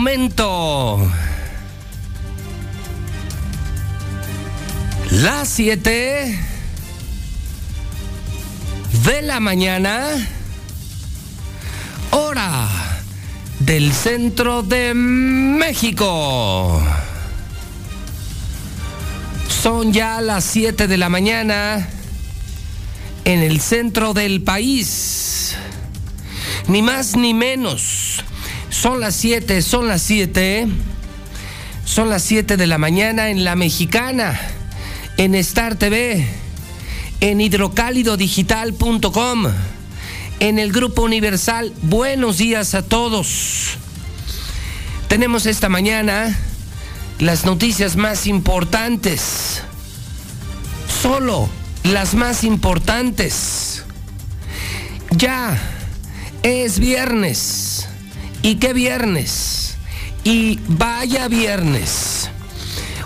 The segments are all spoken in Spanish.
Momento las 7 de la mañana, hora del centro de México. Son ya las 7 de la mañana en el centro del país. Ni más ni menos. Son las 7, son las 7. Son las 7 de la mañana en La Mexicana, en Star TV, en hidrocálidodigital.com, en el Grupo Universal. Buenos días a todos. Tenemos esta mañana las noticias más importantes. Solo las más importantes. Ya es viernes. ¿Y qué viernes? Y vaya viernes.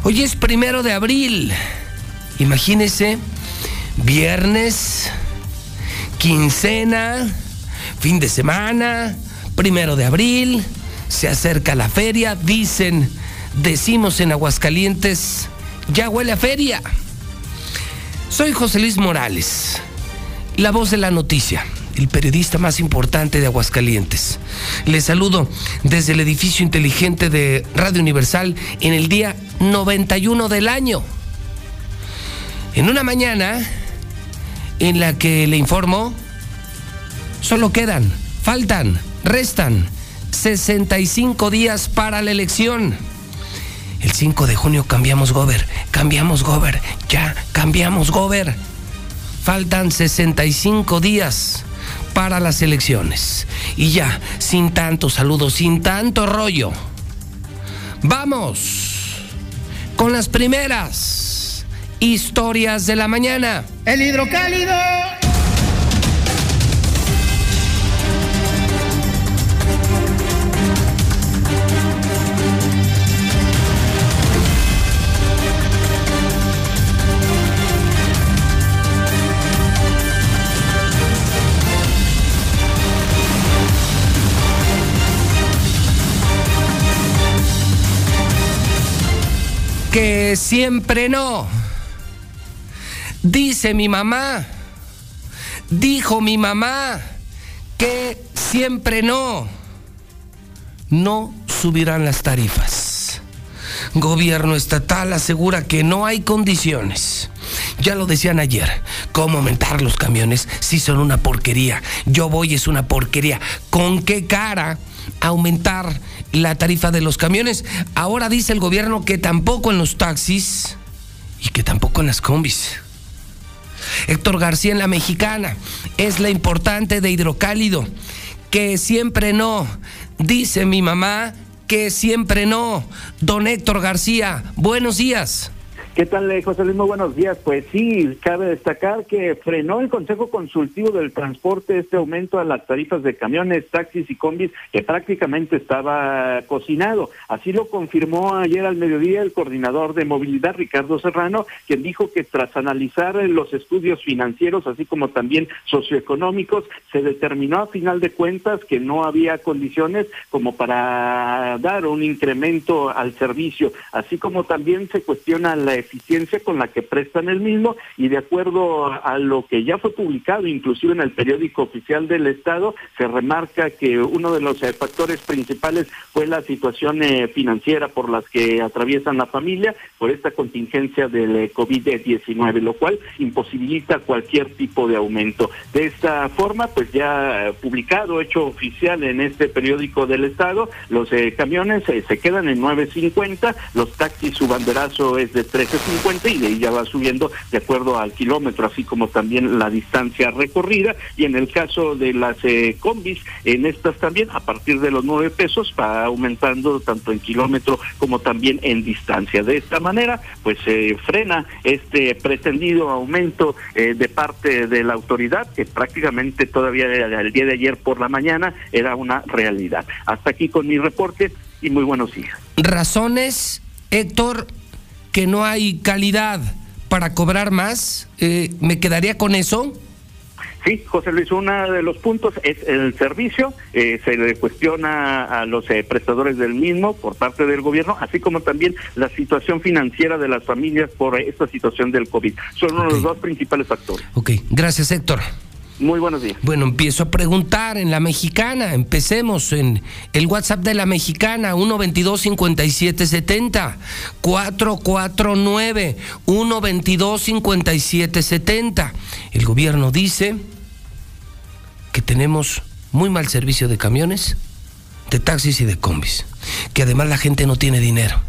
Hoy es primero de abril. Imagínese, viernes, quincena, fin de semana, primero de abril, se acerca la feria, dicen, decimos en Aguascalientes, ya huele a feria. Soy José Luis Morales, la voz de la noticia, el periodista más importante de Aguascalientes. Les saludo desde el edificio inteligente de Radio Universal en el día 91 del año. En una mañana en la que le informo, solo quedan, faltan, restan 65 días para la elección. El 5 de junio cambiamos Gober, cambiamos Gober, ya cambiamos Gober. Faltan 65 días para las elecciones. Y ya, sin tanto saludo, sin tanto rollo. Vamos con las primeras historias de la mañana. El hidrocálido. Que siempre no. Dice mi mamá, dijo mi mamá, que siempre no. No subirán las tarifas. Gobierno estatal asegura que no hay condiciones. Ya lo decían ayer, ¿cómo aumentar los camiones si son una porquería? Yo voy es una porquería. ¿Con qué cara aumentar la tarifa de los camiones. Ahora dice el gobierno que tampoco en los taxis y que tampoco en las combis. Héctor García en la mexicana es la importante de hidrocálido. Que siempre no. Dice mi mamá que siempre no. Don Héctor García, buenos días. ¿Qué tal, eh, José Luis? Muy buenos días. Pues sí, cabe destacar que frenó el Consejo Consultivo del Transporte este aumento a las tarifas de camiones, taxis y combis que prácticamente estaba cocinado. Así lo confirmó ayer al mediodía el coordinador de movilidad, Ricardo Serrano, quien dijo que tras analizar los estudios financieros, así como también socioeconómicos, se determinó a final de cuentas que no había condiciones como para dar un incremento al servicio, así como también se cuestiona la eficiencia con la que prestan el mismo y de acuerdo a lo que ya fue publicado, inclusive en el periódico oficial del Estado, se remarca que uno de los eh, factores principales fue la situación eh, financiera por las que atraviesan la familia por esta contingencia del eh, COVID-19, lo cual imposibilita cualquier tipo de aumento. De esta forma, pues ya publicado, hecho oficial en este periódico del Estado, los camiones se quedan en 9.50, los taxis su banderazo es de 13 50 y de ahí ya va subiendo de acuerdo al kilómetro, así como también la distancia recorrida. Y en el caso de las eh, combis, en estas también, a partir de los nueve pesos, va aumentando tanto en kilómetro como también en distancia. De esta manera, pues se frena este pretendido aumento eh, de parte de la autoridad, que prácticamente todavía el día de ayer por la mañana era una realidad. Hasta aquí con mi reporte y muy buenos días. Razones, Héctor, que no hay calidad para cobrar más, eh, ¿me quedaría con eso? Sí, José Luis, uno de los puntos es el servicio. Eh, se le cuestiona a los eh, prestadores del mismo por parte del gobierno, así como también la situación financiera de las familias por esta situación del COVID. Son uno de los dos principales factores. Ok, gracias Héctor. Muy buenos días. Bueno, empiezo a preguntar en la mexicana. Empecemos en el WhatsApp de la mexicana, 122-5770, 449-122-5770. El gobierno dice que tenemos muy mal servicio de camiones, de taxis y de combis, que además la gente no tiene dinero.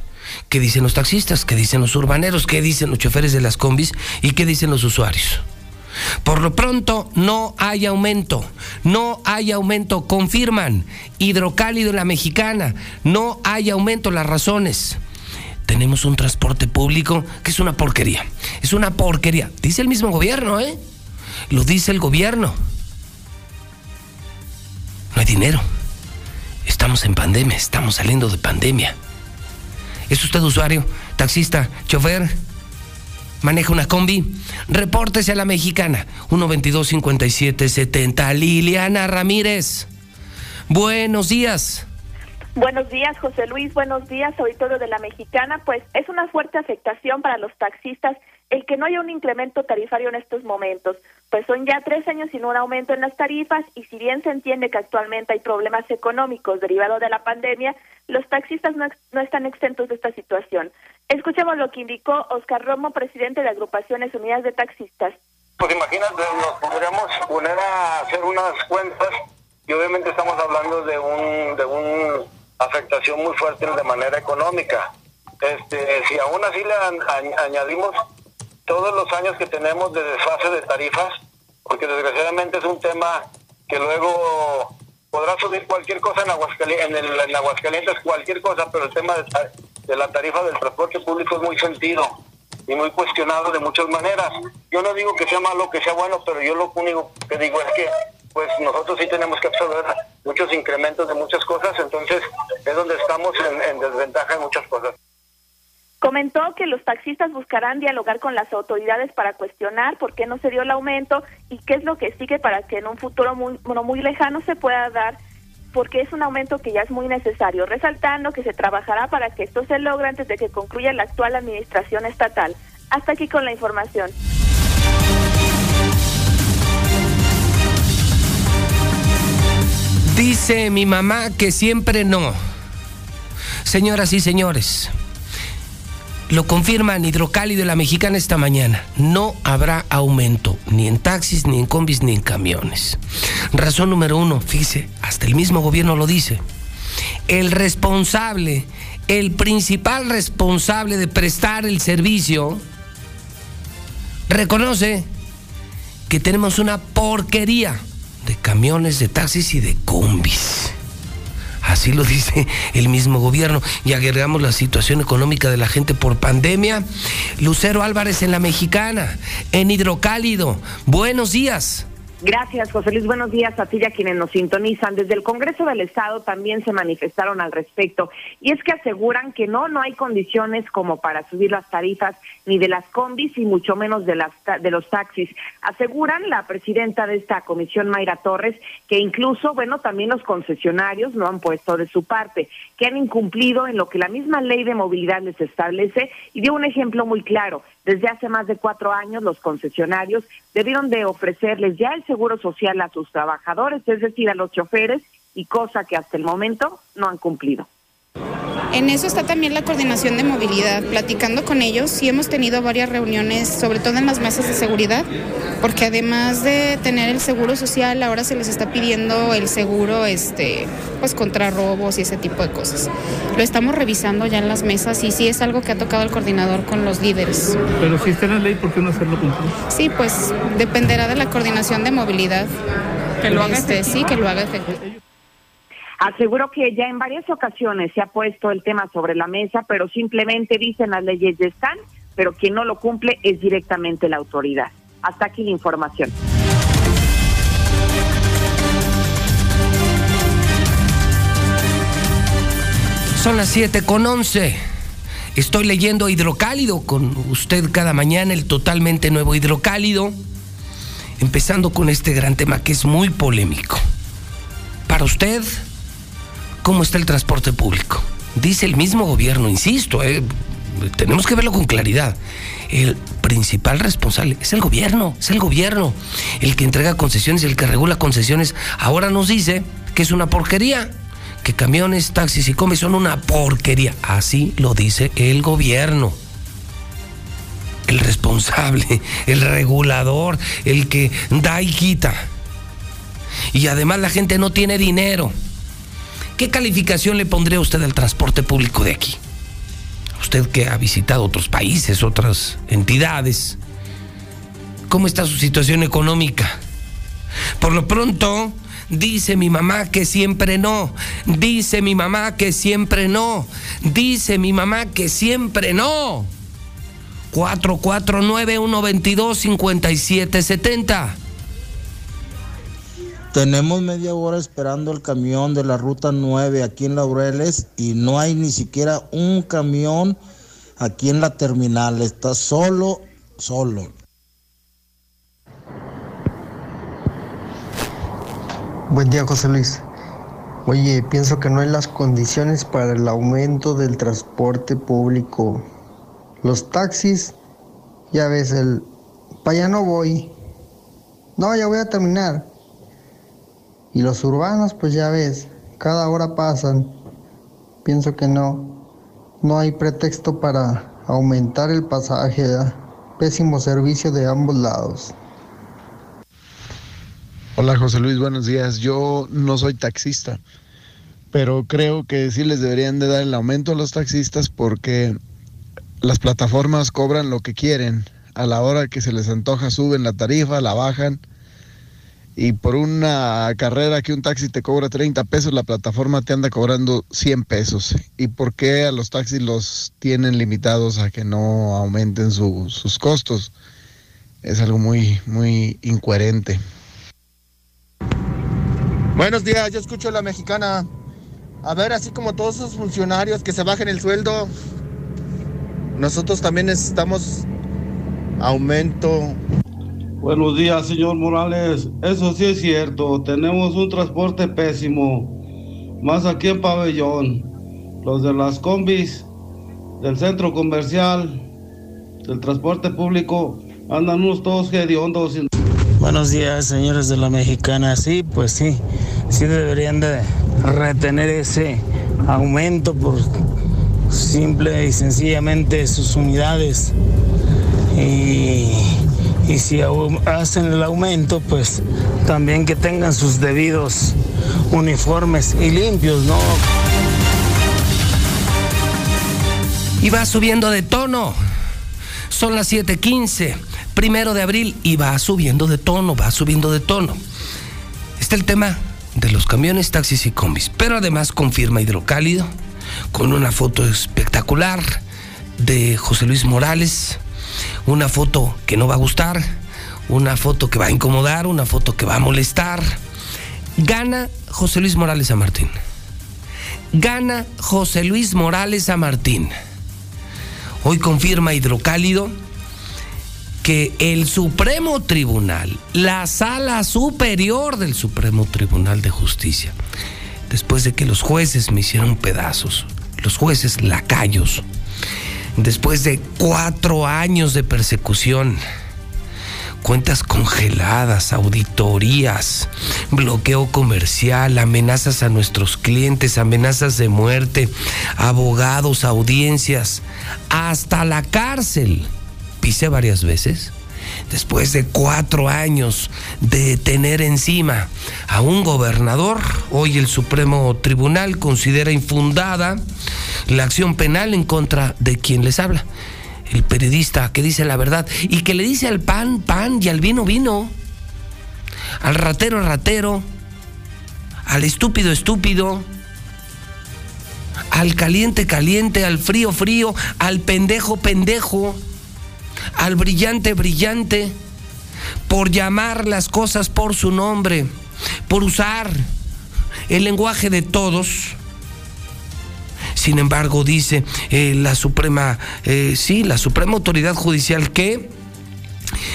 ¿Qué dicen los taxistas? ¿Qué dicen los urbaneros? ¿Qué dicen los choferes de las combis? ¿Y qué dicen los usuarios? Por lo pronto, no hay aumento. No hay aumento. Confirman. Hidrocálido en la mexicana. No hay aumento. Las razones. Tenemos un transporte público que es una porquería. Es una porquería. Dice el mismo gobierno, ¿eh? Lo dice el gobierno. No hay dinero. Estamos en pandemia. Estamos saliendo de pandemia. ¿Es usted usuario, taxista, chofer? Maneja una combi, repórtese a la mexicana, 122-5770. Liliana Ramírez, buenos días. Buenos días, José Luis. Buenos días, auditorio de la Mexicana. Pues es una fuerte afectación para los taxistas el que no haya un incremento tarifario en estos momentos, pues son ya tres años sin un aumento en las tarifas y si bien se entiende que actualmente hay problemas económicos derivados de la pandemia, los taxistas no, no están exentos de esta situación. Escuchemos lo que indicó Oscar Romo, presidente de Agrupaciones Unidas de Taxistas. Pues imagínate, nos podríamos poner a hacer unas cuentas y obviamente estamos hablando de un de una afectación muy fuerte de manera económica. Este, si aún así le añadimos todos los años que tenemos de desfase de tarifas, porque desgraciadamente es un tema que luego podrá subir cualquier cosa en Aguascalientes, en, el, en Aguascalientes, cualquier cosa, pero el tema de, la tarifa del transporte público es muy sentido y muy cuestionado de muchas maneras. Yo no digo que sea malo, que sea bueno, pero yo lo único que digo es que pues nosotros sí tenemos que absorber muchos incrementos de muchas cosas, entonces es donde estamos en desventaja en muchas cosas. Comentó que los taxistas buscarán dialogar con las autoridades para cuestionar por qué no se dio el aumento y qué es lo que sigue para que en un futuro muy, muy lejano se pueda dar porque es un aumento que ya es muy necesario, resaltando que se trabajará para que esto se logre antes de que concluya la actual administración estatal. Hasta aquí con la información. Dice mi mamá que siempre no. Señoras y señores, lo confirman Hidrocálido y la Mexicana esta mañana. No habrá aumento, ni en taxis, ni en combis, ni en camiones. Razón número uno, fíjese, hasta el mismo gobierno lo dice. El responsable, el principal responsable de prestar el servicio, reconoce que tenemos una porquería de camiones, de taxis y de combis. Así lo dice el mismo gobierno. Y agregamos la situación económica de la gente por pandemia. Lucero Álvarez en la Mexicana, en Hidrocálido. Buenos días. Gracias, José Luis. Buenos días a ti y a quienes nos sintonizan. Desde el Congreso del Estado también se manifestaron al respecto y es que aseguran que no, no hay condiciones como para subir las tarifas ni de las combis y mucho menos de, las, de los taxis. Aseguran la presidenta de esta comisión, Mayra Torres, que incluso, bueno, también los concesionarios no han puesto de su parte, que han incumplido en lo que la misma ley de movilidad les establece y dio un ejemplo muy claro. Desde hace más de cuatro años los concesionarios debieron de ofrecerles ya el seguro social a sus trabajadores, es decir, a los choferes, y cosa que hasta el momento no han cumplido. En eso está también la coordinación de movilidad. Platicando con ellos, sí hemos tenido varias reuniones, sobre todo en las mesas de seguridad, porque además de tener el seguro social, ahora se les está pidiendo el seguro este, pues contra robos y ese tipo de cosas. Lo estamos revisando ya en las mesas y sí es algo que ha tocado el coordinador con los líderes. Pero si está en la ley, ¿por qué no hacerlo cumplir? Sí, pues dependerá de la coordinación de movilidad. Que lo haga este, Sí, que lo haga efectivo. Aseguro que ya en varias ocasiones se ha puesto el tema sobre la mesa, pero simplemente dicen las leyes ya están, pero quien no lo cumple es directamente la autoridad. Hasta aquí la información. Son las 7 con 11. Estoy leyendo Hidrocálido con usted cada mañana, el totalmente nuevo Hidrocálido. empezando con este gran tema que es muy polémico. Para usted, ¿cómo está el transporte público? Dice el mismo gobierno, insisto, eh, tenemos que verlo con claridad. El principal responsable es el gobierno, es el gobierno. El que entrega concesiones, el que regula concesiones, ahora nos dice que es una porquería, que camiones, taxis y combis son una porquería. Así lo dice el gobierno. El responsable, el regulador, el que da y quita. Y además la gente no tiene dinero. ¿Qué calificación le pondría usted al transporte público de aquí? Usted que ha visitado otros países, otras entidades. ¿Cómo está su situación económica? Por lo pronto, dice mi mamá que siempre no. Dice mi mamá que siempre no. Dice mi mamá que siempre no. 449-122-5770. Tenemos media hora esperando el camión de la ruta 9 aquí en Laureles y no hay ni siquiera un camión aquí en la terminal. Está solo, solo. Buen día, José Luis. Oye, pienso que no hay las condiciones para el aumento del transporte público. Los taxis, ya ves, el... Para allá no voy. No, ya voy a terminar. Y los urbanos, pues ya ves, cada hora pasan. Pienso que no. No hay pretexto para aumentar el pasaje. Pésimo servicio de ambos lados. Hola José Luis, buenos días. Yo no soy taxista, pero creo que sí les deberían de dar el aumento a los taxistas porque las plataformas cobran lo que quieren. A la hora que se les antoja suben la tarifa, la bajan. Y por una carrera que un taxi te cobra 30 pesos, la plataforma te anda cobrando 100 pesos. ¿Y por qué a los taxis los tienen limitados a que no aumenten su- sus costos? Es algo muy, muy incoherente. Buenos días, yo escucho a la mexicana. A ver, así como todos esos funcionarios que se bajen el sueldo, nosotros también necesitamos aumento. Buenos días, señor Morales. Eso sí es cierto. Tenemos un transporte pésimo. Más aquí en Pabellón. Los de las combis, del centro comercial, del transporte público, andan unos todos hediondos. Buenos días, señores de la Mexicana. Sí, pues sí, sí deberían de retener ese aumento por simple y sencillamente sus unidades. Y, y si hacen el aumento, pues también que tengan sus debidos uniformes y limpios, ¿no? Y va subiendo de tono. Son las 7:15, primero de abril, y va subiendo de tono, va subiendo de tono. Está el tema de los camiones, taxis y combis, pero además confirma Hidrocálido con una foto espectacular de José Luis Morales, una foto que no va a gustar, una foto que va a incomodar, una foto que va a molestar. Gana José Luis Morales a Martín. Gana José Luis Morales a Martín. Hoy confirma Hidrocálido que el Supremo Tribunal, la sala superior del Supremo Tribunal de Justicia, después de que los jueces me hicieron pedazos, los jueces lacayos, después de cuatro años de persecución, cuentas congeladas, auditorías, bloqueo comercial, amenazas a nuestros clientes, amenazas de muerte, abogados, audiencias, hasta la cárcel. Pisé varias veces. Después de cuatro años de tener encima a un gobernador, hoy el Supremo Tribunal considera infundada la acción penal en contra de quien les habla el periodista que dice la verdad y que le dice al pan, pan y al vino, vino, al ratero, ratero, al estúpido, estúpido, al caliente, caliente, al frío, frío, al pendejo, pendejo, al brillante, brillante, por llamar las cosas por su nombre, por usar el lenguaje de todos. Sin embargo, dice eh, la Suprema, eh, sí, la Suprema Autoridad Judicial que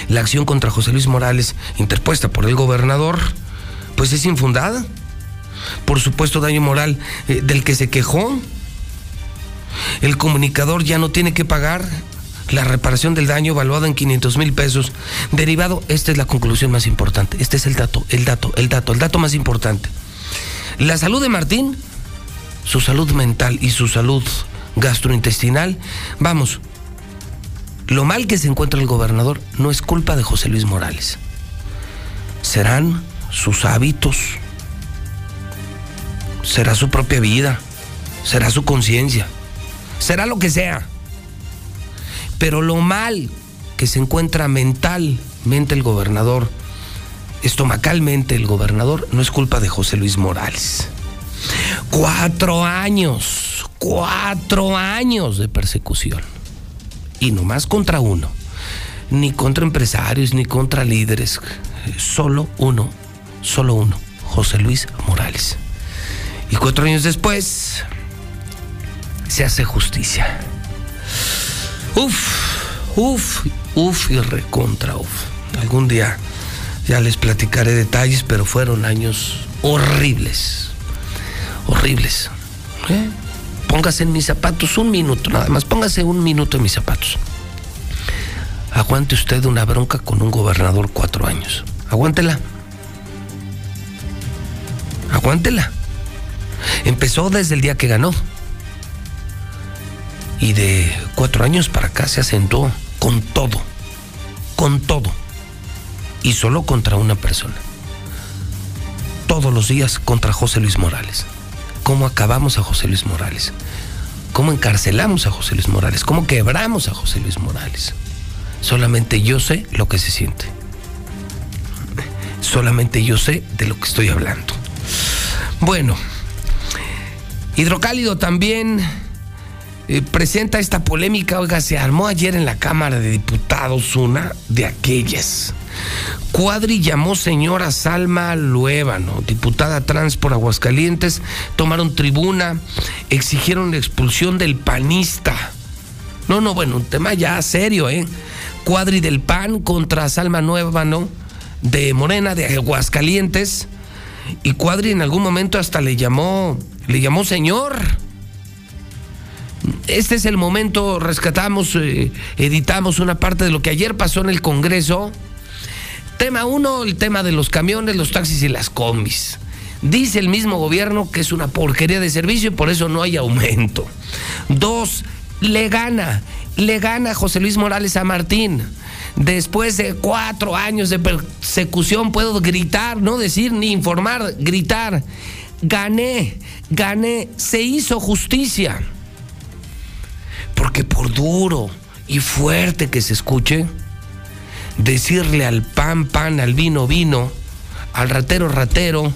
la acción contra José Luis Morales interpuesta por el gobernador, pues es infundada. Por supuesto, daño moral eh, del que se quejó. El comunicador ya no tiene que pagar la reparación del daño evaluada en 500 mil pesos. Derivado, esta es la conclusión más importante. Este es el dato, el dato, el dato, el dato más importante. La salud de Martín, su salud mental y su salud gastrointestinal, vamos, lo mal que se encuentra el gobernador no es culpa de José Luis Morales. Serán sus hábitos, será su propia vida, será su conciencia, será lo que sea. Pero lo mal que se encuentra mentalmente el gobernador, estomacalmente el gobernador, no es culpa de José Luis Morales. Cuatro años, cuatro años de persecución y no más contra uno, ni contra empresarios, ni contra líderes, solo uno, solo uno, José Luis Morales. Y cuatro años después se hace justicia. Uf, uf, uf y recontra uf. Algún día ya les platicaré detalles, pero fueron años horribles, horribles. ¿Eh? Póngase en mis zapatos un minuto, nada más. Póngase un minuto en mis zapatos. Aguante usted una bronca con un gobernador cuatro años. Aguántela. Aguántela. Empezó desde el día que ganó. Y de cuatro años para acá se acentuó con todo. Con todo. Y solo contra una persona. Todos los días contra José Luis Morales cómo acabamos a José Luis Morales, cómo encarcelamos a José Luis Morales, cómo quebramos a José Luis Morales. Solamente yo sé lo que se siente. Solamente yo sé de lo que estoy hablando. Bueno, Hidrocálido también eh, presenta esta polémica. Oiga, se armó ayer en la Cámara de Diputados una de aquellas. Cuadri llamó señora Salma Luébano, diputada trans por Aguascalientes, tomaron tribuna, exigieron la expulsión del panista. No, no, bueno, un tema ya serio, ¿eh? Cuadri del PAN contra Salma Luébano de Morena, de Aguascalientes. Y Cuadri en algún momento hasta le llamó, le llamó señor. Este es el momento, rescatamos, eh, editamos una parte de lo que ayer pasó en el Congreso Tema uno, el tema de los camiones, los taxis y las combis. Dice el mismo gobierno que es una porquería de servicio y por eso no hay aumento. Dos, le gana, le gana José Luis Morales a Martín. Después de cuatro años de persecución puedo gritar, no decir ni informar, gritar. Gané, gané, se hizo justicia. Porque por duro y fuerte que se escuche, decirle al pan, pan, al vino, vino, al ratero, ratero,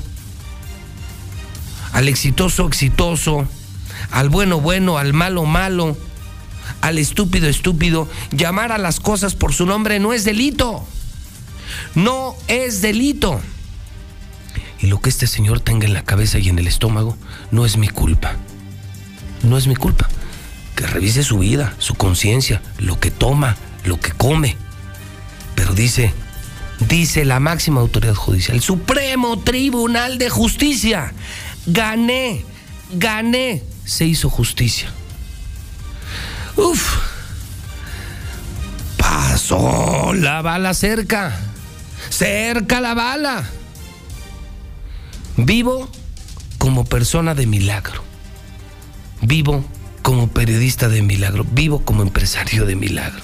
al exitoso, exitoso, al bueno, bueno, al malo, malo, al estúpido, estúpido, llamar a las cosas por su nombre no es delito. No es delito. Y lo que este señor tenga en la cabeza y en el estómago no es mi culpa. No es mi culpa. Que revise su vida, su conciencia, lo que toma, lo que come. Pero dice, dice la máxima autoridad judicial, el Supremo Tribunal de Justicia, gané, gané, se hizo justicia. Uf, pasó la bala cerca, cerca la bala. Vivo como persona de milagro, vivo como periodista de milagro, vivo como empresario de milagro.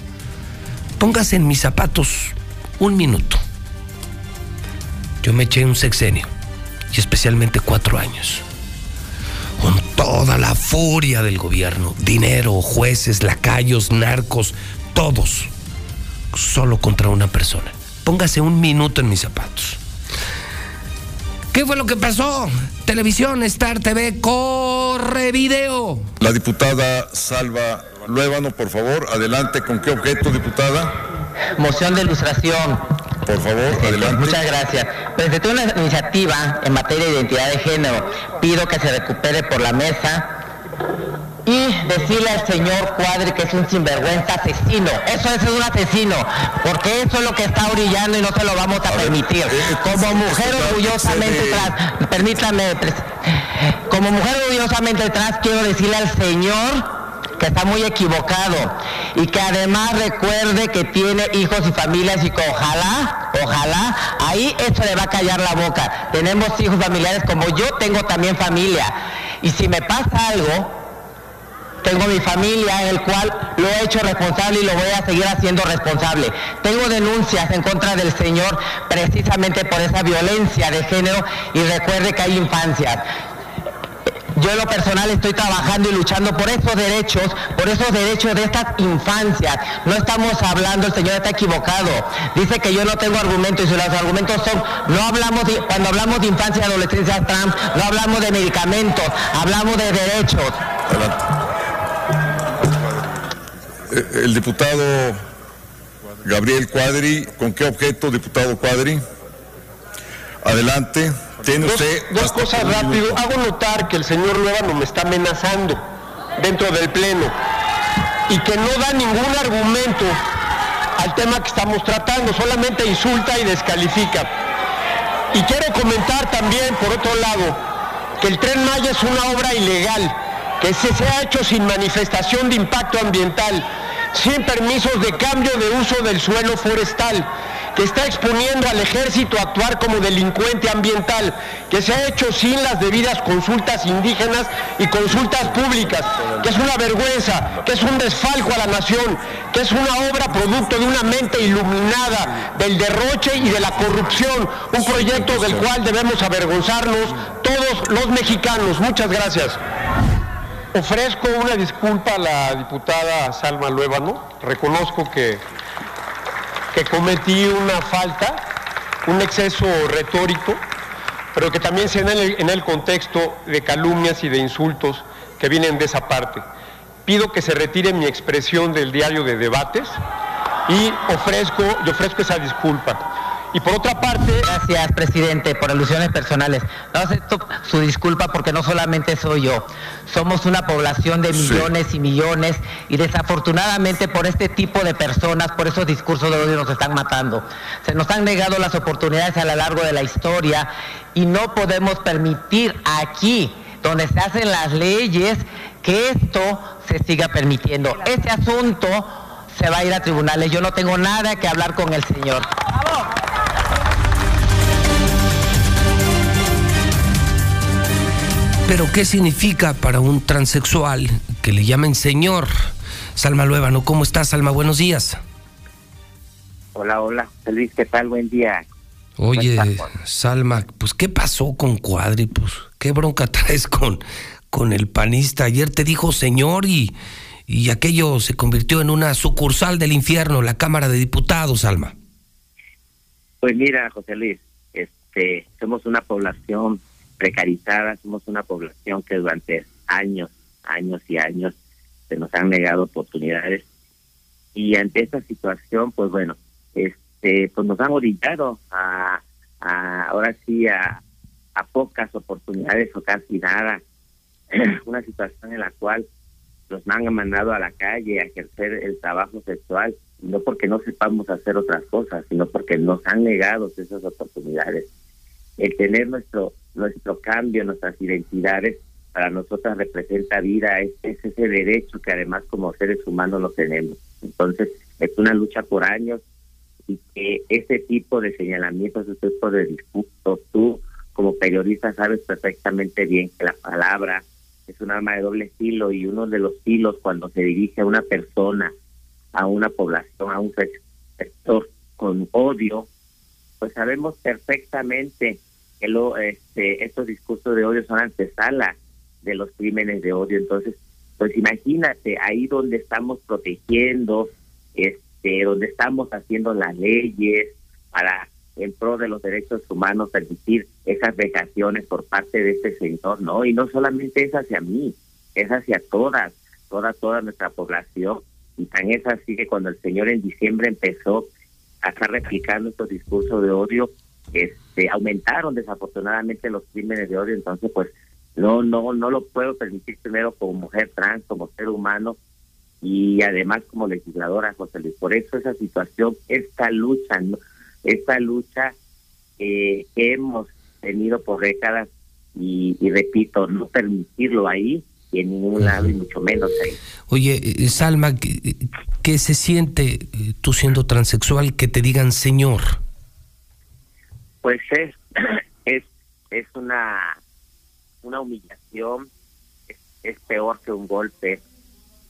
Póngase en mis zapatos un minuto. Yo me eché un sexenio y especialmente cuatro años. Con toda la furia del gobierno, dinero, jueces, lacayos, narcos, todos, solo contra una persona. Póngase un minuto en mis zapatos. ¿Qué fue lo que pasó? Televisión, Star TV, corre video. La diputada Salva Luébano, por favor, adelante. ¿Con qué objeto, diputada? Moción de ilustración. Por favor, adelante. Muchas gracias. Presenté una iniciativa en materia de identidad de género. Pido que se recupere por la mesa y decirle al señor Cuadri que es un sinvergüenza asesino. Eso es un asesino, porque eso es lo que está brillando y no se lo vamos a, permitir. como mujer orgullosamente trans, permítame, como mujer orgullosamente trans quiero decirle al señor que está muy equivocado y que además recuerde que tiene hijos y familias y que ojalá, ojalá, ahí esto le va a callar la boca. Tenemos hijos familiares como yo tengo también familia y si me pasa algo, tengo mi familia el cual lo he hecho responsable y lo voy a seguir haciendo responsable. Tengo denuncias en contra del señor precisamente por esa violencia de género y recuerde que hay infancias. Yo en lo personal estoy trabajando y luchando por esos derechos, por esos derechos de estas infancias. No estamos hablando, el señor está equivocado. Dice que yo no tengo argumentos y los argumentos son, no hablamos de, cuando hablamos de infancia y adolescencia trans, no hablamos de medicamentos, hablamos de derechos. Eh, El diputado Gabriel Cuadri, ¿con qué objeto, diputado Cuadri? Adelante, tiene Dos, usted... dos cosas rápido. minuto. Hago notar que el señor Luébano me está amenazando dentro del Pleno y que no da ningún argumento al tema que estamos tratando, solamente insulta y descalifica. Y quiero comentar también, por otro lado, que el Tren Maya es una obra ilegal, que se, ha hecho sin manifestación de impacto ambiental, sin permisos de cambio de uso del suelo forestal, que está exponiendo al ejército a actuar como delincuente ambiental, que se ha hecho sin las debidas consultas indígenas y consultas públicas, que es una vergüenza, que es un desfalco a la nación, que es una obra producto de una mente iluminada del derroche y de la corrupción, un proyecto del cual debemos avergonzarnos todos los mexicanos. Muchas gracias. Ofrezco una disculpa a la diputada Salma Luébano. Reconozco que, cometí una falta, un exceso retórico, pero que también se en el, en el contexto de calumnias y de insultos que vienen de esa parte. Pido que se retire mi expresión del diario de debates y ofrezco, y ofrezco esa disculpa. Y por otra parte... Gracias, presidente, por alusiones personales. No acepto su disculpa porque no solamente soy yo. Somos una población de millones y millones y desafortunadamente por este tipo de personas, por esos discursos de odio nos están matando. Se nos han negado las oportunidades a lo largo de la historia y no podemos permitir aquí, donde se hacen las leyes, que esto se siga permitiendo. Este asunto se va a ir a tribunales. Yo no tengo nada que hablar con el señor. Pero ¿qué significa para un transexual que le llamen señor? Salma Luébano, ¿cómo estás, Salma? Buenos días. Hola, hola, José Luis, ¿qué tal? Buen día. Oye, Salma, pues ¿qué pasó con Cuadri? Pues, ¿qué bronca traes con, con el panista? Ayer te dijo señor y, y aquello se convirtió en una sucursal del infierno, la Cámara de Diputados, Salma. Pues mira, José Luis, este, somos una población precarizada, somos una población que durante años, años y años se nos han negado oportunidades y ante esta situación, pues bueno, este, pues nos han orillado a, a ahora sí a, a pocas oportunidades o casi nada, una situación en la cual nos han mandado a la calle a ejercer el trabajo sexual, no porque no sepamos hacer otras cosas, sino porque nos han negado esas oportunidades. El tener nuestro nuestro cambio, nuestras identidades, para nosotras representa vida, es, es ese derecho que además como seres humanos lo tenemos. Entonces, es una lucha por años y que ese tipo de señalamientos, ese tipo de discursos, tú como periodista sabes perfectamente bien que la palabra es un arma de doble filo y uno de los filos cuando se dirige a una persona, a una población, a un sector con odio, pues sabemos perfectamente que lo, este, estos discursos de odio son antesala de los crímenes de odio. Entonces, pues imagínate, ahí donde estamos protegiendo, este, donde estamos haciendo las leyes para en pro de los derechos humanos permitir esas vejaciones por parte de este señor, ¿no? Y no solamente es hacia mí, es hacia todas, toda, toda nuestra población. Y tan es así que cuando el señor en diciembre empezó a estar replicando estos discursos de odio, este, aumentaron desafortunadamente los crímenes de odio, entonces pues No, no, no lo puedo permitir primero como mujer trans, como ser humano y además como legisladora, José Luis. Por eso esa situación, esta lucha, esta lucha eh, que hemos tenido por décadas y, repito, no permitirlo ahí y en ningún lado y mucho menos ahí. Oye, eh, Salma, ¿qué, se siente eh, tú siendo transexual que te digan señor? Pues es, es, es una, una humillación, es, peor que un golpe,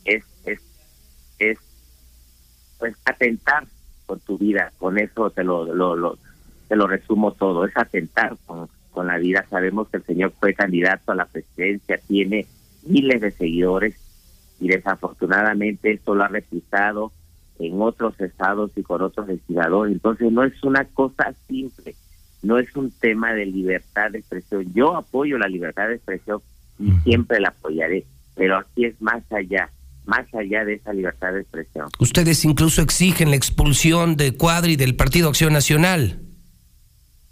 es, es, es pues atentar con tu vida, con eso te lo, lo, lo, te lo resumo todo, es atentar con, con la vida. Sabemos que el señor fue candidato a la presidencia, tiene miles de seguidores y desafortunadamente esto lo ha replicado en otros estados y con otros legisladores. Entonces no es una cosa simple, no es un tema de libertad de expresión. Yo apoyo la libertad de expresión y siempre la apoyaré, pero aquí es más allá, más allá de esa libertad de expresión. Ustedes incluso exigen la expulsión de Cuadri del Partido Acción Nacional.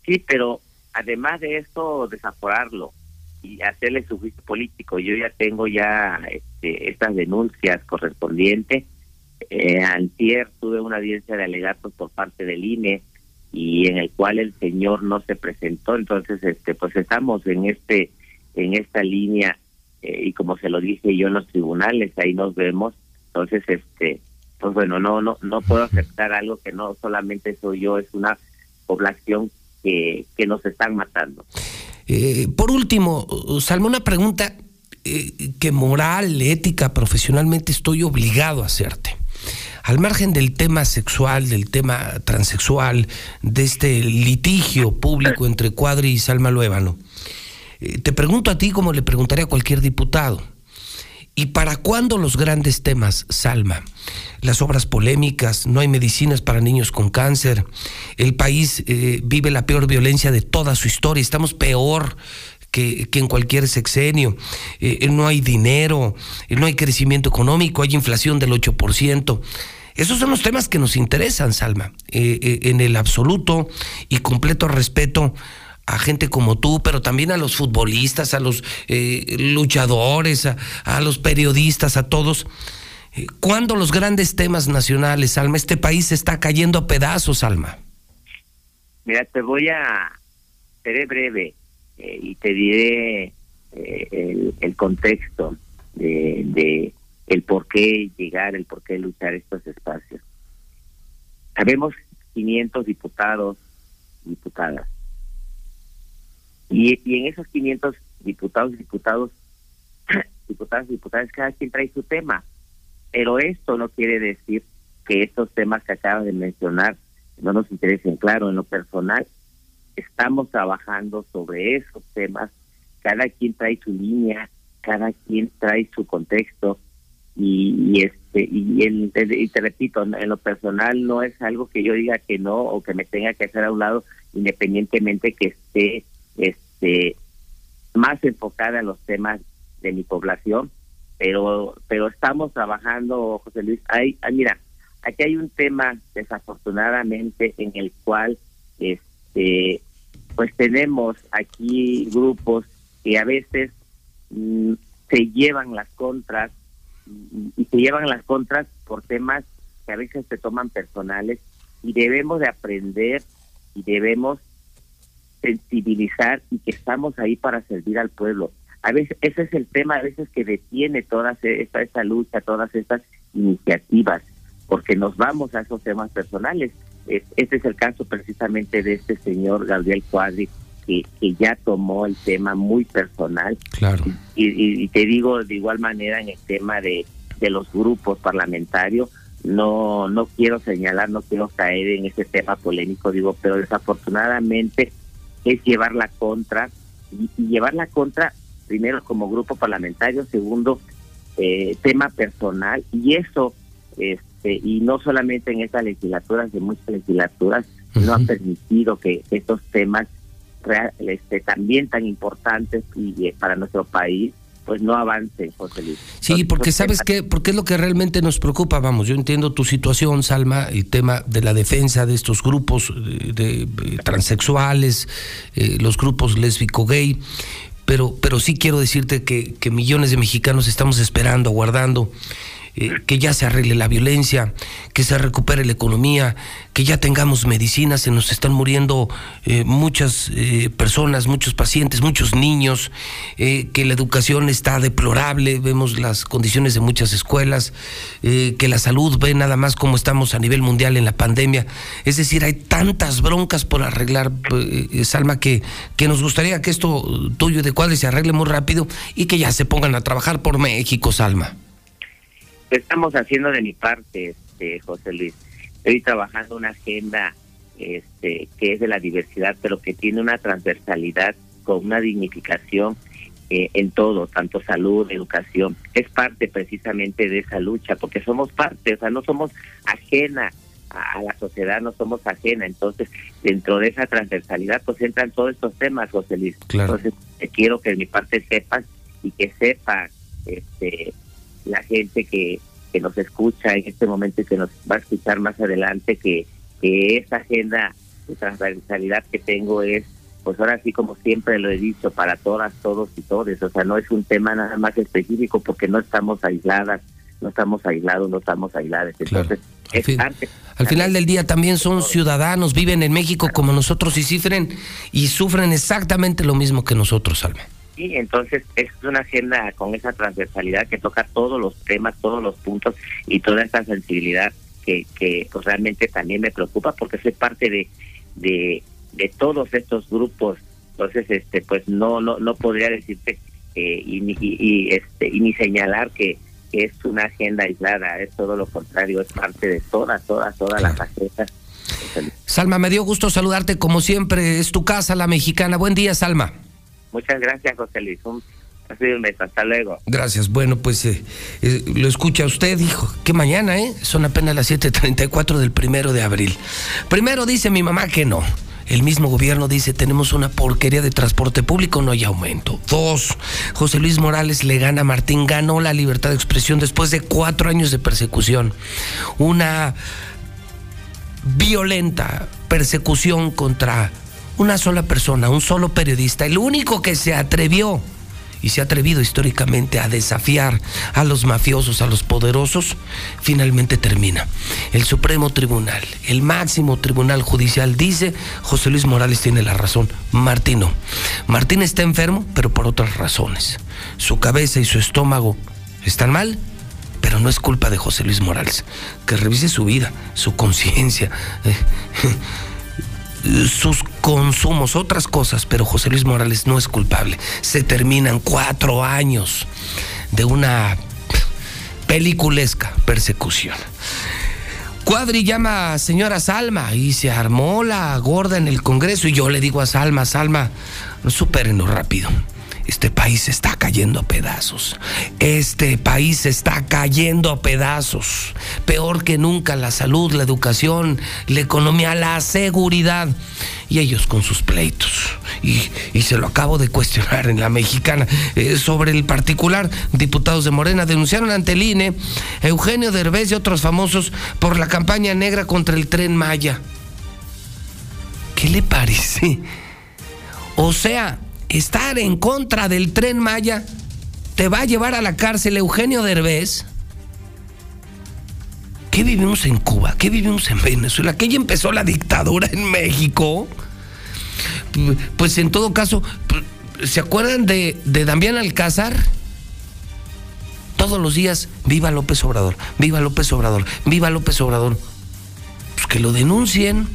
Sí, pero además de esto, desaforarlo y hacerle su juicio político. Yo ya tengo ya este, estas denuncias correspondientes. Eh, antier tuve una audiencia de alegatos por parte del INE y en el cual el señor no se presentó. Entonces, este, pues estamos en este, en esta línea eh, y como se lo dije yo en los tribunales, ahí nos vemos. Entonces, este, pues bueno, no, no, no puedo aceptar algo que no solamente soy yo, es una población que, que nos están matando. Eh, por último, Salma, una pregunta eh, que moral, ética, profesionalmente estoy obligado a hacerte. Al margen del tema sexual, del tema transexual, de este litigio público entre Cuadri y Salma Luébano, eh, te pregunto a ti como le preguntaría a cualquier diputado. ¿Y para cuándo los grandes temas, Salma? Las obras polémicas, no hay medicinas para niños con cáncer, el país eh, vive la peor violencia de toda su historia, estamos peor que, en cualquier sexenio, eh, no hay dinero, eh, no hay crecimiento económico, hay inflación del 8%. Esos son los temas que nos interesan, Salma, en el absoluto y completo respeto a gente como tú, pero también a los futbolistas, a los eh, luchadores, a, los periodistas, a todos. Eh, ¿Cuándo los grandes temas nacionales, Alma? Este país está cayendo a pedazos, Alma. Mira, te voy a... Seré breve eh, y te diré el, contexto de, el por qué llegar, el por qué luchar estos espacios. Sabemos 500 diputados, diputadas y, y en esos 500 diputados, diputados, diputadas diputadas, cada quien trae su tema. Pero esto no quiere decir que estos temas que acabas de mencionar no nos interesen. Claro, en lo personal, estamos trabajando sobre esos temas. Cada quien trae su línea, cada quien trae su contexto. Y, este y, el, y te repito, en lo personal no es algo que yo diga que no o que me tenga que hacer a un lado, independientemente que esté este más enfocada en los temas de mi población, pero pero estamos trabajando, José Luis. Hay, mira, aquí hay un tema desafortunadamente en el cual este pues tenemos aquí grupos que a veces mm, se llevan las contras y, se llevan las contras por temas que a veces se toman personales y debemos de aprender y debemos sensibilizar y que estamos ahí para servir al pueblo. A veces ese es el tema a veces que detiene toda esta, esta lucha, todas estas iniciativas, porque nos vamos a esos temas personales. Este es el caso precisamente de este señor Gabriel Cuadri, que, que ya tomó el tema muy personal. Claro. Y, y, te digo de igual manera en el tema de, de los grupos parlamentarios, no no quiero señalar, no quiero caer en ese tema polémico, digo, pero desafortunadamente es llevar la contra y, llevar la contra primero como grupo parlamentario, segundo eh, tema personal y eso este y no solamente en estas legislaturas, de muchas legislaturas no han permitido que estos temas este, también tan importantes y, eh, para nuestro país pues no avance, José Luis. Sí, porque sabes qué, porque es lo que realmente nos preocupa, vamos, yo entiendo tu situación, Salma, el tema de la defensa de estos grupos de, transexuales, eh, los grupos lésbico-gay, pero, pero sí quiero decirte que, que millones de mexicanos estamos esperando, aguardando eh, que ya se arregle la violencia, que se recupere la economía, que ya tengamos medicinas, se nos están muriendo eh, muchas eh, personas, muchos pacientes, muchos niños, que la educación está deplorable, vemos las condiciones de muchas escuelas, que la salud ve nada más cómo estamos a nivel mundial en la pandemia. Es decir, hay tantas broncas por arreglar, Salma, que, que nos gustaría que esto tuyo de cuadre se arregle muy rápido y que ya se pongan a trabajar por México, Salma estamos haciendo de mi parte, este, José Luis. Estoy trabajando una agenda este, que es de la diversidad, pero que tiene una transversalidad con una dignificación eh, en todo, tanto salud, educación. Es parte precisamente de esa lucha, porque somos parte, o sea, no somos ajena a, la sociedad, no somos ajena. Entonces, dentro de esa transversalidad, pues entran todos estos temas, José Luis. Entonces, quiero que de mi parte sepan y que sepa este, la gente que, que nos escucha en este momento y que nos va a escuchar más adelante, que, que esa agenda de transversalidad que tengo es, pues ahora sí como siempre lo he dicho, para todas, todos y todes, o sea, no es un tema nada más específico porque no estamos aisladas, no estamos aislados, no estamos aisladas. Entonces, al, final del día también son ciudadanos, viven en México como nosotros y sufren, y sufren exactamente lo mismo que nosotros, Alma. Sí, entonces es una agenda con esa transversalidad que toca todos los temas, todos los puntos y toda esa sensibilidad que, que pues, realmente también me preocupa porque soy parte de, de, de todos estos grupos. Entonces, este, pues no, no, no podría decirte eh, y, y, este, y ni señalar que, es una agenda aislada, es todo lo contrario, es parte de todas, todas, todas las agendas. Salma, me dio gusto saludarte como siempre, es tu casa, la mexicana. Buen día, Salma. Muchas gracias, José Luis. Un. Hasta luego. Gracias. Bueno, pues eh, eh, lo escucha usted, dijo, que mañana, ¿eh? Son apenas las 7.34 del primero de abril. Primero dice mi mamá que no. El mismo gobierno dice, tenemos una porquería de transporte público, no hay aumento. Dos, José Luis Morales le gana a Martín, ganó la libertad de expresión después de cuatro años de persecución. Una violenta persecución contra una sola persona, un solo periodista, el único que se atrevió y se ha atrevido históricamente a desafiar a los mafiosos, a los poderosos, finalmente termina. El Supremo Tribunal, el máximo tribunal judicial dice, José Luis Morales tiene la razón, Martino. Martín está enfermo, pero por otras razones. Su cabeza y su estómago están mal, pero no es culpa de José Luis Morales. Que revise su vida, su conciencia. Sus consumos, otras cosas, pero José Luis Morales no es culpable. Se terminan cuatro años de una peliculesca persecución. Cuadri llama a señora Salma y se armó la gorda en el Congreso y yo le digo a Salma, Salma, supérenlo rápido. Este país está cayendo a pedazos. Este país está cayendo a pedazos. Peor que nunca la salud, la educación, la economía, la seguridad. Y ellos con sus pleitos. Y, se lo acabo de cuestionar en la mexicana. Eh, sobre el particular, diputados de Morena denunciaron ante el INE Eugenio Derbez y otros famosos por la campaña negra contra el tren Maya. ¿Qué le parece? O sea, estar en contra del tren Maya te va a llevar a la cárcel Eugenio Derbez. ¿Qué vivimos en Cuba? ¿Qué vivimos en Venezuela? ¿Que ya empezó la dictadura en México? Pues en todo caso, ¿se acuerdan de, de Damián Alcázar? Todos los días, viva López Obrador, viva López Obrador, viva López Obrador. Pues que lo denuncien.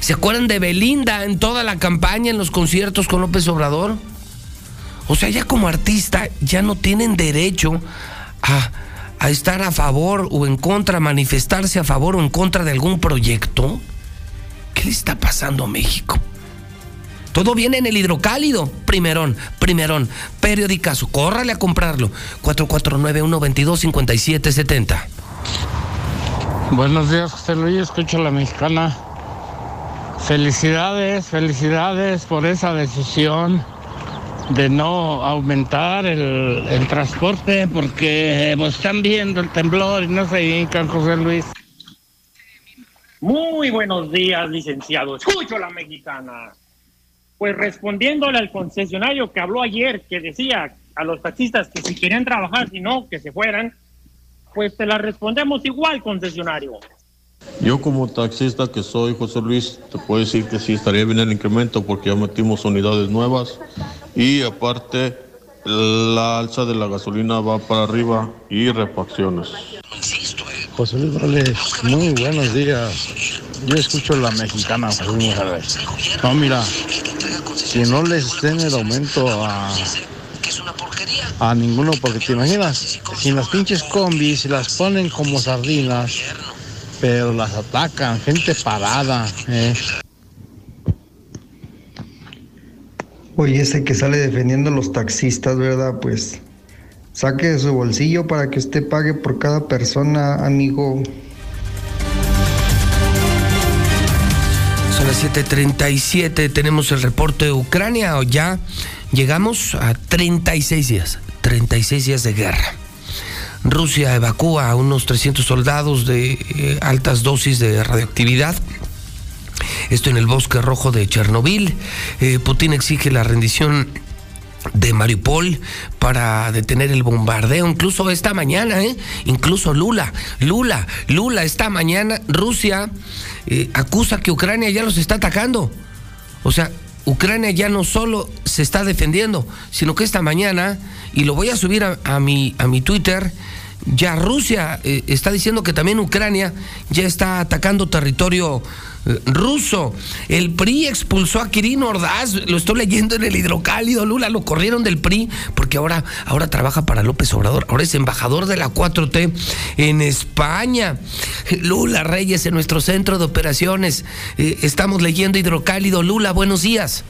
¿Se acuerdan de Belinda en toda la campaña, en los conciertos con López Obrador? O sea, ya como artista ya no tienen derecho a, estar a favor o en contra, a manifestarse a favor o en contra de algún proyecto. ¿Qué le está pasando a México? Todo viene en el hidrocálido. Primerón, primerón. Periodicazo. Córrale a comprarlo. 449-122-5770. Buenos días, José Luis. Escucho la mexicana. Felicidades, felicidades por esa decisión de no aumentar el, transporte porque pues, están viendo el temblor y no se hincan, José Luis. Muy buenos días, licenciado. Escucho la mexicana. pues respondiéndole al concesionario que habló ayer, que decía a los taxistas que si querían trabajar, si no, que se fueran, pues te la respondemos igual, concesionario. Yo como taxista que soy, José Luis, te puedo decir que sí estaría bien el incremento porque ya metimos unidades nuevas. Y aparte la alza de la gasolina va para arriba y refacciones. José Luis Morales, muy buenos días. Yo escucho la mexicana, José Luis Morales. No, mira, que no les den el aumento a, a ninguno, porque te imaginas, si las pinches combis las ponen como sardinas, pero las atacan, gente parada. ¿eh? Oye, ese que sale defendiendo a los taxistas, ¿verdad? Pues saque de su bolsillo para que usted pague por cada persona, amigo. Son las 7:37, tenemos el reporte de Ucrania, o ya llegamos a 36 días, 36 días de guerra. Rusia evacúa a unos 300 soldados de eh, altas dosis de radioactividad. Esto en el bosque rojo de Chernobyl. Eh, Putin exige la rendición de Mariupol para detener el bombardeo, incluso esta mañana, ¿eh? incluso Lula, Lula, Lula, esta mañana Rusia eh, acusa que Ucrania ya los está atacando. O sea, Ucrania ya no solo se está defendiendo, sino que esta mañana, y lo voy a subir a, mi, a mi Twitter, ya Rusia eh, está diciendo que también Ucrania ya está atacando territorio eh, ruso. El PRI expulsó a Kirin Ordaz, lo estoy leyendo en el hidrocálido, Lula, lo corrieron del PRI porque ahora, ahora trabaja para López Obrador, ahora es embajador de la 4T en España. Lula Reyes en nuestro centro de operaciones. Eh, estamos leyendo hidrocálido. Lula, buenos días.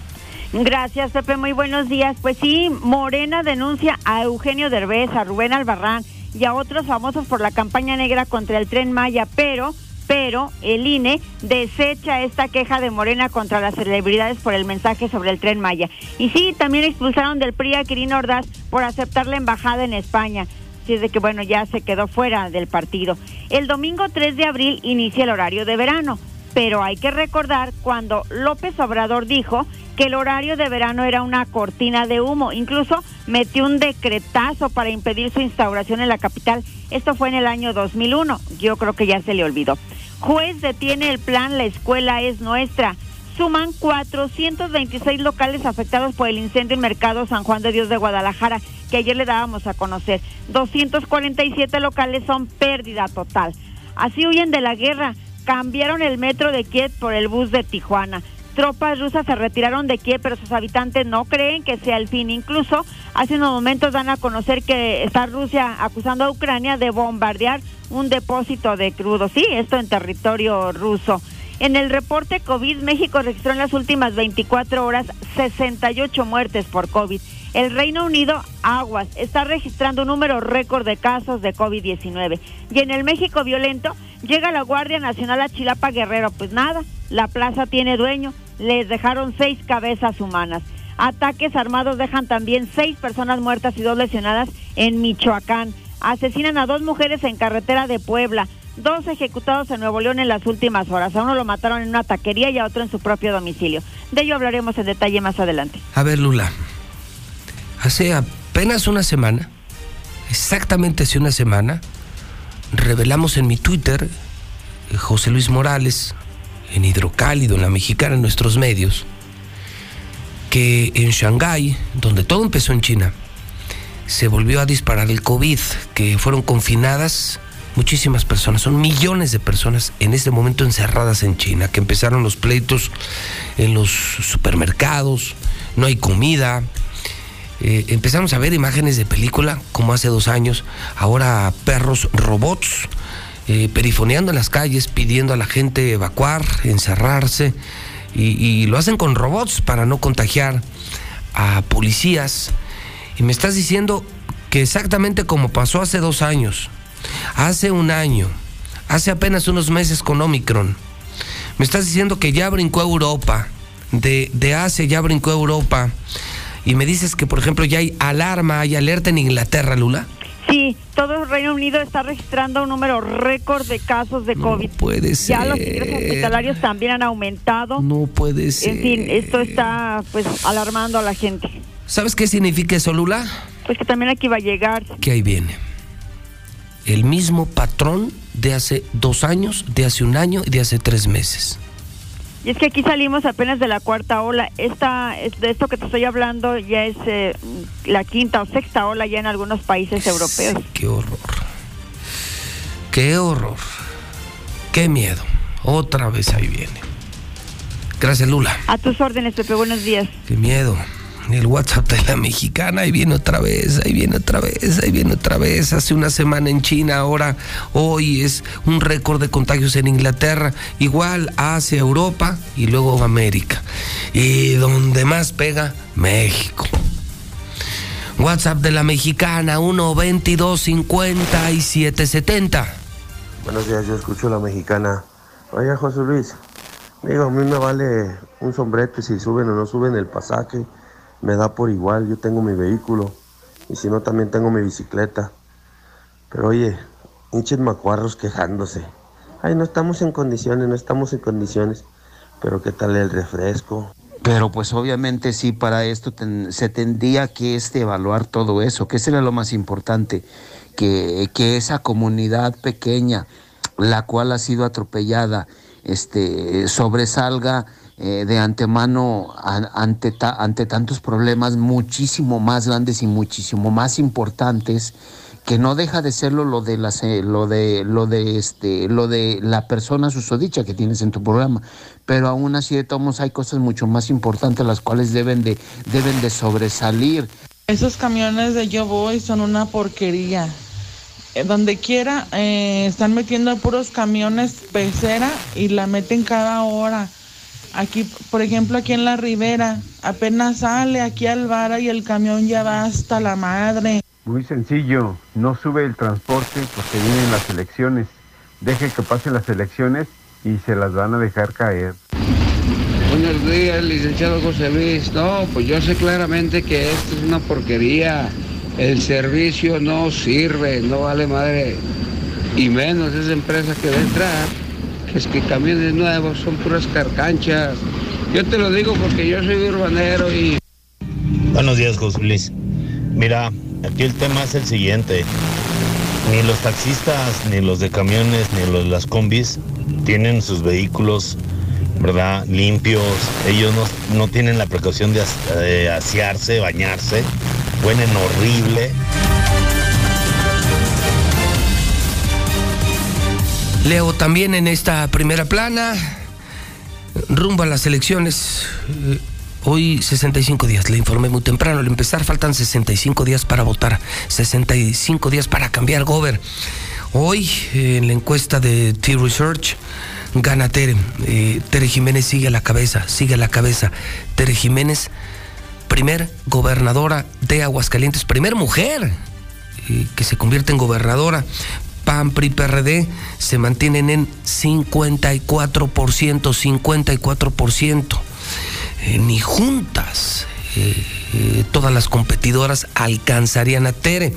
Gracias, Pepe. Muy buenos días. Pues sí, Morena denuncia a Eugenio Derbez, a Rubén Albarrán y a otros famosos por la campaña negra contra el tren Maya, pero pero el INE desecha esta queja de Morena contra las celebridades por el mensaje sobre el tren Maya. Y sí, también expulsaron del PRI a Quirino Ordaz por aceptar la embajada en España. Así es de que, bueno, ya se quedó fuera del partido. El domingo 3 de abril inicia el horario de verano, pero hay que recordar cuando López Obrador dijo que el horario de verano era una cortina de humo. Incluso metió un decretazo para impedir su instauración en la capital. Esto fue en el año 2001. Yo creo que ya se le olvidó. Juez detiene el plan La escuela es nuestra. Suman 426 locales afectados por el incendio en Mercado San Juan de Dios de Guadalajara, que ayer le dábamos a conocer. 247 locales son pérdida total. Así huyen de la guerra. Cambiaron el metro de Kiev por el bus de Tijuana tropas rusas se retiraron de Kiev, pero sus habitantes no creen que sea el fin. Incluso hace unos momentos dan a conocer que está Rusia acusando a Ucrania de bombardear un depósito de crudo. Sí, esto en territorio ruso. En el reporte COVID, México registró en las últimas 24 horas 68 muertes por COVID. El Reino Unido, aguas, está registrando un número récord de casos de COVID-19. Y en el México violento, llega la Guardia Nacional a Chilapa Guerrero. Pues nada, la plaza tiene dueño. Les dejaron seis cabezas humanas. Ataques armados dejan también seis personas muertas y dos lesionadas en Michoacán. Asesinan a dos mujeres en carretera de Puebla. Dos ejecutados en Nuevo León en las últimas horas. A uno lo mataron en una taquería y a otro en su propio domicilio. De ello hablaremos en detalle más adelante. A ver, Lula. Hace apenas una semana, exactamente hace una semana, revelamos en mi Twitter, eh, José Luis Morales, en Hidrocálido, en la Mexicana, en nuestros medios, que en Shanghái, donde todo empezó en China, se volvió a disparar el COVID, que fueron confinadas muchísimas personas, son millones de personas en este momento encerradas en China, que empezaron los pleitos en los supermercados, no hay comida, eh, empezamos a ver imágenes de película como hace dos años, ahora perros robots eh, perifoneando en las calles, pidiendo a la gente evacuar, encerrarse, y, lo hacen con robots para no contagiar a policías. Y me estás diciendo que exactamente como pasó hace dos años, hace un año, hace apenas unos meses con Omicron, me estás diciendo que ya brincó Europa, de, de Asia ya brincó Europa y me dices que, por ejemplo, ya hay alarma, hay alerta en Inglaterra, Lula. Sí, todo el Reino Unido está registrando un número récord de casos de COVID. puede Ya los ser. ingresos hospitalarios también han aumentado. No puede ser. En fin, esto está pues alarmando a la gente. ¿Sabes qué significa eso, Lula? Pues que también aquí va a llegar. Que ahí viene. El mismo patrón de hace dos años, de hace un año y de hace tres meses. Y es que aquí salimos apenas de la cuarta ola. Esta, es- de esto que te estoy hablando ya es eh, la quinta o sexta ola ya en algunos países europeos. Qué horror. Qué horror. Qué miedo. Otra vez ahí viene. Gracias, Lula. A tus órdenes, Pepe, buenos días. Qué miedo. El WhatsApp de la mexicana, ahí viene otra vez, ahí viene otra vez, ahí viene otra vez. Hace una semana en China, ahora, hoy es un récord de contagios en Inglaterra, igual hacia Europa y luego América. Y donde más pega, México. WhatsApp de la mexicana, 122 5770. Buenos días, yo escucho la mexicana. Oiga, José Luis, digo, a mí me vale un sombrete si suben o no suben el pasaje. Me da por igual, yo tengo mi vehículo. Y si no, también tengo mi bicicleta. Pero oye, hinches macuarros quejándose. Ay, no estamos en condiciones, no estamos en condiciones. Pero ¿qué tal el refresco? Pero pues obviamente sí, para esto se tendría que este, evaluar todo eso, que sería lo más importante, que, que esa comunidad pequeña, la cual ha sido atropellada, este, sobresalga eh, de antemano ante, ante tantos problemas muchísimo más grandes y muchísimo más importantes que no deja de serlo lo de las eh, lo de lo de este lo de la persona susodicha que tienes en tu programa pero aún así de todos hay cosas mucho más importantes las cuales deben de deben de sobresalir Esos camiones de Yo Voy son una porquería. Eh, donde quiera eh, están metiendo puros camiones pecera y la meten cada hora. Aquí, por ejemplo, aquí en la Ribera, apenas sale aquí al Vara y el camión ya va hasta la madre. Muy sencillo, no sube el transporte porque vienen las elecciones. Deje que pasen las elecciones y se las van a dejar caer. Buenos días, licenciado José Luis. No, pues yo sé claramente que esto es una porquería. El servicio no sirve, no vale madre. Y menos esa empresa que va a entrar, es que camiones nuevos son puras carcanchas. Yo te lo digo porque yo soy urbanero y Buenos días, José Luis. Mira, aquí el tema es el siguiente. Ni los taxistas, ni los de camiones, ni los de las combis tienen sus vehículos, ¿verdad? Limpios. Ellos no, no tienen la precaución de as- eh, asearse, bañarse. Huelen horrible. Leo también en esta primera plana, rumbo a las elecciones. eh, Hoy 65 días, le informé muy temprano, al empezar faltan 65 días para votar, 65 días para cambiar gober. Hoy en la encuesta de T-Research gana Tere, eh, Tere Jiménez sigue a la cabeza, sigue a la cabeza. Tere Jiménez, primer gobernadora de Aguascalientes, primer mujer eh, que se convierte en gobernadora. PAN, PRI, PRD se mantienen en 54%, 54%. Eh, ni juntas. eh, eh, todas las competidoras alcanzarían a Tere.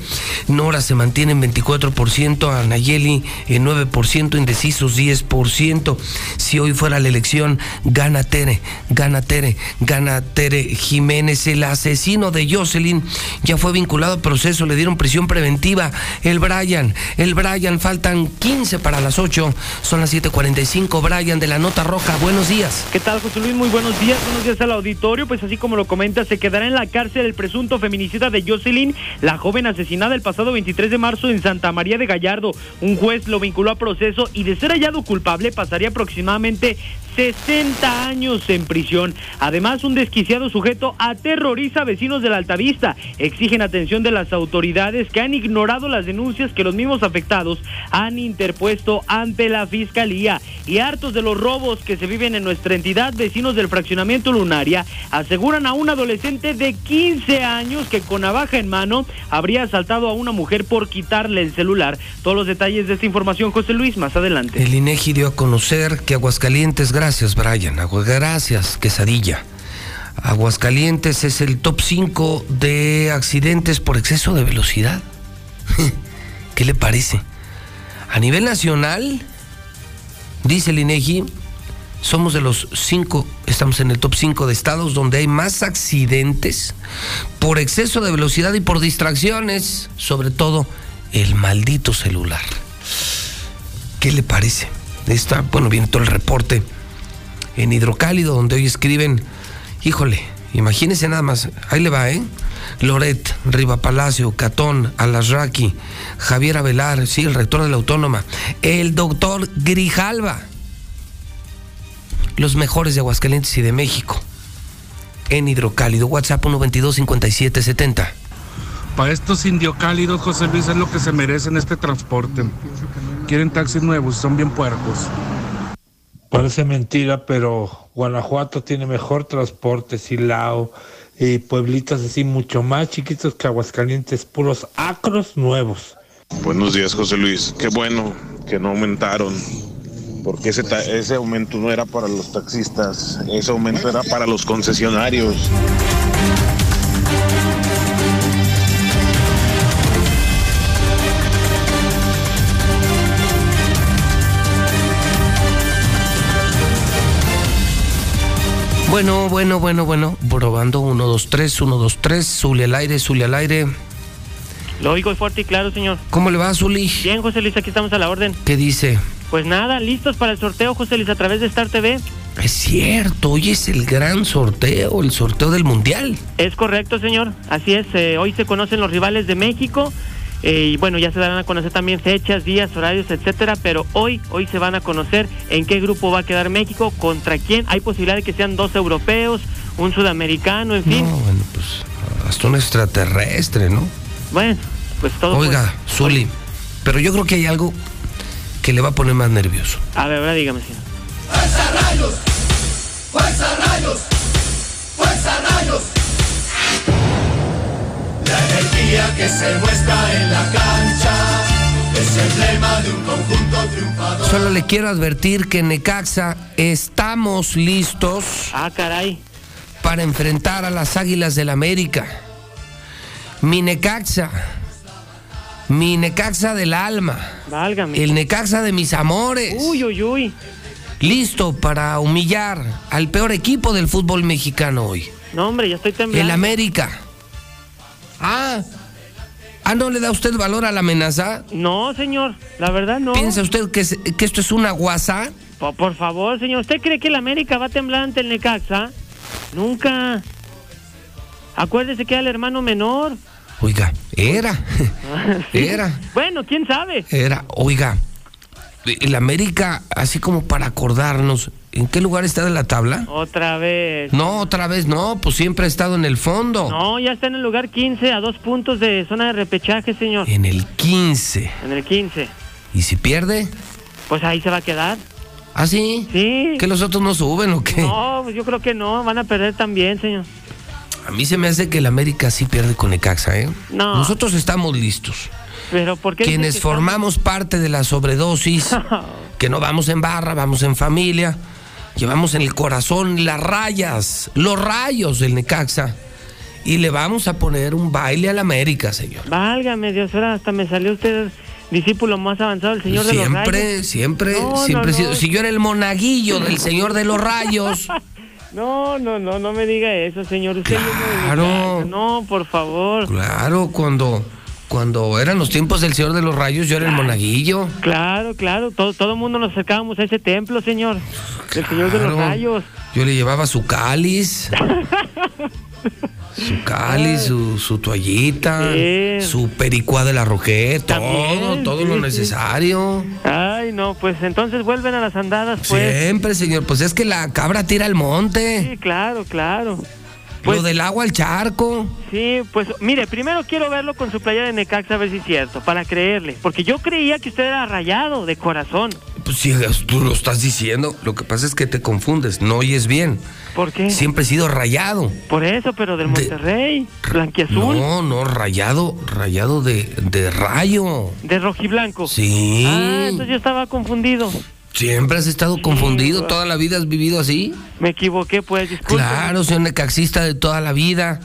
Nora se mantiene en 24%, a Nayeli en 9%, indecisos 10%. Si hoy fuera la elección, gana Tere, gana Tere, gana Tere Jiménez. El asesino de Jocelyn ya fue vinculado a proceso, le dieron prisión preventiva. El Brian, el Brian, faltan 15 para las 8, son las 7:45. Brian de la Nota Roja, buenos días. ¿Qué tal, José Luis? Muy buenos días. Buenos días al auditorio. Pues así como lo comenta, se quedará en la cárcel el presunto feminicida de Jocelyn, la joven asesinada el pasado 23 de marzo en Santa María de Gallardo. Un juez lo vinculó a proceso y de ser hallado culpable pasaría aproximadamente 60 años en prisión. Además, un desquiciado sujeto aterroriza a vecinos de la Altavista. Exigen atención de las autoridades que han ignorado las denuncias que los mismos afectados han interpuesto ante la fiscalía. Y hartos de los robos que se viven en nuestra entidad, vecinos del fraccionamiento Lunaria aseguran a un adolescente de 15 años que con navaja en mano habría asaltado a una mujer por quitarle el celular. Todos los detalles de esta información, José Luis, más adelante. El INEGI dio a conocer que Aguascalientes, gracias Brian, Agua- gracias Quesadilla. Aguascalientes es el top 5 de accidentes por exceso de velocidad. ¿Qué le parece? A nivel nacional, dice el INEGI, somos de los cinco, estamos en el top 5 de estados donde hay más accidentes por exceso de velocidad y por distracciones, sobre todo el maldito celular. ¿Qué le parece? Está, bueno, viene todo el reporte en Hidrocálido, donde hoy escriben, híjole, imagínense nada más, ahí le va, ¿eh? Loret, Riva Palacio, Catón, Alasraqui, Javier Avelar, sí, el rector de la Autónoma, el doctor Grijalva, los mejores de Aguascalientes y de México, en Hidrocálido, WhatsApp 122-5770. Para estos indiocálidos, José Luis, es lo que se merecen este transporte. Quieren taxis nuevos, son bien puercos. Parece mentira, pero Guanajuato tiene mejor transporte, Silao y pueblitos así mucho más chiquitos que Aguascalientes, puros acros nuevos. Buenos días, José Luis. Qué bueno que no aumentaron, porque ese, ese aumento no era para los taxistas, ese aumento era para los concesionarios. Bueno, bueno, bueno, bueno, probando 1, 2, 3, 1, 2, 3, Zuli al aire, Zuli al aire. Lo oigo fuerte y claro, señor. ¿Cómo le va, Zuli? Bien, José Luis, aquí estamos a la orden. ¿Qué dice? Pues nada, listos para el sorteo, José Luis, a través de Star TV. Es cierto, hoy es el gran sorteo, el sorteo del Mundial. Es correcto, señor. Así es, eh, hoy se conocen los rivales de México. Eh, y bueno, ya se darán a conocer también fechas, días, horarios, etcétera. Pero hoy, hoy se van a conocer en qué grupo va a quedar México, contra quién. Hay posibilidad de que sean dos europeos, un sudamericano, en fin. No, bueno, pues hasta un extraterrestre, ¿no? Bueno, pues todo. Oiga, Zuli, pero yo creo que hay algo que le va a poner más nervioso. A ver, ahora dígame, señor. ¡Fuerza rayos! ¡Fuerza rayos! ¡Fuerza Que se muestra en la cancha es emblema de un conjunto triunfador. Solo le quiero advertir que en Necaxa estamos listos. Ah, caray. Para enfrentar a las Águilas del América. Mi Necaxa. Mi Necaxa del alma. Válgame. El Necaxa de mis amores. Uy, uy, uy. Listo para humillar al peor equipo del fútbol mexicano hoy. No, hombre, ya estoy temblando. El América. Ah. Ah, ¿no le da usted valor a la amenaza? No, señor, la verdad no. ¿Piensa usted que, es- que esto es una guasa? Po- Por, favor, señor, ¿usted cree que el América va a temblar ante el Necaxa? Nunca. Acuérdese que era el hermano menor. Oiga, era. Era. Bueno, quién sabe. Era, oiga, el América, así como para acordarnos, ¿en qué lugar está de la tabla? Otra vez. No, otra vez no, pues siempre ha estado en el fondo. No, ya está en el lugar 15, a dos puntos de zona de repechaje, señor. En el 15. En el 15. ¿Y si pierde? Pues ahí se va a quedar. ¿Ah, sí? Sí. ¿Que los otros no suben o qué? No, pues yo creo que no, van a perder también, señor. A mí se me hace que el América sí pierde con Necaxa, ¿eh? No. Nosotros estamos listos. Pero ¿por qué? Quienes formamos parte de la sobredosis, que no vamos en barra, vamos en familia, llevamos en el corazón las rayas, los rayos del Necaxa, y le vamos a poner un baile al América, señor. Válgame Dios, ahora hasta me salió usted discípulo más avanzado del Señor de los Rayos. siempre, No, siempre he no, sido. no. Si yo era el monaguillo del Señor de los Rayos. No, no, no, no me diga eso, señor. Usted Claro. No, por favor. Claro, cuando, cuando eran los tiempos del Señor de los Rayos, yo era el monaguillo. Claro, claro. Todo, todo el mundo nos acercábamos a ese templo, señor. Del Señor de los Claro. Rayos. Yo le llevaba su cáliz. su cáliz, su, su toallita, Sí. su pericuá de la roqueta, todo, todo sí, lo sí. necesario. Ay, no, pues entonces vuelven a las andadas, pues. Siempre, señor. Pues es que la cabra tira al monte. Sí, claro, claro. Lo del agua al charco. Sí, pues mire, primero quiero verlo con su playa de Necaxa a ver si es cierto, para creerle. Porque yo creía que usted era rayado de corazón. Pues sí, tú lo estás diciendo. Lo que pasa es que te confundes, no oyes bien. ¿Por qué? Siempre he sido rayado. Por eso, pero del Monterrey, blanquiazul, No, no, rayado, rayado de, de rayo. de rojiblanco. Sí. Ah, entonces yo estaba confundido. Siempre has estado confundido, toda la vida has vivido así. Me equivoqué, pues, disculpe. Claro, soy un necaxista de toda la vida.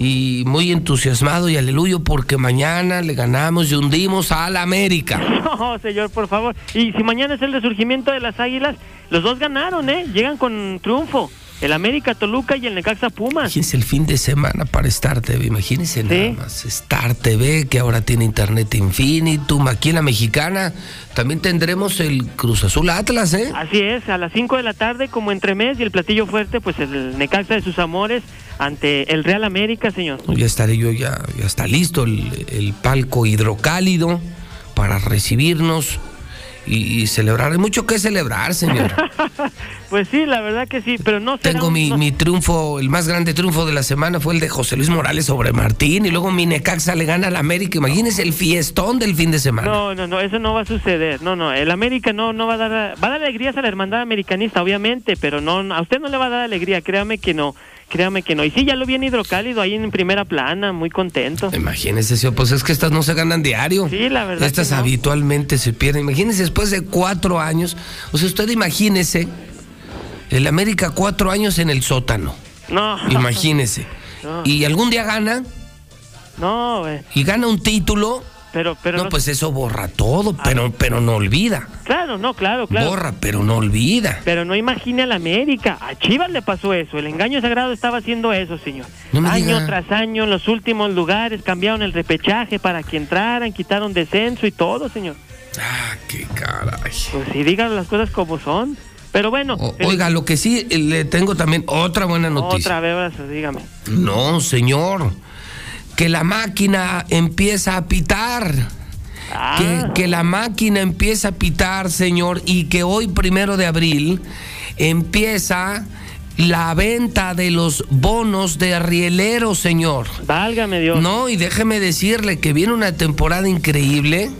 y muy entusiasmado y aleluyo porque mañana le ganamos y hundimos a la América. No, señor, por favor. Y si mañana es el resurgimiento de las Águilas, los dos ganaron, ¿eh? Llegan con triunfo. El América Toluca y el Necaxa Pumas. Es el fin de semana para Star TV, imagínense nada más. Star TV, que ahora tiene Internet Infinitum. Aquí en la Mexicana también tendremos el Cruz Azul Atlas, ¿eh? Así es, a las 5 de la tarde como entremés y el platillo fuerte, pues el Necaxa de sus amores ante el Real América, señor. Ya estaré yo, ya, ya está listo el, el palco hidrocálido para recibirnos y, y celebrar. Hay mucho que celebrar, señor. Pues sí, la verdad que sí, pero no será Tengo mi, mi triunfo, el más grande triunfo de la semana fue el de José Luis Morales sobre Martín y luego mi Necaxa le gana al América. Imagínese el fiestón del fin de semana. No, no, no, eso no va a suceder. No, no, el América no, no va a dar, va a dar alegrías a la hermandad americanista, obviamente, pero no, a usted no le va a dar alegría, créame que no, créame que no. Y sí, ya lo viene hidrocálido ahí en primera plana, muy contento. Imagínese, señor, pues es que estas no se ganan diario. Sí, la verdad Estas que no. habitualmente se pierden. Imagínese después de cuatro años, o sea, usted imagínese el América cuatro años en el sótano. No. Imagínese. No. Y algún día gana No, güey. y gana un título. Pero, pero no, pues eso borra todo, pero, pero no olvida. Claro, no, claro, claro. Borra, pero no olvida. Pero no imagine a la América. A Chivas le pasó eso. El engaño sagrado estaba haciendo eso, señor. No me año diga. tras año, en los últimos lugares, cambiaron el repechaje para que entraran, quitaron descenso y todo, señor. Ah, qué caray. Pues sí, digan las cosas como son. Pero bueno. Oiga, lo que sí le tengo también otra buena noticia. Otra vez, dígame. No, señor. Que la máquina empieza a pitar. Ah. Que, que la máquina empieza a pitar, señor, y que hoy, primero de abril, empieza la venta de los bonos de rielero, señor. Válgame Dios. No, y déjeme decirle que viene una temporada increíble.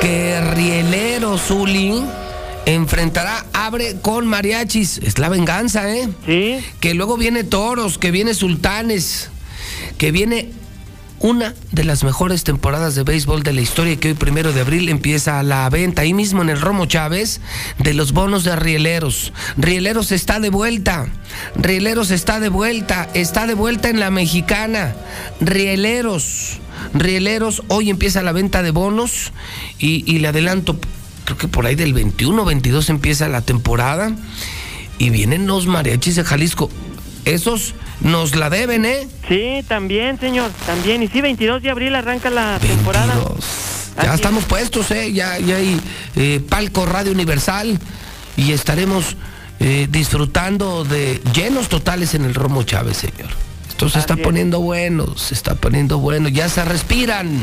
Que Rielero Zuli enfrentará Abre con mariachis. Es la venganza, ¿eh? Sí. Que luego viene Toros, que viene Sultanes, que viene una de las mejores temporadas de béisbol de la historia que hoy primero de abril empieza la venta ahí mismo en el Romo Chávez de los bonos de Rieleros. Rieleros está de vuelta. Rieleros está de vuelta. Está de vuelta en la mexicana. Rieleros. Rieleros, hoy empieza la venta de bonos y, y le adelanto, creo que por ahí del 21, 22 empieza la temporada y vienen los mariachis de Jalisco. Esos nos la deben, ¿eh? Sí, también, señor. También. Y sí, 22 de abril arranca la temporada. Ya estamos puestos, ¿eh? Ya, ya hay eh, palco Radio Universal y estaremos eh, disfrutando de llenos totales en el Romo Chávez, señor. Esto se está es. poniendo bueno, se está poniendo bueno. Ya se respiran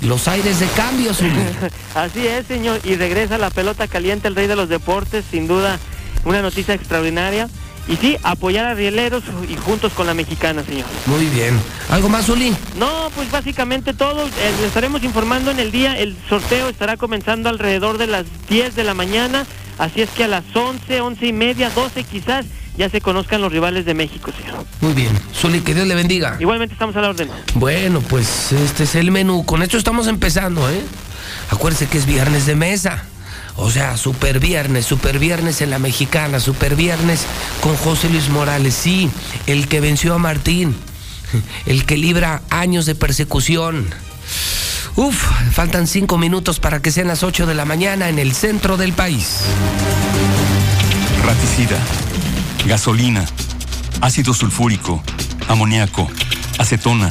los aires de cambio, Zuli. Así es, señor. Y regresa la pelota caliente, el rey de los deportes, sin duda, una noticia extraordinaria. Y sí, apoyar a Rieleros y juntos con la mexicana, señor. Muy bien. ¿Algo más, Zuli? No, pues básicamente todo. Eh, le estaremos informando en el día. El sorteo estará comenzando alrededor de las 10 de la mañana. Así es que a las 11, 11 y media, 12 quizás, ya se conozcan los rivales de México, señor. Muy bien. Zuli, que Dios le bendiga. Igualmente estamos a la orden. Bueno, pues este es el menú. Con esto estamos empezando, ¿eh? Acuérdese que es viernes de mesa. O sea, super viernes, super viernes en la mexicana, super viernes con José Luis Morales. Sí, el que venció a Martín, el que libra años de persecución. Uf, faltan cinco minutos para que sean las 8 de la mañana en el centro del país. Raticida, gasolina, ácido sulfúrico, amoníaco, acetona.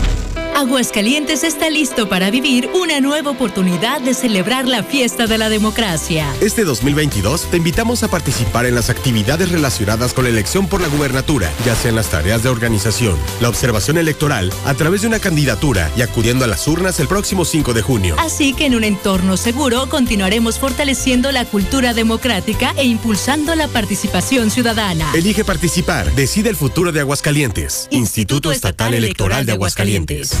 Aguascalientes está listo para vivir una nueva oportunidad de celebrar la fiesta de la democracia. Este 2022 te invitamos a participar en las actividades relacionadas con la elección por la gubernatura, ya sean las tareas de organización, la observación electoral, a través de una candidatura y acudiendo a las urnas el próximo 5 de junio. Así que en un entorno seguro continuaremos fortaleciendo la cultura democrática e impulsando la participación ciudadana. Elige participar, decide el futuro de Aguascalientes. Instituto Estatal Electoral de Aguascalientes.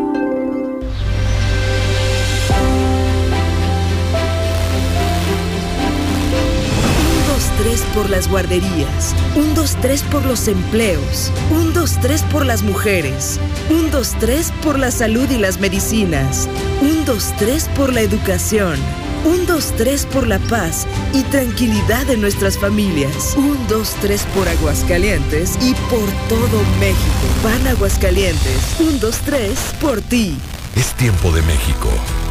Por las guarderías, un 2-3 por los empleos, un 2-3 por las mujeres, un 2-3 por la salud y las medicinas, un 2-3 por la educación, un 2-3 por la paz y tranquilidad de nuestras familias, un 2-3 por Aguascalientes y por todo México. Pan Aguascalientes, un 2-3 por ti. Es tiempo de México,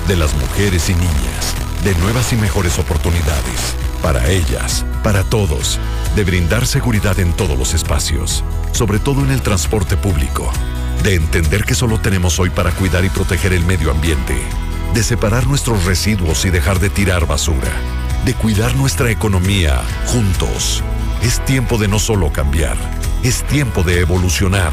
de las mujeres y niñas, de nuevas y mejores oportunidades para ellas, para todos, de brindar seguridad en todos los espacios, sobre todo en el transporte público, de entender que solo tenemos hoy para cuidar y proteger el medio ambiente, de separar nuestros residuos y dejar de tirar basura, de cuidar nuestra economía juntos. Es tiempo de no solo cambiar, es tiempo de evolucionar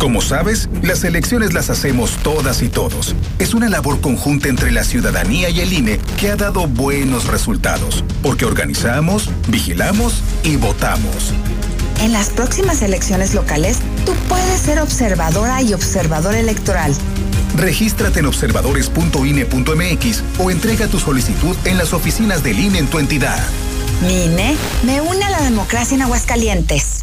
Como sabes, las elecciones las hacemos todas y todos. Es una labor conjunta entre la ciudadanía y el INE que ha dado buenos resultados, porque organizamos, vigilamos y votamos. En las próximas elecciones locales, tú puedes ser observadora y observador electoral. Regístrate en observadores.ine.mx o entrega tu solicitud en las oficinas del INE en tu entidad. Mi INE me une a la democracia en Aguascalientes.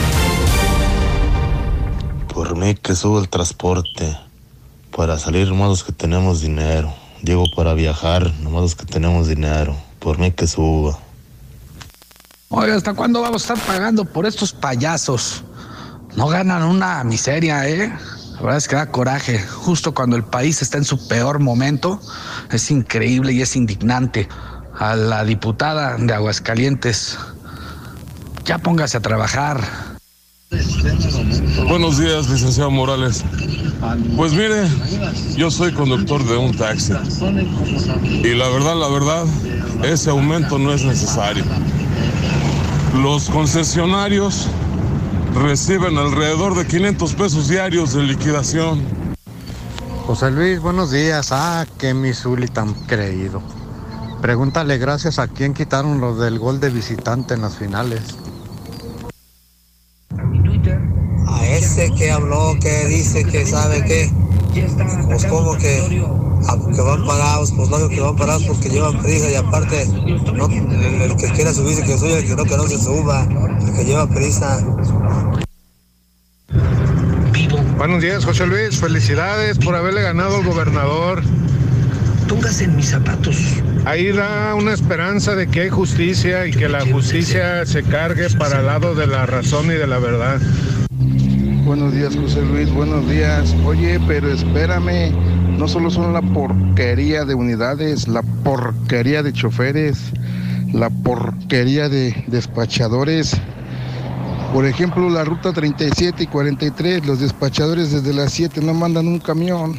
Por mí que sube el transporte. Para salir nomás los que tenemos dinero. Digo para viajar, nomás los que tenemos dinero. Por mí que suba. Oiga, ¿hasta cuándo vamos a estar pagando por estos payasos? No ganan una miseria, ¿eh? La verdad es que da coraje. Justo cuando el país está en su peor momento, es increíble y es indignante. A la diputada de Aguascalientes, ya póngase a trabajar. Buenos días, licenciado Morales. Pues mire, yo soy conductor de un taxi. Y la verdad, la verdad, ese aumento no es necesario. Los concesionarios reciben alrededor de 500 pesos diarios de liquidación. José Luis, buenos días. Ah, qué Misuli tan creído. Pregúntale gracias a quién quitaron los del gol de visitante en las finales. Que habló, que dice que sabe que, pues como que, ah, que van parados, pues no que van parados porque llevan prisa y aparte, no, el, el que quiera subirse que suba, el que no, que no se suba, el que lleva prisa. Buenos días, José Luis. Felicidades por haberle ganado al gobernador. Póngase en mis zapatos. Ahí da una esperanza de que hay justicia y que la justicia se cargue para el lado de la razón y de la verdad. Buenos días, José Luis. Buenos días. Oye, pero espérame. No solo son la porquería de unidades, la porquería de choferes, la porquería de despachadores. Por ejemplo, la ruta 37 y 43, los despachadores desde las 7 no mandan un camión.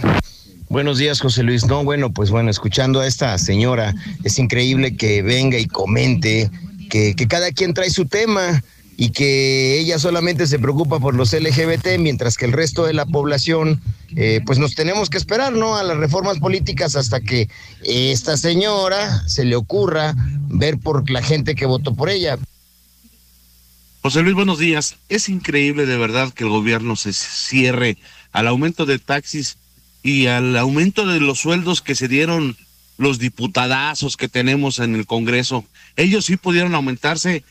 Buenos días, José Luis. No, bueno, pues bueno, escuchando a esta señora, es increíble que venga y comente que, que cada quien trae su tema y que ella solamente se preocupa por los LGBT, mientras que el resto de la población, eh, pues nos tenemos que esperar, ¿no? A las reformas políticas hasta que esta señora se le ocurra ver por la gente que votó por ella. José Luis, buenos días. Es increíble de verdad que el gobierno se cierre al aumento de taxis y al aumento de los sueldos que se dieron los diputadazos que tenemos en el Congreso. Ellos sí pudieron aumentarse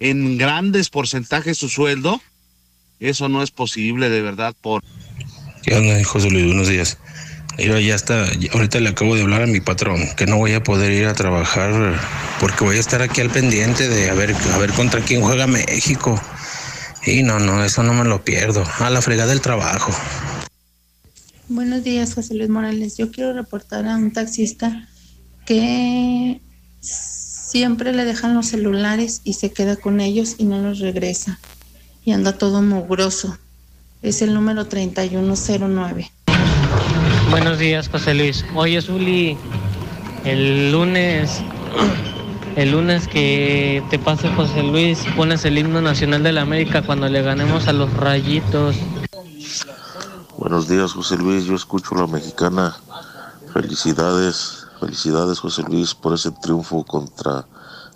en grandes porcentajes su sueldo. Eso no es posible de verdad por... ¿Qué onda, José Luis? Buenos días. Yo ya está, ahorita le acabo de hablar a mi patrón que no voy a poder ir a trabajar porque voy a estar aquí al pendiente de a ver, a ver contra quién juega México. Y no, no, eso no me lo pierdo. A la fregada del trabajo. Buenos días, José Luis Morales. Yo quiero reportar a un taxista que siempre le dejan los celulares y se queda con ellos y no los regresa. Y anda todo mugroso. Es el número 3109. Buenos días, José Luis. Oye, Zuli, el lunes, el lunes que te pase José Luis, pones el himno nacional de la América cuando le ganemos a los rayitos. Buenos días, José Luis. Yo escucho la mexicana. Felicidades, felicidades, José Luis, por ese triunfo contra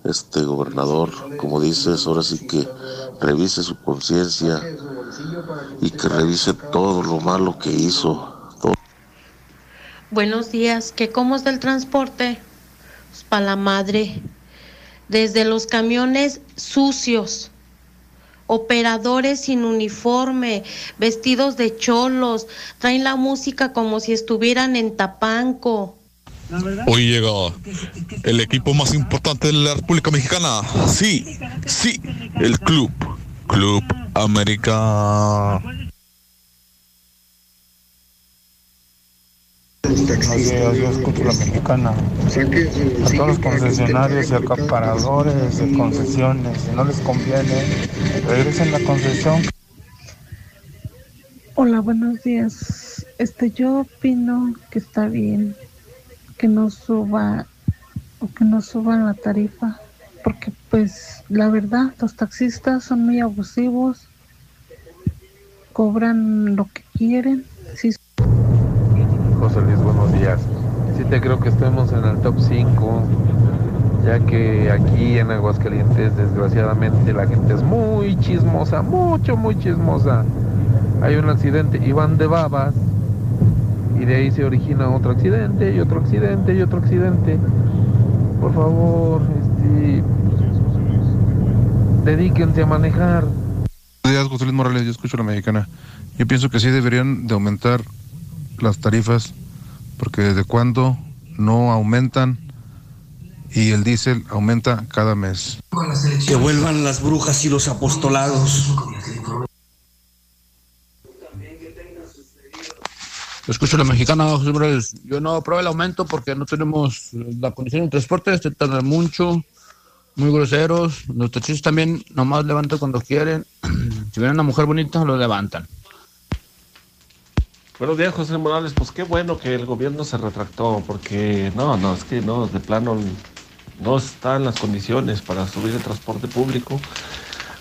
este gobernador. Como dices, ahora sí que revise su conciencia y que revise todo lo malo que hizo Buenos días, ¿qué cómo es del transporte? Pues para la madre. Desde los camiones sucios, operadores sin uniforme, vestidos de cholos, traen la música como si estuvieran en Tapanco. Hoy llega el equipo más importante de la República Mexicana. Sí, sí, el club. Club América. yo escucho la mexicana. A todos los concesionarios y acaparadores de concesiones, si no les conviene, regresen la concesión. Hola, buenos días. Este, yo opino que está bien que no suba o que no suban la tarifa, porque pues la verdad los taxistas son muy abusivos, cobran lo que quieren. Sí. José Luis, buenos días. Sí te creo que estemos en el top 5, ya que aquí en Aguascalientes desgraciadamente la gente es muy chismosa, mucho, muy chismosa. Hay un accidente y van de babas y de ahí se origina otro accidente y otro accidente y otro accidente. Por favor, este, dedíquense a manejar. Buenos días, José Luis Morales, yo escucho la mexicana. Yo pienso que sí deberían de aumentar las tarifas, porque desde cuando no aumentan y el diésel aumenta cada mes. Que vuelvan las brujas y los apostolados. Escucho la mexicana, José Morales. Yo no apruebo el aumento porque no tenemos la condición de transporte, se tarda mucho, muy groseros. Los taxistas también nomás levantan cuando quieren. Si ven a una mujer bonita, lo levantan. Buenos días, José Morales. Pues qué bueno que el gobierno se retractó, porque no, no, es que no, de plano no están las condiciones para subir el transporte público.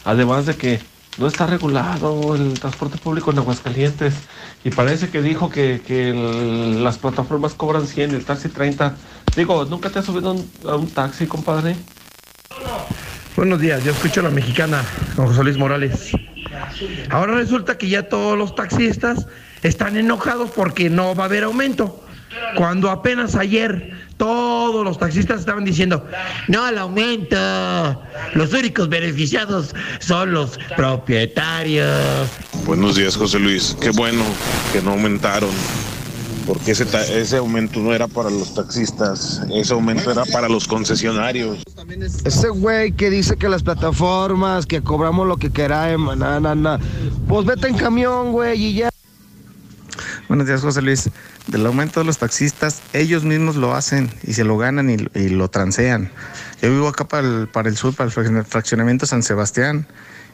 Además de que no está regulado el transporte público en Aguascalientes y parece que dijo que, las plataformas cobran 100 y el taxi 30. Digo, ¿nunca te has subido a un taxi, compadre? Buenos días, yo escucho a la mexicana con José Luis Morales. Ahora resulta que ya todos los taxistas están enojados porque no va a haber aumento. Cuando apenas ayer todos los taxistas estaban diciendo, no al aumento, los únicos beneficiados son los propietarios. Buenos días, José Luis. Qué bueno que no aumentaron, porque ese, ese aumento no era para los taxistas, ese aumento era para los concesionarios. Ese güey que dice que las plataformas, que cobramos lo que queramos, na, na, na. pues vete en camión, güey, y ya. Buenos días, José Luis. Del aumento de los taxistas, ellos mismos lo hacen y se lo ganan y, lo transean. Yo vivo acá para el, para el sur, para el fraccionamiento San Sebastián,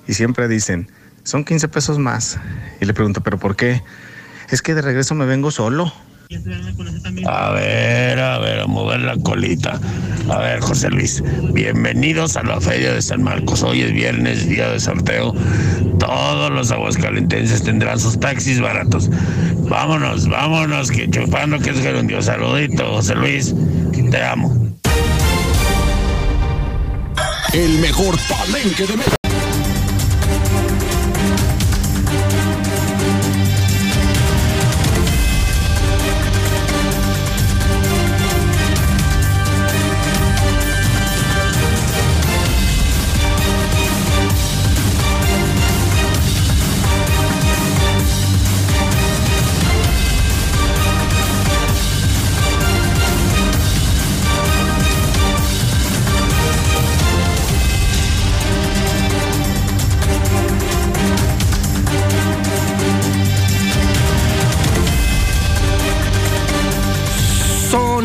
y siempre dicen, son 15 pesos más. Y le pregunto, ¿pero por qué? Es que de regreso me vengo solo. A ver, a ver, a mover la colita. A ver, José Luis, bienvenidos a la Feria de San Marcos. Hoy es viernes, día de sorteo. Todos los aguascalentenses tendrán sus taxis baratos. Vámonos, vámonos, que chupando que es gerundio. Saludito, José Luis, te amo. El mejor palenque de México.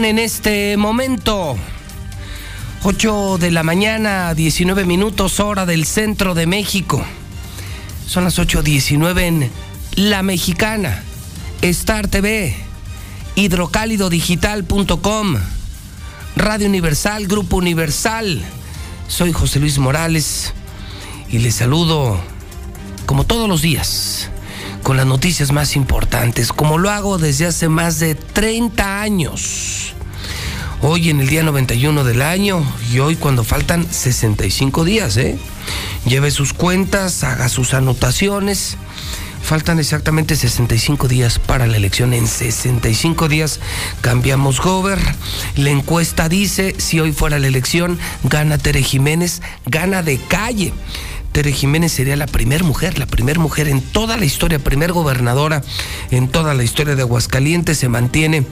En este momento 8 de la mañana, 19 minutos hora del centro de México. Son las 8.19 en La Mexicana, Star TV, hidrocálidodigital.com, Radio Universal, Grupo Universal. Soy José Luis Morales y les saludo como todos los días con las noticias más importantes, como lo hago desde hace más de 30 años. Hoy en el día 91 del año y hoy cuando faltan 65 días, ¿eh? Lleve sus cuentas, haga sus anotaciones. Faltan exactamente 65 días para la elección. En 65 días cambiamos gober. La encuesta dice, si hoy fuera la elección, gana Tere Jiménez, gana de calle. Tere Jiménez sería la primera mujer, la primera mujer en toda la historia, primer gobernadora en toda la historia de Aguascalientes. Se mantiene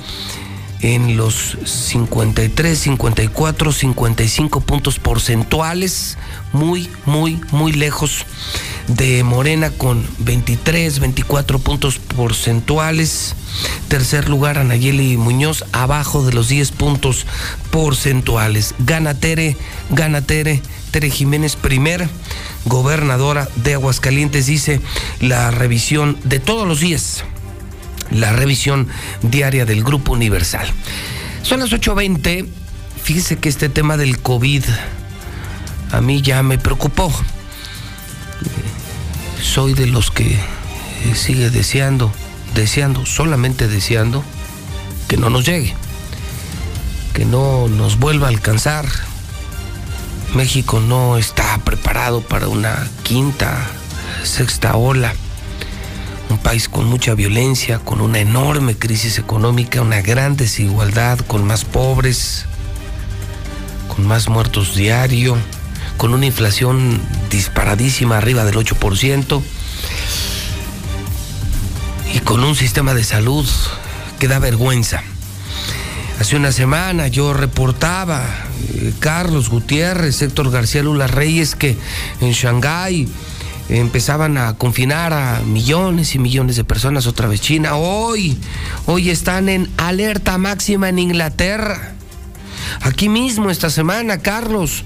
en los 53, 54, 55 puntos porcentuales, muy, muy, muy lejos de Morena con 23, 24 puntos porcentuales. Tercer lugar, Anayeli Muñoz, abajo de los 10 puntos porcentuales. Gana Tere, gana Tere, Tere Jiménez, primer gobernadora de Aguascalientes, dice la revisión de todos los días la revisión diaria del Grupo Universal. Son las 8.20. Fíjese que este tema del COVID a mí ya me preocupó. Soy de los que sigue deseando, deseando, solamente deseando que no nos llegue, que no nos vuelva a alcanzar. México no está preparado para una quinta, sexta ola un país con mucha violencia, con una enorme crisis económica, una gran desigualdad, con más pobres, con más muertos diario, con una inflación disparadísima arriba del 8% y con un sistema de salud que da vergüenza. Hace una semana yo reportaba, eh, Carlos Gutiérrez, Héctor García Lula Reyes, que en Shanghái empezaban a confinar a millones y millones de personas otra vez China. Hoy, hoy están en alerta máxima en Inglaterra. Aquí mismo esta semana, Carlos,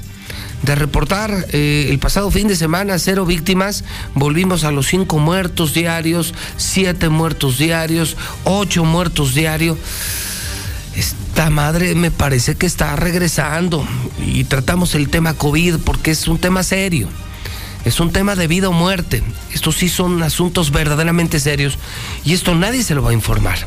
de reportar eh, el pasado fin de semana cero víctimas, volvimos a los cinco muertos diarios, siete muertos diarios, ocho muertos diarios. Esta madre me parece que está regresando y tratamos el tema COVID porque es un tema serio. Es un tema de vida o muerte. Estos sí son asuntos verdaderamente serios y esto nadie se lo va a informar.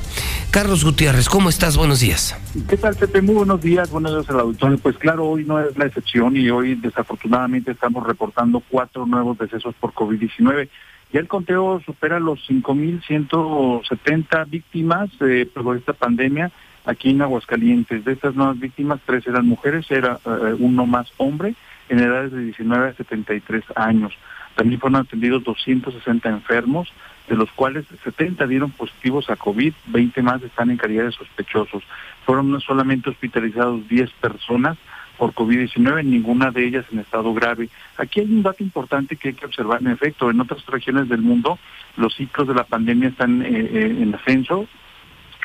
Carlos Gutiérrez, ¿cómo estás? Buenos días. ¿Qué tal, Pepe? Muy buenos días. Buenos días al auditorio. Pues claro, hoy no es la excepción y hoy desafortunadamente estamos reportando cuatro nuevos decesos por COVID-19. Ya el conteo supera los 5.170 víctimas eh, por esta pandemia aquí en Aguascalientes. De estas nuevas víctimas, tres eran mujeres, era eh, uno más hombre en edades de 19 a 73 años. También fueron atendidos 260 enfermos, de los cuales 70 dieron positivos a COVID, 20 más están en calidad de sospechosos. Fueron solamente hospitalizados 10 personas por COVID-19, ninguna de ellas en estado grave. Aquí hay un dato importante que hay que observar. En efecto, en otras regiones del mundo los ciclos de la pandemia están eh, eh, en ascenso,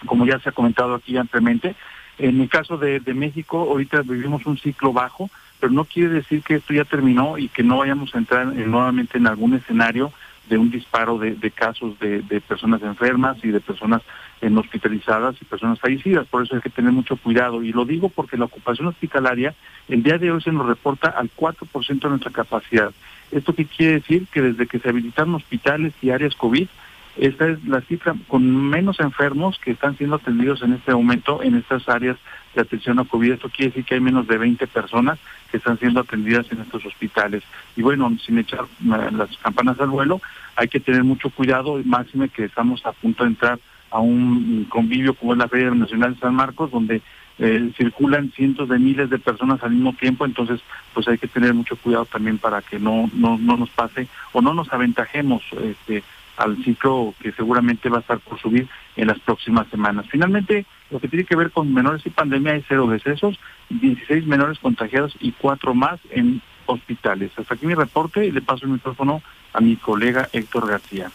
como ya se ha comentado aquí ampliamente. En el caso de, de México, ahorita vivimos un ciclo bajo, pero no quiere decir que esto ya terminó y que no vayamos a entrar nuevamente en algún escenario de un disparo de, casos de, personas enfermas y de personas en hospitalizadas y personas fallecidas. Por eso hay que tener mucho cuidado. Y lo digo porque la ocupación hospitalaria el día de hoy se nos reporta al 4% de nuestra capacidad. ¿Esto qué quiere decir? Que desde que se habilitaron hospitales y áreas COVID, esta es la cifra con menos enfermos que están siendo atendidos en este momento en estas áreas de atención a COVID. Esto quiere decir que hay menos de 20 personas que están siendo atendidas en estos hospitales. Y bueno, sin echar las campanas al vuelo, hay que tener mucho cuidado, máxime que estamos a punto de entrar a un convivio como es la Feria Nacional de San Marcos, donde eh, circulan cientos de miles de personas al mismo tiempo, entonces pues hay que tener mucho cuidado también para que no, no, no nos pase o no nos aventajemos este, al ciclo que seguramente va a estar por subir en las próximas semanas. Finalmente, lo que tiene que ver con menores y pandemia es cero decesos, 16 menores contagiados y cuatro más en hospitales. Hasta aquí mi reporte y le paso el micrófono a mi colega Héctor García.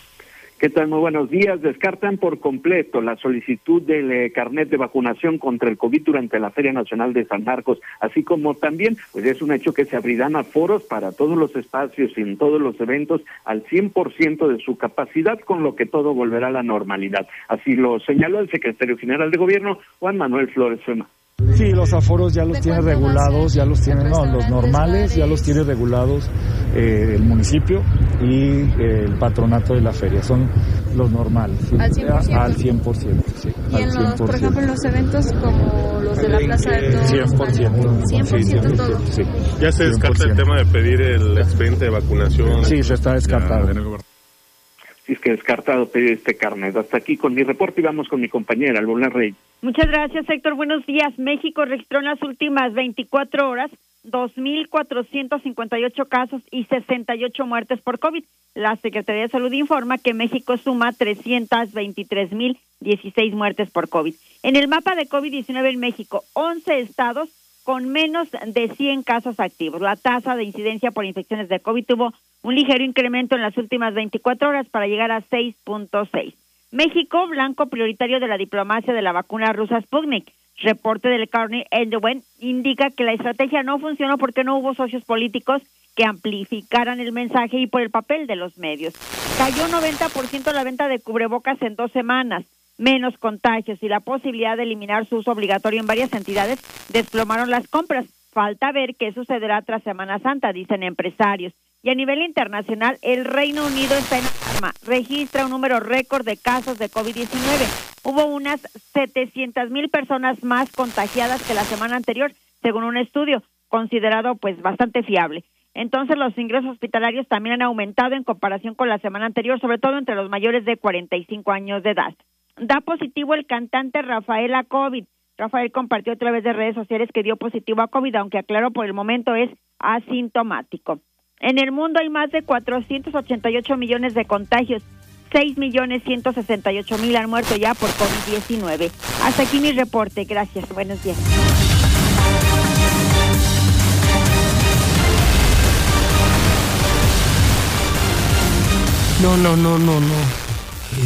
¿Qué tal? Muy buenos días. Descartan por completo la solicitud del eh, carnet de vacunación contra el COVID durante la Feria Nacional de San Marcos, así como también, pues es un hecho que se abrirán aforos para todos los espacios y en todos los eventos al 100% de su capacidad, con lo que todo volverá a la normalidad. Así lo señaló el secretario general de Gobierno, Juan Manuel Flores Fema. Sí, los aforos ya los tiene regulados, ya los tiene, no, los normales ya los tiene regulados eh, el municipio y eh, el patronato de la feria, son los normales. Al 100%. Al 100%, sí. Y en los, por ejemplo, en los eventos como los de la Plaza de Toros. 100%. 100%, todo. Sí. ¿Ya se descarta el tema de pedir el expediente de vacunación? Sí, se está descartado es que descartado pedir este carnet. Hasta aquí con mi reporte y vamos con mi compañera, Albona Rey. Muchas gracias, Héctor. Buenos días. México registró en las últimas 24 horas 2.458 casos y 68 muertes por COVID. La Secretaría de Salud informa que México suma 323.016 muertes por COVID. En el mapa de COVID-19 en México, 11 estados con menos de 100 casos activos. La tasa de incidencia por infecciones de COVID tuvo un ligero incremento en las últimas 24 horas para llegar a 6.6. México, blanco prioritario de la diplomacia de la vacuna rusa Sputnik. Reporte del Carney Endowen indica que la estrategia no funcionó porque no hubo socios políticos que amplificaran el mensaje y por el papel de los medios. Cayó 90% la venta de cubrebocas en dos semanas. Menos contagios y la posibilidad de eliminar su uso obligatorio en varias entidades desplomaron las compras. Falta ver qué sucederá tras Semana Santa, dicen empresarios. Y a nivel internacional, el Reino Unido está en alarma. Registra un número récord de casos de COVID-19. Hubo unas 700 mil personas más contagiadas que la semana anterior, según un estudio considerado pues bastante fiable. Entonces los ingresos hospitalarios también han aumentado en comparación con la semana anterior, sobre todo entre los mayores de 45 años de edad. Da positivo el cantante Rafael a COVID. Rafael compartió a través de redes sociales que dio positivo a COVID, aunque aclaró por el momento es asintomático. En el mundo hay más de 488 millones de contagios. 6 millones 168 mil han muerto ya por COVID-19. Hasta aquí mi reporte. Gracias. Buenos días. No, no, no, no, no.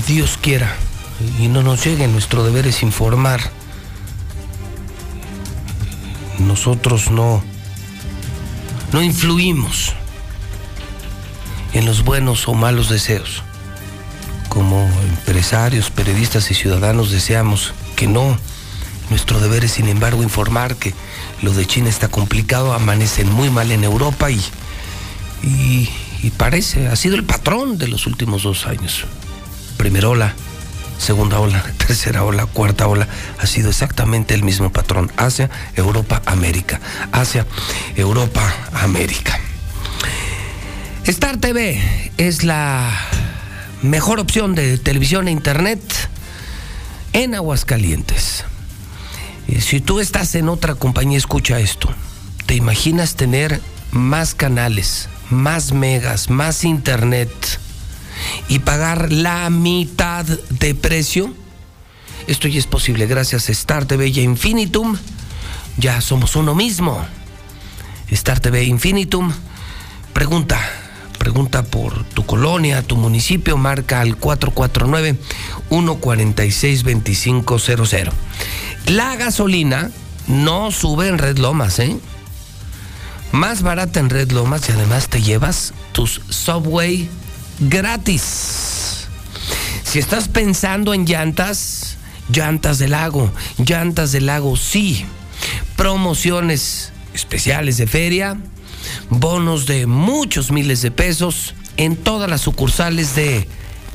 Dios quiera. Y no nos llegue. Nuestro deber es informar. Nosotros no. No influimos en los buenos o malos deseos. Como empresarios, periodistas y ciudadanos deseamos que no. Nuestro deber es, sin embargo, informar que lo de China está complicado, amanecen muy mal en Europa y, y, y parece, ha sido el patrón de los últimos dos años. Primera ola, segunda ola, tercera ola, cuarta ola, ha sido exactamente el mismo patrón. Asia, Europa, América. Asia, Europa, América. Star TV es la mejor opción de televisión e internet en Aguascalientes. Si tú estás en otra compañía, escucha esto. ¿Te imaginas tener más canales, más megas, más internet y pagar la mitad de precio? Esto ya es posible gracias a Star TV Infinitum. Ya somos uno mismo. Star TV Infinitum. Pregunta pregunta por tu colonia, tu municipio, marca al 449-146-2500. La gasolina no sube en Red Lomas, ¿eh? Más barata en Red Lomas y además te llevas tus Subway gratis. Si estás pensando en llantas, llantas del lago, llantas del lago, sí. Promociones especiales de feria, bonos de muchos miles de pesos en todas las sucursales de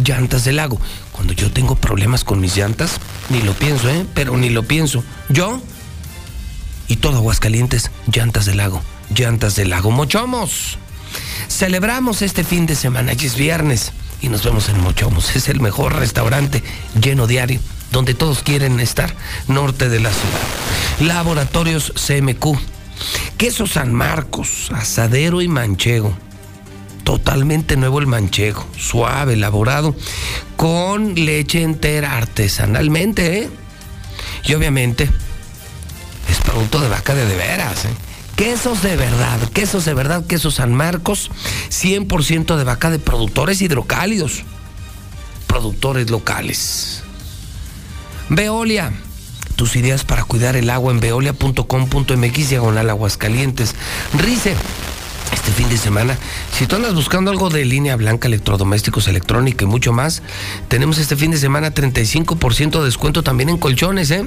Llantas del Lago. Cuando yo tengo problemas con mis llantas, ni lo pienso, ¿eh? Pero ni lo pienso. Yo y todo Aguascalientes, Llantas del Lago, Llantas del Lago. Mochomos. Celebramos este fin de semana, y es viernes, y nos vemos en Mochomos. Es el mejor restaurante lleno diario, donde todos quieren estar, norte de la ciudad. Laboratorios CMQ. Queso San Marcos, asadero y manchego. Totalmente nuevo el manchego, suave, elaborado, con leche entera artesanalmente, ¿eh? Y obviamente es producto de vaca de de veras, ¿eh? Quesos de verdad, quesos de verdad, quesos San Marcos, 100% de vaca de productores hidrocálidos, productores locales. Veolia, tus ideas para cuidar el agua en veolia.com.mx diagonal aguascalientes. Rice, este fin de semana, si tú andas buscando algo de línea blanca, electrodomésticos, electrónica y mucho más, tenemos este fin de semana 35% de descuento también en colchones, ¿eh?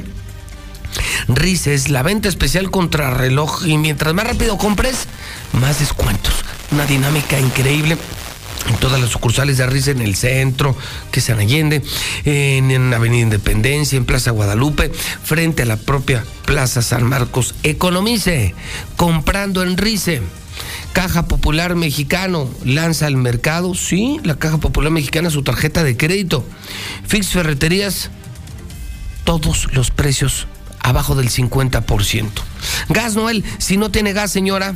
Rices, la venta especial contra reloj y mientras más rápido compres, más descuentos. Una dinámica increíble en todas las sucursales de Rice en el centro, que San Allende, en, en, Avenida Independencia, en Plaza Guadalupe, frente a la propia Plaza San Marcos. Economice comprando en Rice. Caja Popular Mexicano lanza al mercado, sí, la Caja Popular Mexicana su tarjeta de crédito. Fix Ferreterías, todos los precios abajo del 50%. Gas Noel, si no tiene gas, señora,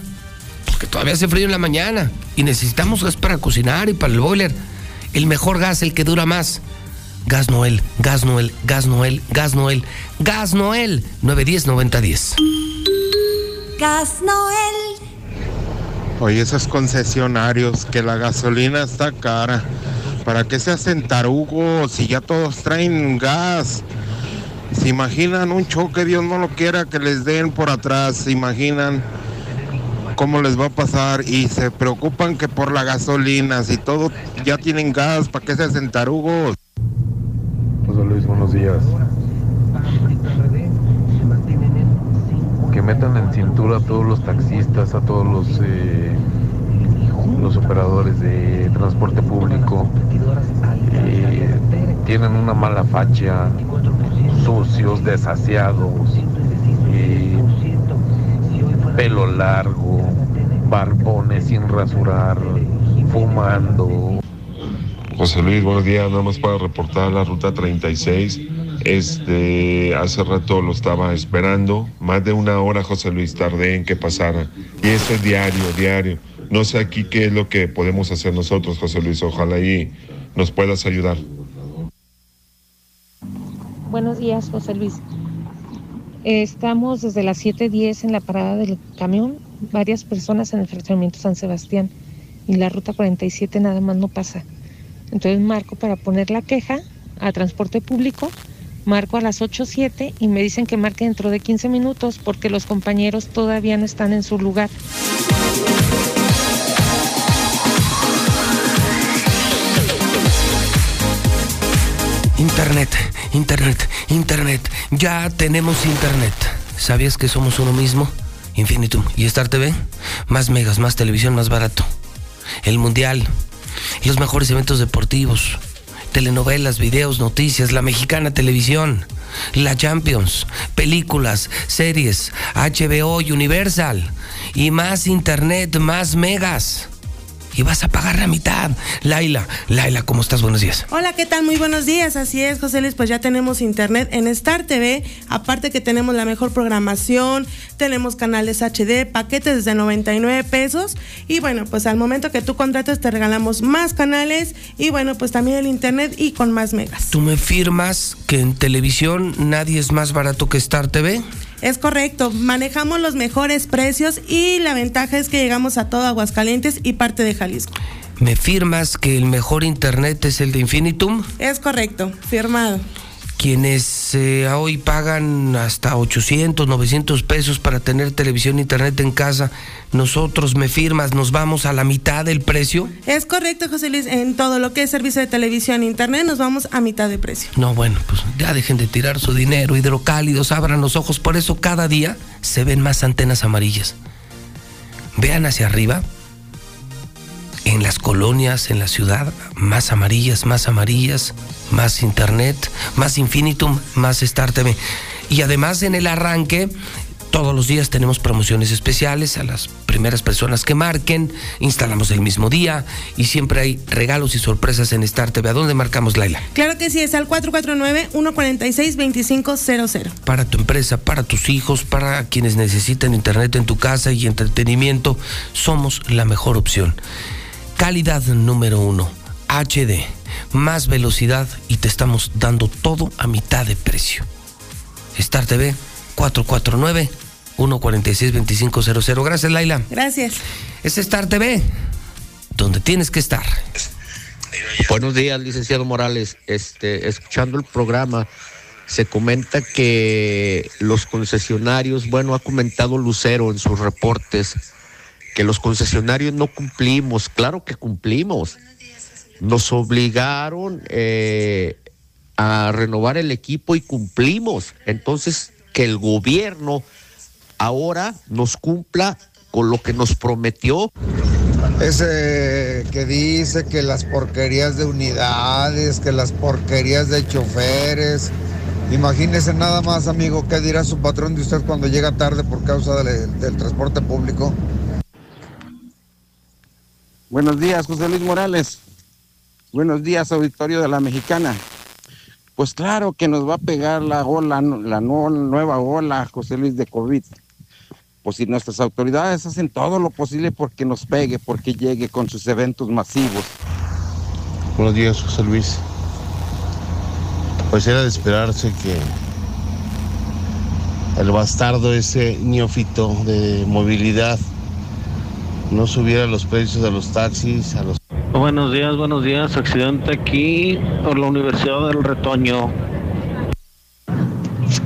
porque todavía hace frío en la mañana y necesitamos gas para cocinar y para el boiler. El mejor gas, el que dura más. Gas Noel, Gas Noel, Gas Noel, Gas Noel, Gas Noel, 910-9010. Gas Noel. Oye, esos concesionarios, que la gasolina está cara. ¿Para qué se hacen tarugos si ya todos traen gas? ¿Se imaginan un choque, Dios no lo quiera, que les den por atrás? ¿Se imaginan cómo les va a pasar? Y se preocupan que por la gasolina, si todos ya tienen gas, ¿para qué se hacen tarugos? José Luis, buenos días. Que metan en cintura a todos los taxistas, a todos los, eh, los operadores de transporte público. Eh, tienen una mala facha, sucios, desasiados, pelo largo, barbones sin rasurar, fumando. José Luis, buenos días. Nada más para reportar la ruta 36. Este, hace rato lo estaba esperando. Más de una hora, José Luis, tardé en que pasara. Y eso es diario, diario. No sé aquí qué es lo que podemos hacer nosotros, José Luis. Ojalá y nos puedas ayudar. Buenos días, José Luis. Estamos desde las 7.10 en la parada del camión, varias personas en el fraccionamiento San Sebastián y la ruta 47 nada más no pasa. Entonces marco para poner la queja a transporte público, marco a las 8.07 y me dicen que marque dentro de 15 minutos porque los compañeros todavía no están en su lugar. Internet, internet, internet. Ya tenemos internet. ¿Sabías que somos uno mismo? Infinitum y Star TV. Más megas, más televisión, más barato. El mundial. Los mejores eventos deportivos. Telenovelas, videos, noticias, la mexicana televisión. La Champions, películas, series, HBO, Universal. Y más internet, más megas y vas a pagar la mitad. Laila, Laila, ¿cómo estás? Buenos días. Hola, ¿qué tal? Muy buenos días. Así es, José Luis, pues ya tenemos internet en Star TV. Aparte que tenemos la mejor programación, tenemos canales HD, paquetes desde 99 pesos. Y bueno, pues al momento que tú contrates te regalamos más canales y bueno, pues también el internet y con más megas. ¿Tú me firmas que en televisión nadie es más barato que Star TV? Es correcto, manejamos los mejores precios y la ventaja es que llegamos a todo Aguascalientes y parte de Jalisco. ¿Me firmas que el mejor internet es el de Infinitum? Es correcto, firmado. Quienes eh, hoy pagan hasta 800, 900 pesos para tener televisión e internet en casa, nosotros, me firmas, nos vamos a la mitad del precio. Es correcto, José Luis, en todo lo que es servicio de televisión e internet nos vamos a mitad de precio. No, bueno, pues ya dejen de tirar su dinero, hidrocálidos, abran los ojos, por eso cada día se ven más antenas amarillas. Vean hacia arriba, en las colonias, en la ciudad, más amarillas, más amarillas, más internet, más infinitum, más Star TV. Y además en el arranque, todos los días tenemos promociones especiales a las primeras personas que marquen, instalamos el mismo día y siempre hay regalos y sorpresas en Star TV. ¿A dónde marcamos, Laila? Claro que sí, es al 449-146-2500. Para tu empresa, para tus hijos, para quienes necesitan internet en tu casa y entretenimiento, somos la mejor opción. Calidad número uno, HD, más velocidad y te estamos dando todo a mitad de precio. Star TV 449 146 2500. Gracias, Laila. Gracias. Es Star TV, donde tienes que estar. Buenos días, licenciado Morales. Este, escuchando el programa, se comenta que los concesionarios, bueno, ha comentado Lucero en sus reportes que los concesionarios no cumplimos. Claro que cumplimos. Nos obligaron eh, a renovar el equipo y cumplimos. Entonces, que el gobierno ahora nos cumpla con lo que nos prometió. Ese que dice que las porquerías de unidades, que las porquerías de choferes. Imagínese nada más, amigo, qué dirá su patrón de usted cuando llega tarde por causa del, del transporte público. Buenos días, José Luis Morales. Buenos días, auditorio de la Mexicana. Pues claro que nos va a pegar la ola, la nueva ola, José Luis, de COVID. Pues si nuestras autoridades hacen todo lo posible porque nos pegue, porque llegue con sus eventos masivos. Buenos días, José Luis. Pues era de esperarse que el bastardo, ese neófito de movilidad, no subiera los precios de los taxis, a los... Buenos días, buenos días. Accidente aquí por la Universidad del Retoño.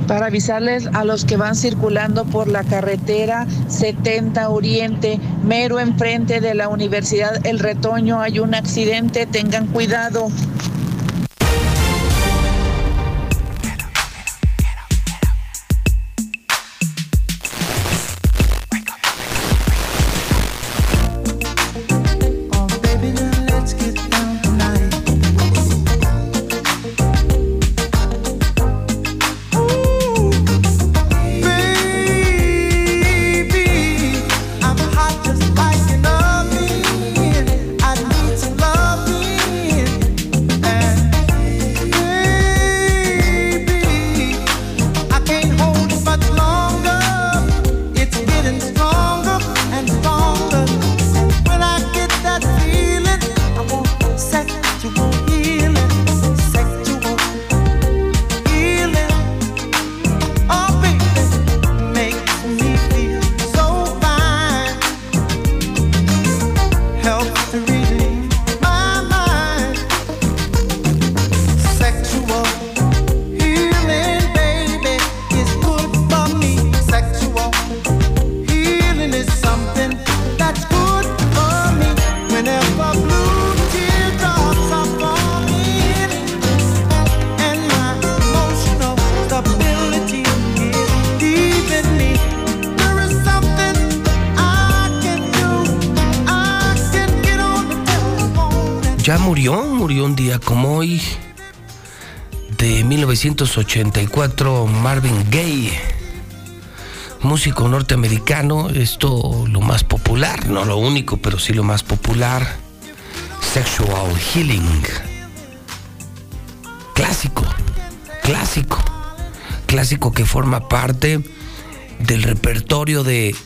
Para avisarles a los que van circulando por la carretera 70 Oriente, mero enfrente de la Universidad El Retoño, hay un accidente, tengan cuidado. 1984 Marvin Gaye, músico norteamericano, esto lo más popular, no lo único, pero sí lo más popular, Sexual Healing. Clásico, clásico, clásico que forma parte del repertorio de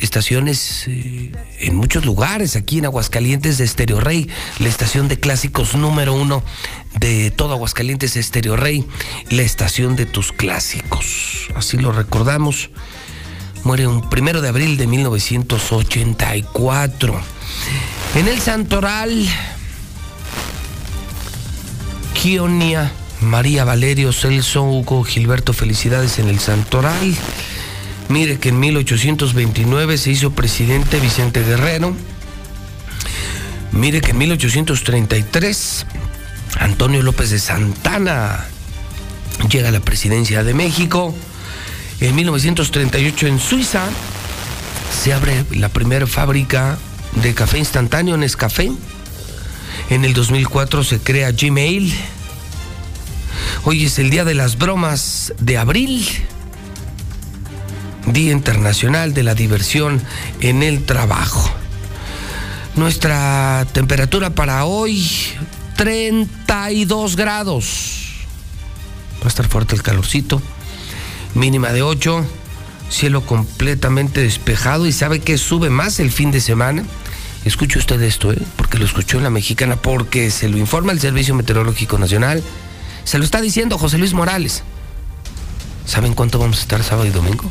estaciones eh, en muchos lugares, aquí en Aguascalientes de Estéreo Rey, la estación de clásicos número uno de todo Aguascalientes Estéreo Rey, la estación de tus clásicos. Así lo recordamos. Muere un primero de abril de 1984. En el Santoral, Kionia María Valerio Celso Hugo Gilberto Felicidades en el Santoral. Mire que en 1829 se hizo presidente Vicente Guerrero. Mire que en 1833 Antonio López de Santana llega a la presidencia de México. En 1938 en Suiza se abre la primera fábrica de café instantáneo en Escafé. En el 2004 se crea Gmail. Hoy es el Día de las Bromas de Abril. Día Internacional de la Diversión en el Trabajo. Nuestra temperatura para hoy, 32 grados. Va a estar fuerte el calorcito. Mínima de 8. Cielo completamente despejado. ¿Y sabe que sube más el fin de semana? Escuche usted esto, ¿eh? porque lo escuchó en la mexicana, porque se lo informa el Servicio Meteorológico Nacional. Se lo está diciendo José Luis Morales. ¿Saben cuánto vamos a estar sábado y domingo?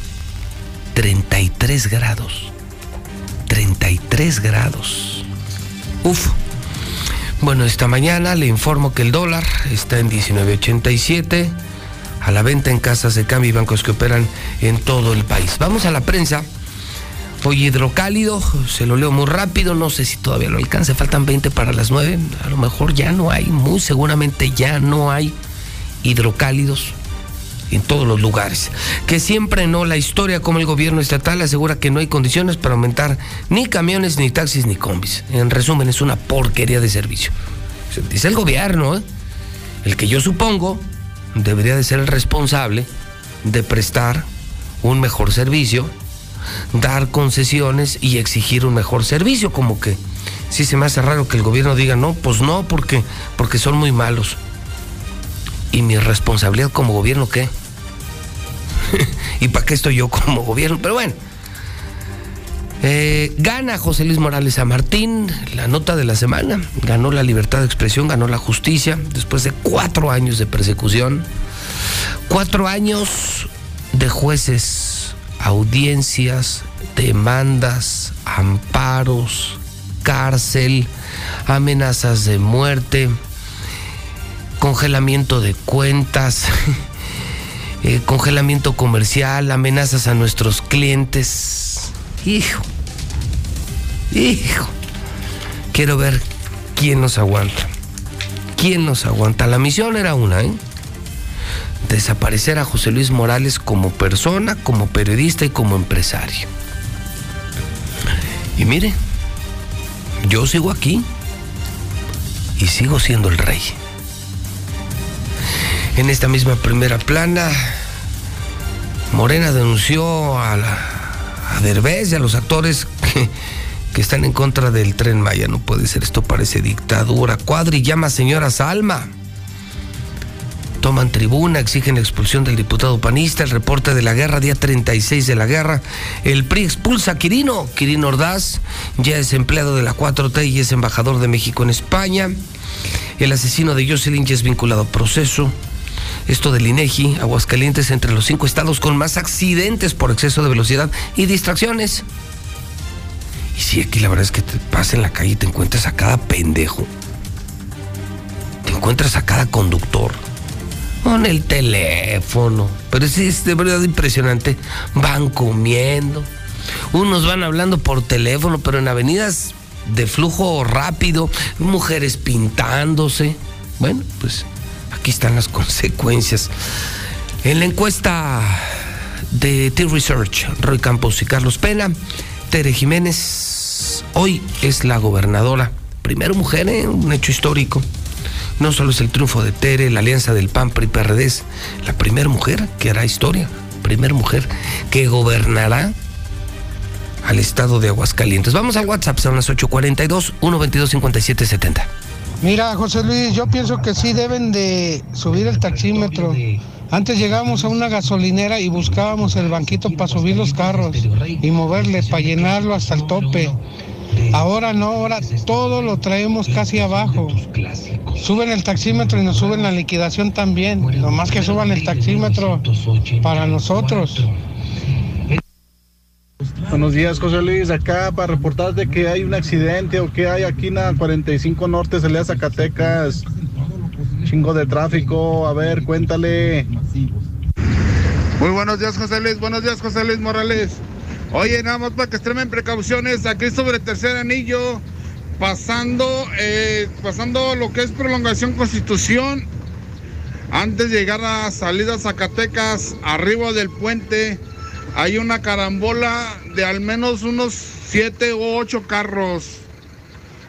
33 grados. 33 grados. Uf. Bueno, esta mañana le informo que el dólar está en 19.87 a la venta en casas de cambio y bancos que operan en todo el país. Vamos a la prensa. Hoy hidrocálido, se lo leo muy rápido, no sé si todavía lo alcance, faltan 20 para las 9, a lo mejor ya no hay, muy seguramente ya no hay hidrocálidos en todos los lugares. Que siempre no, la historia como el gobierno estatal asegura que no hay condiciones para aumentar ni camiones, ni taxis, ni combis. En resumen, es una porquería de servicio. Dice el gobierno, ¿eh? el que yo supongo debería de ser el responsable de prestar un mejor servicio dar concesiones y exigir un mejor servicio, como que sí se me hace raro que el gobierno diga no, pues no, porque, porque son muy malos. ¿Y mi responsabilidad como gobierno qué? ¿Y para qué estoy yo como gobierno? Pero bueno. Eh, gana José Luis Morales a Martín, la nota de la semana. Ganó la libertad de expresión, ganó la justicia, después de cuatro años de persecución. Cuatro años de jueces audiencias, demandas, amparos, cárcel, amenazas de muerte, congelamiento de cuentas, eh, congelamiento comercial, amenazas a nuestros clientes. Hijo, hijo, quiero ver quién nos aguanta. ¿Quién nos aguanta? La misión era una, ¿eh? desaparecer a José Luis Morales como persona, como periodista y como empresario. Y mire, yo sigo aquí y sigo siendo el rey. En esta misma primera plana, Morena denunció a, la, a Derbez y a los actores que, están en contra del tren Maya. No puede ser, esto parece dictadura. Cuadri llama señora Salma toman tribuna, exigen la expulsión del diputado panista, el reporte de la guerra, día 36 de la guerra. El PRI expulsa a Quirino, Quirino Ordaz, ya es empleado de la 4T y es embajador de México en España. El asesino de Jocelyn ya es vinculado a proceso. Esto del INEGI, Aguascalientes entre los cinco estados con más accidentes por exceso de velocidad y distracciones. Y si aquí la verdad es que te pasas en la calle y te encuentras a cada pendejo. Te encuentras a cada conductor con el teléfono. Pero sí es de verdad impresionante. Van comiendo. Unos van hablando por teléfono, pero en avenidas de flujo rápido, mujeres pintándose. Bueno, pues aquí están las consecuencias. En la encuesta de T-Research, Roy Campos y Carlos Pena, Tere Jiménez hoy es la gobernadora. Primero mujer, ¿eh? un hecho histórico. No solo es el triunfo de Tere, la alianza del PAN, PRI, PRD, la primera mujer que hará historia, primera mujer que gobernará al estado de Aguascalientes. Vamos al WhatsApp, son las 842 122 5770. Mira, José Luis, yo pienso que sí deben de subir el taxímetro. Antes llegábamos a una gasolinera y buscábamos el banquito para subir los carros y moverle, para llenarlo hasta el tope. Ahora no, ahora todo lo traemos casi abajo. Suben el taxímetro y nos suben la liquidación también. Nomás que suban el taxímetro para nosotros. Buenos días, José Luis. Acá para reportar de que hay un accidente o que hay aquí en la 45 Norte, salida Zacatecas. Chingo de tráfico. A ver, cuéntale. Muy buenos días, José Luis. Buenos días, José Luis Morales. Oye, nada más para que extremen precauciones, aquí sobre el tercer anillo, pasando, eh, pasando lo que es prolongación Constitución, antes de llegar a salida Zacatecas, arriba del puente, hay una carambola de al menos unos siete u ocho carros.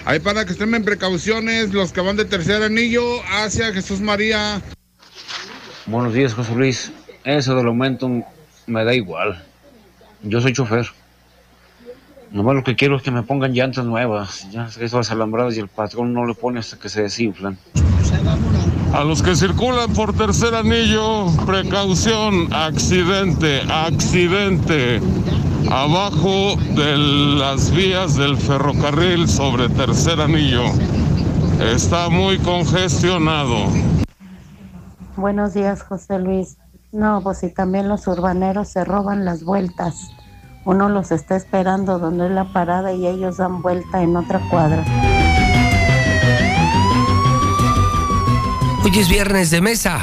Ahí para que extremen precauciones, los que van de tercer anillo hacia Jesús María. Buenos días, José Luis. Eso del aumento me da igual. Yo soy chofer. Nomás lo que quiero es que me pongan llantas nuevas. Ya esas alambradas y el patrón no le pone hasta que se desinflan. A los que circulan por tercer anillo, precaución, accidente, accidente. Abajo de las vías del ferrocarril sobre tercer anillo. Está muy congestionado. Buenos días, José Luis. No, pues si también los urbaneros se roban las vueltas. Uno los está esperando donde es la parada y ellos dan vuelta en otra cuadra. Hoy es viernes de mesa,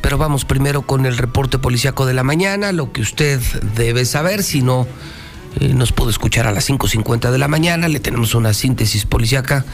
pero vamos primero con el reporte policiaco de la mañana, lo que usted debe saber, si no eh, nos puede escuchar a las 5.50 de la mañana, le tenemos una síntesis policiaca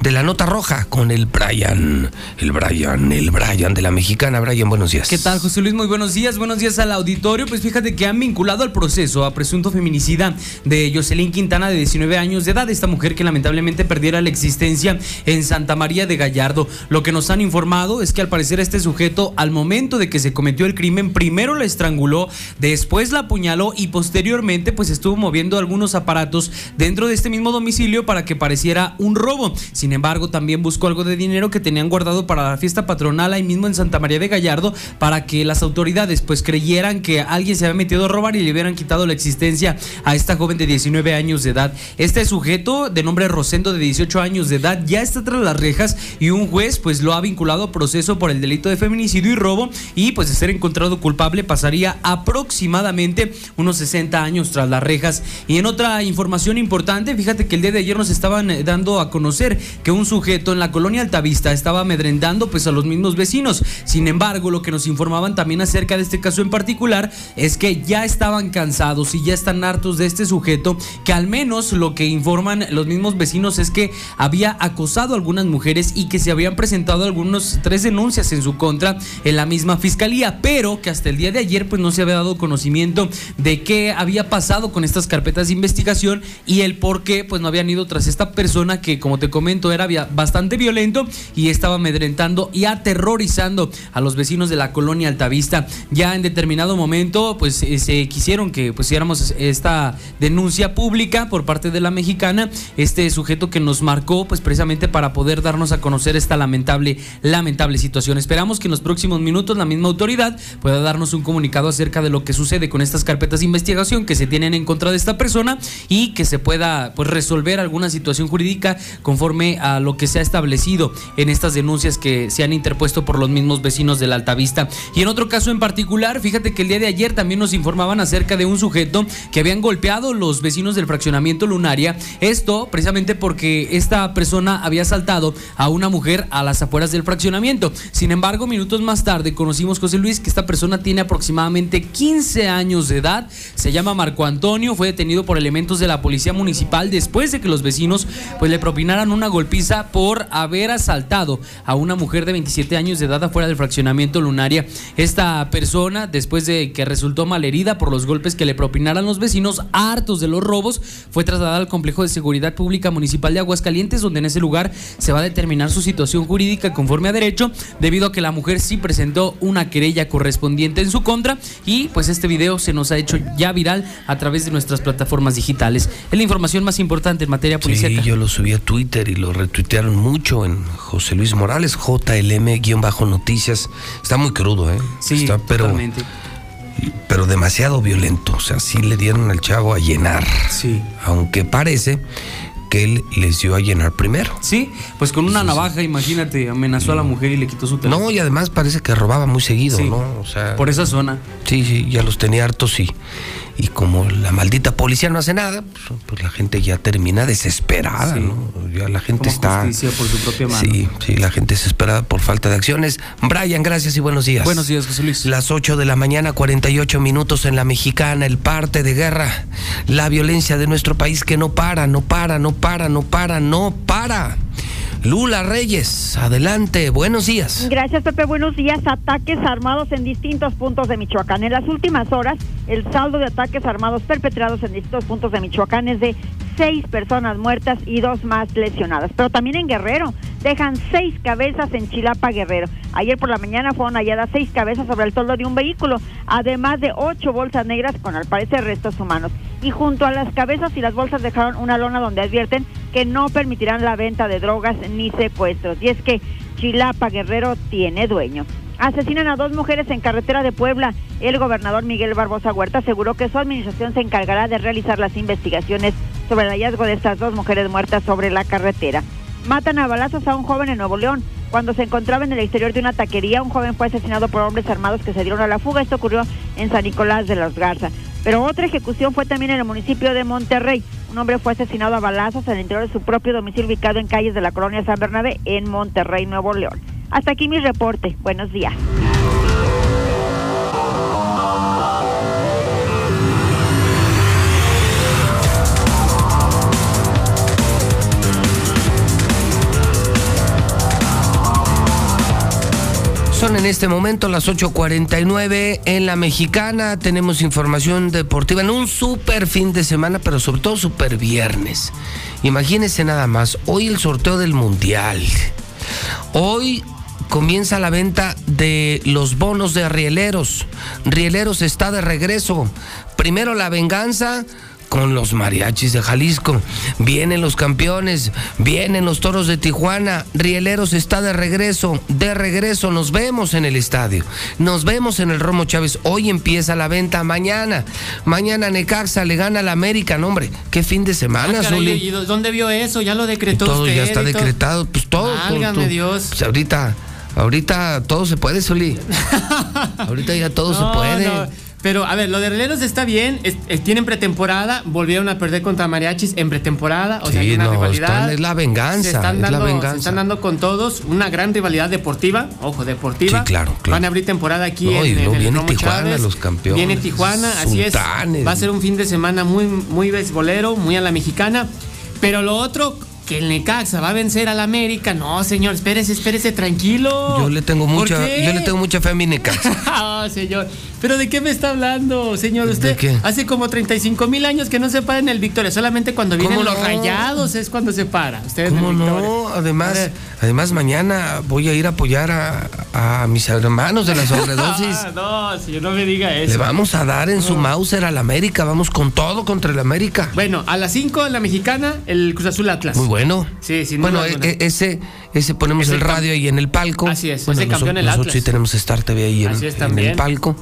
de la nota roja con el Brian, el Brian, el Brian de la mexicana. Brian, buenos días. ¿Qué tal, José Luis? Muy buenos días. Buenos días al auditorio. Pues fíjate que han vinculado al proceso a presunto feminicida de Jocelyn Quintana, de 19 años de edad. Esta mujer que lamentablemente perdiera la existencia en Santa María de Gallardo. Lo que nos han informado es que al parecer este sujeto, al momento de que se cometió el crimen, primero la estranguló, después la apuñaló y posteriormente pues estuvo moviendo algunos aparatos dentro de este mismo domicilio para que pareciera un robo. Embargo, también buscó algo de dinero que tenían guardado para la fiesta patronal ahí mismo en Santa María de Gallardo para que las autoridades pues creyeran que alguien se había metido a robar y le hubieran quitado la existencia a esta joven de 19 años de edad. Este sujeto de nombre Rosendo de 18 años de edad ya está tras las rejas y un juez pues lo ha vinculado a proceso por el delito de feminicidio y robo y pues de ser encontrado culpable pasaría aproximadamente unos 60 años tras las rejas. Y en otra información importante, fíjate que el día de ayer nos estaban eh, dando a conocer que un sujeto en la colonia Altavista estaba amedrentando pues a los mismos vecinos. Sin embargo, lo que nos informaban también acerca de este caso en particular es que ya estaban cansados y ya están hartos de este sujeto, que al menos lo que informan los mismos vecinos es que había acosado a algunas mujeres y que se habían presentado algunos tres denuncias en su contra en la misma fiscalía, pero que hasta el día de ayer pues no se había dado conocimiento de qué había pasado con estas carpetas de investigación y el por qué pues no habían ido tras esta persona que como te comento era bastante violento y estaba amedrentando y aterrorizando a los vecinos de la colonia Altavista. Ya en determinado momento, pues eh, se quisieron que pusiéramos esta denuncia pública por parte de la mexicana, este sujeto que nos marcó, pues precisamente para poder darnos a conocer esta lamentable, lamentable situación. Esperamos que en los próximos minutos la misma autoridad pueda darnos un comunicado acerca de lo que sucede con estas carpetas de investigación que se tienen en contra de esta persona y que se pueda pues resolver alguna situación jurídica conforme a lo que se ha establecido en estas denuncias que se han interpuesto por los mismos vecinos de la Altavista. Y en otro caso en particular, fíjate que el día de ayer también nos informaban acerca de un sujeto que habían golpeado los vecinos del fraccionamiento Lunaria. Esto precisamente porque esta persona había asaltado a una mujer a las afueras del fraccionamiento. Sin embargo, minutos más tarde conocimos, José Luis, que esta persona tiene aproximadamente 15 años de edad. Se llama Marco Antonio, fue detenido por elementos de la policía municipal después de que los vecinos pues le propinaran una golpiza por haber asaltado a una mujer de 27 años de edad afuera del fraccionamiento Lunaria. Esta persona, después de que resultó malherida por los golpes que le propinaran los vecinos, hartos de los robos, fue trasladada al complejo de seguridad pública municipal de Aguascalientes, donde en ese lugar se va a determinar su situación jurídica conforme a derecho, debido a que la mujer sí presentó una querella correspondiente en su contra y pues este video se nos ha hecho ya viral a través de nuestras plataformas digitales. Es la información más importante en materia policial. Sí, yo lo subí a Twitter y lo retuitearon mucho en José Luis Morales, JLM-noticias. Está muy crudo, ¿eh? Sí, Está, pero, totalmente. pero demasiado violento. O sea, sí le dieron al chavo a llenar. Sí. Aunque parece que él les dio a llenar primero. Sí, pues con una navaja, imagínate, amenazó a la mujer y le quitó su teléfono. No, y además parece que robaba muy seguido, Sí. ¿no? O sea, Por esa zona. Sí, sí, ya los tenía hartos y, y como la maldita policía no hace nada, pues, pues la gente ya termina desesperada, Sí. ¿no? Ya la gente Como está... justicia por su propia mano. Sí, sí, la gente desesperada por falta de acciones. Brian, gracias y buenos días. Buenos días, José Luis. Las 8 de la mañana, 48 minutos en la mexicana, el parte de guerra. La violencia de nuestro país que no para, no para, no para, no para, no para. Lula Reyes, adelante, buenos días. Gracias, Pepe. Buenos días. Ataques armados en distintos puntos de Michoacán. En las últimas horas, el saldo de ataques armados perpetrados en distintos puntos de Michoacán es de seis personas muertas y dos más lesionadas. Pero también en Guerrero dejan seis cabezas en Chilapa, Guerrero. Ayer por la mañana fueron halladas seis cabezas sobre el toldo de un vehículo, además de ocho bolsas negras con al parecer restos humanos. Y junto a las cabezas y las bolsas dejaron una lona donde advierten que no permitirán la venta de drogas ni secuestros. Y es que Chilapa Guerrero tiene dueño. Asesinan a dos mujeres en carretera de Puebla. El gobernador Miguel Barbosa Huerta aseguró que su administración se encargará de realizar las investigaciones sobre el hallazgo de estas dos mujeres muertas sobre la carretera. Matan a balazos a un joven en Nuevo León. Cuando se encontraba en el exterior de una taquería, un joven fue asesinado por hombres armados que se dieron a la fuga. Esto ocurrió en San Nicolás de los Garza. Pero otra ejecución fue también en el municipio de Monterrey. Un hombre fue asesinado a balazos en el interior de su propio domicilio ubicado en calles de la colonia San Bernabé en Monterrey, Nuevo León. Hasta aquí mi reporte. Buenos días. Son en este momento las 8.49 en la mexicana. Tenemos información deportiva en un super fin de semana, pero sobre todo super viernes. Imagínense nada más, hoy el sorteo del mundial. Hoy comienza la venta de los bonos de Rieleros. Rieleros está de regreso. Primero la venganza con los mariachis de Jalisco. Vienen los campeones, vienen los toros de Tijuana. Rieleros está de regreso, de regreso. Nos vemos en el estadio. Nos vemos en el Romo Chávez. Hoy empieza la venta. Mañana, mañana Necaxa le gana al América. No, hombre, qué fin de semana, Ah, caray, Zuli. ¿Y dónde vio eso? Ya lo decretó Todo usted. ya está todo. decretado, pues todo. Válgame. Dios. Pues ahorita, ahorita todo se puede, Soli. ahorita ya todo No, se puede. no. Pero, a ver, lo de Rieleros está bien. es- es- tienen pretemporada. Volvieron a perder contra Mariachis en pretemporada. O sea, Sí, hay una no, rivalidad. están- es la venganza, Se están, es la dando, venganza. se están dando con todos una gran rivalidad deportiva. Ojo, deportiva. Sí, claro, Van a abrir temporada aquí No, en, en luego el viene Tijuana, Chávez. los campeones, Viene Tijuana, así es. Va a ser un fin de semana muy, muy beisbolero, muy a la mexicana. Pero lo otro, que el Necaxa va a vencer al América. No, señor, espérese, espérese, tranquilo. Yo le tengo ¿Por mucha, yo le tengo mucha fe a mi Necaxa. Ah, señor. ¿Pero de qué me está hablando, señor? Usted qué? hace como 35 mil años que no se para en el Victoria. Solamente cuando vienen ¿Cómo los no? rayados es cuando se para. Usted en el ¿Cómo no? Además, además mañana voy a ir a apoyar a, a mis hermanos de la sobredosis. No, señor, no me diga eso. Le vamos a dar en su Mauser al América, vamos con todo contra el América. Bueno, a las 5 en la mexicana, el Cruz Azul Atlas. Muy bueno. Sí, sin Bueno, e- e- ese, ese ponemos Es el radio ahí en el palco. Así es, bueno, campeón nosotros, el nosotros sí tenemos Star TV ahí en, Así es en también. el palco.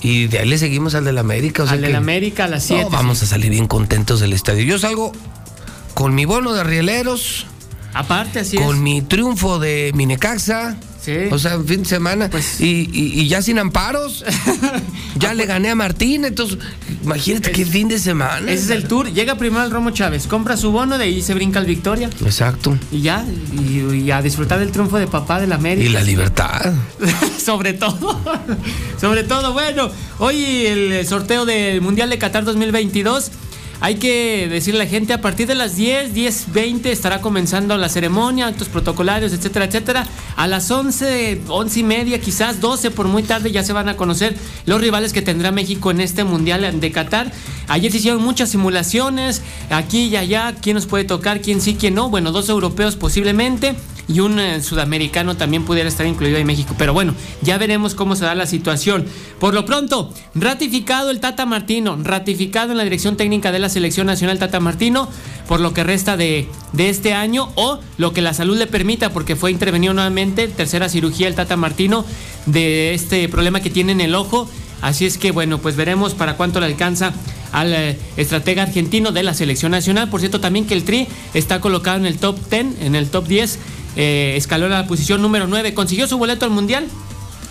Y de ahí le seguimos al del América. O sea Al del América a las No, 7. vamos a salir bien contentos del estadio. Yo salgo con mi bono de rieleros, Aparte, así con es. mi triunfo de Minecaxa. Sí. O sea, fin de semana. y, y- y ya sin amparos. ya le gané a Martín. Entonces, imagínate qué fin de semana. Ese es el tour. Llega primero al Romo Chávez, compra su bono, de ahí se brinca al Victoria. Exacto. Y ya, y, y a disfrutar del triunfo de papá del América. Y la libertad. Sobre todo. Sobre todo, bueno, hoy el sorteo del Mundial de Qatar 2022. Hay que decirle a la gente, a partir de las 10, 10, 20 estará comenzando la ceremonia, actos protocolarios, etcétera, etcétera. A las 11, 11 y media, quizás 12 por muy tarde, ya se van a conocer los rivales que tendrá México en este Mundial de Qatar. Ayer se hicieron muchas simulaciones, aquí y allá, quién nos puede tocar, quién sí, quién no. Bueno, dos europeos posiblemente y un eh, sudamericano también pudiera estar incluido en México. Pero bueno, ya veremos cómo se da la situación. Por lo pronto, ratificado el Tata Martino, ratificado en la dirección técnica de la Selección Nacional Tata Martino, por lo que resta de, de este año o lo que la salud le permita, porque fue intervenido nuevamente, tercera cirugía el Tata Martino de este problema que tiene en el ojo. Así es que bueno, pues veremos para cuánto le alcanza al eh, estratega argentino de la selección nacional. Por cierto, también que el Tri está colocado en el top 10, en el top 10, eh, escaló a la posición número 9. ¿Consiguió su boleto al Mundial?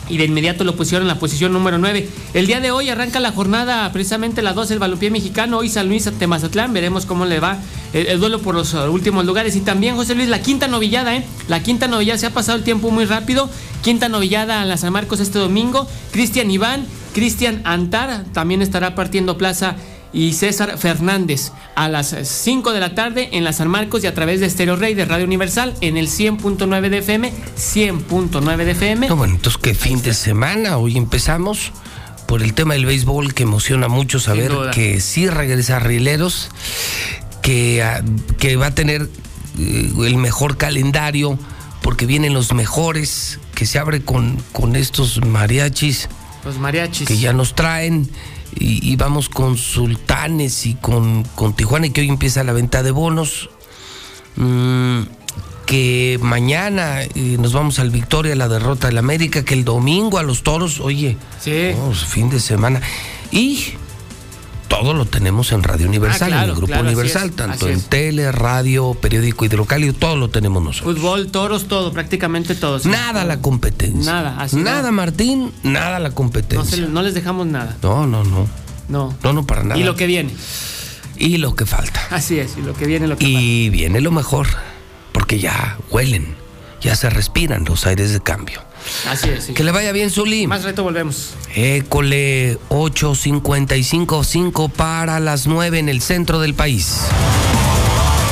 Y de inmediato lo pusieron en la posición número 9. El día de hoy arranca la jornada precisamente las 12 del balompié mexicano, hoy San Luis ante veremos cómo le va el, el duelo por los uh, últimos lugares y también José Luis la quinta novillada, ¿eh? La quinta novillada se ha pasado el tiempo muy rápido, quinta novillada a la San Marcos este domingo, Cristian Iván, Cristian Antar también estará partiendo plaza y César Fernández a las 5 de la tarde en la San Marcos y a través de Stereo Rey de Radio Universal en el 100.9 de FM, 100.9 de FM. No, bueno, entonces qué fin de semana. Hoy empezamos por el tema del béisbol que emociona mucho saber que sí regresa a Rileros, que, ah, que va a tener eh, el mejor calendario porque vienen los mejores, que se abre con, con estos mariachis Los mariachis. que ya nos traen y, y vamos con Sultanes y con, con Tijuana y que hoy empieza la venta de bonos. Mm, que mañana eh, nos vamos al Victoria, la derrota del América, que el domingo a los toros, oye, Sí. vamos, fin de semana. Y todo lo tenemos en Radio Universal, Ah, claro, en el Grupo claro, Universal, es, tanto en tele, radio, periódico hidrocálido, todo lo tenemos nosotros. Fútbol, toros, todo, prácticamente todo. sí. Nada la competencia. Nada, así Nada, no. Martín, nada la No, competencia. se- no les dejamos nada. No, no, no. No. No, no, para nada. Y lo que viene. Y lo que falta. Así es, y lo que viene, lo que Y viene lo mejor, porque ya huelen, ya se respiran los aires de cambio. Así es. sí. Que le vaya bien, Zuli. Más reto volvemos. École 8.55.5 para las 9 en el centro del país.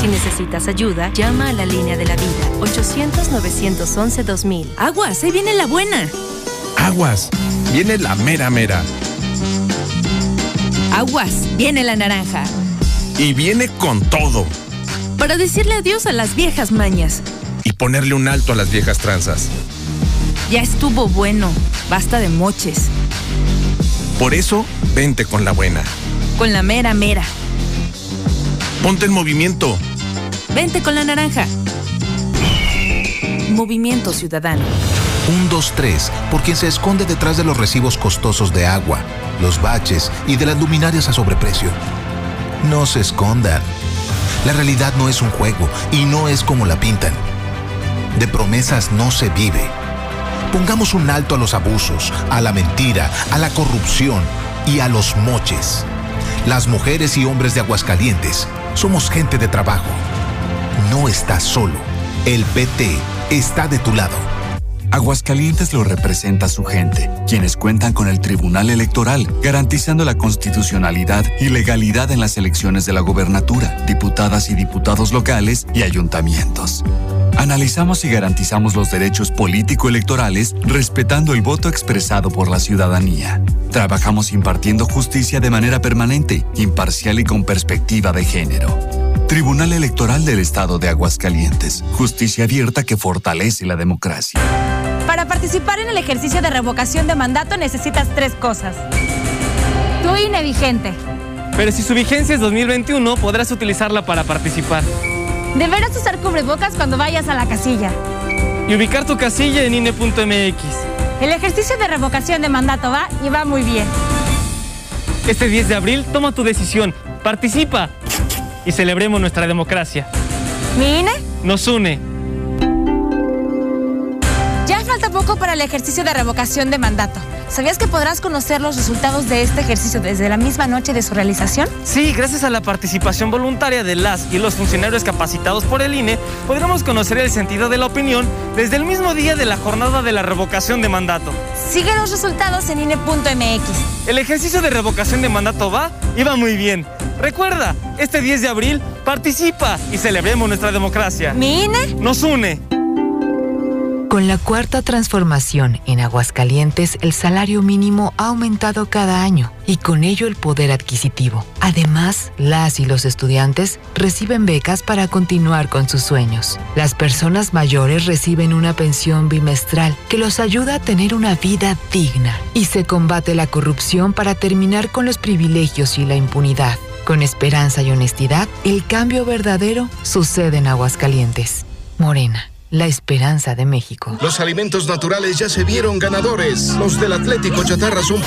Si necesitas ayuda, llama a la línea de la vida 800-911-2000. Aguas, ahí viene la buena. Aguas, viene la mera mera. Aguas, viene la naranja. Y viene con todo. Para decirle adiós a las viejas mañas. Y ponerle un alto a las viejas tranzas. Ya estuvo bueno, basta de moches. Por eso, vente con la buena. Con la mera mera. Ponte en movimiento. Vente con la naranja. Movimiento Ciudadano. Un 2-3 por quien se esconde detrás de los recibos costosos de agua, los baches y de las luminarias a sobreprecio. No se escondan. La realidad no es un juego y no es como la pintan. De promesas no se vive. Pongamos un alto a los abusos, a la mentira, a la corrupción y a los moches. Las mujeres y hombres de Aguascalientes somos gente de trabajo. No estás solo. El PT está de tu lado. Aguascalientes lo representa su gente, quienes cuentan con el Tribunal Electoral, garantizando la constitucionalidad y legalidad en las elecciones de la gobernatura, diputadas y diputados locales y ayuntamientos. Analizamos y garantizamos los derechos político-electorales respetando el voto expresado por la ciudadanía. Trabajamos impartiendo justicia de manera permanente, imparcial y con perspectiva de género. Tribunal Electoral del Estado de Aguascalientes. Justicia abierta que fortalece la democracia. Para participar en el ejercicio de revocación de mandato necesitas tres cosas. Tu INE vigente. Pero si su vigencia es 2021, podrás utilizarla para participar. Deberás usar cubrebocas cuando vayas a la casilla. Y ubicar tu casilla en INE.mx. El ejercicio de revocación de mandato va y va muy bien. Este 10 de abril, toma tu decisión, participa y celebremos nuestra democracia. ¿Mi INE? Nos une. Poco para el ejercicio de revocación de mandato. ¿Sabías que podrás conocer los resultados de este ejercicio desde la misma noche de su realización? Sí, gracias a la participación voluntaria de las y los funcionarios capacitados por el INE, podremos conocer el sentido de la opinión desde el mismo día de la jornada de la revocación de mandato. Sigue los resultados en INE.mx. El ejercicio de revocación de mandato va y va muy bien. Recuerda, este 10 de abril participa y celebremos nuestra democracia. ¿Mi INE? Nos une. Con la cuarta transformación en Aguascalientes, el salario mínimo ha aumentado cada año y con ello el poder adquisitivo. Además, las y los estudiantes reciben becas para continuar con sus sueños. Las personas mayores reciben una pensión bimestral que los ayuda a tener una vida digna y se combate la corrupción para terminar con los privilegios y la impunidad. Con esperanza y honestidad, el cambio verdadero sucede en Aguascalientes. Morena la esperanza de México. Los alimentos naturales ya se vieron ganadores. Los del Atlético Chatarra son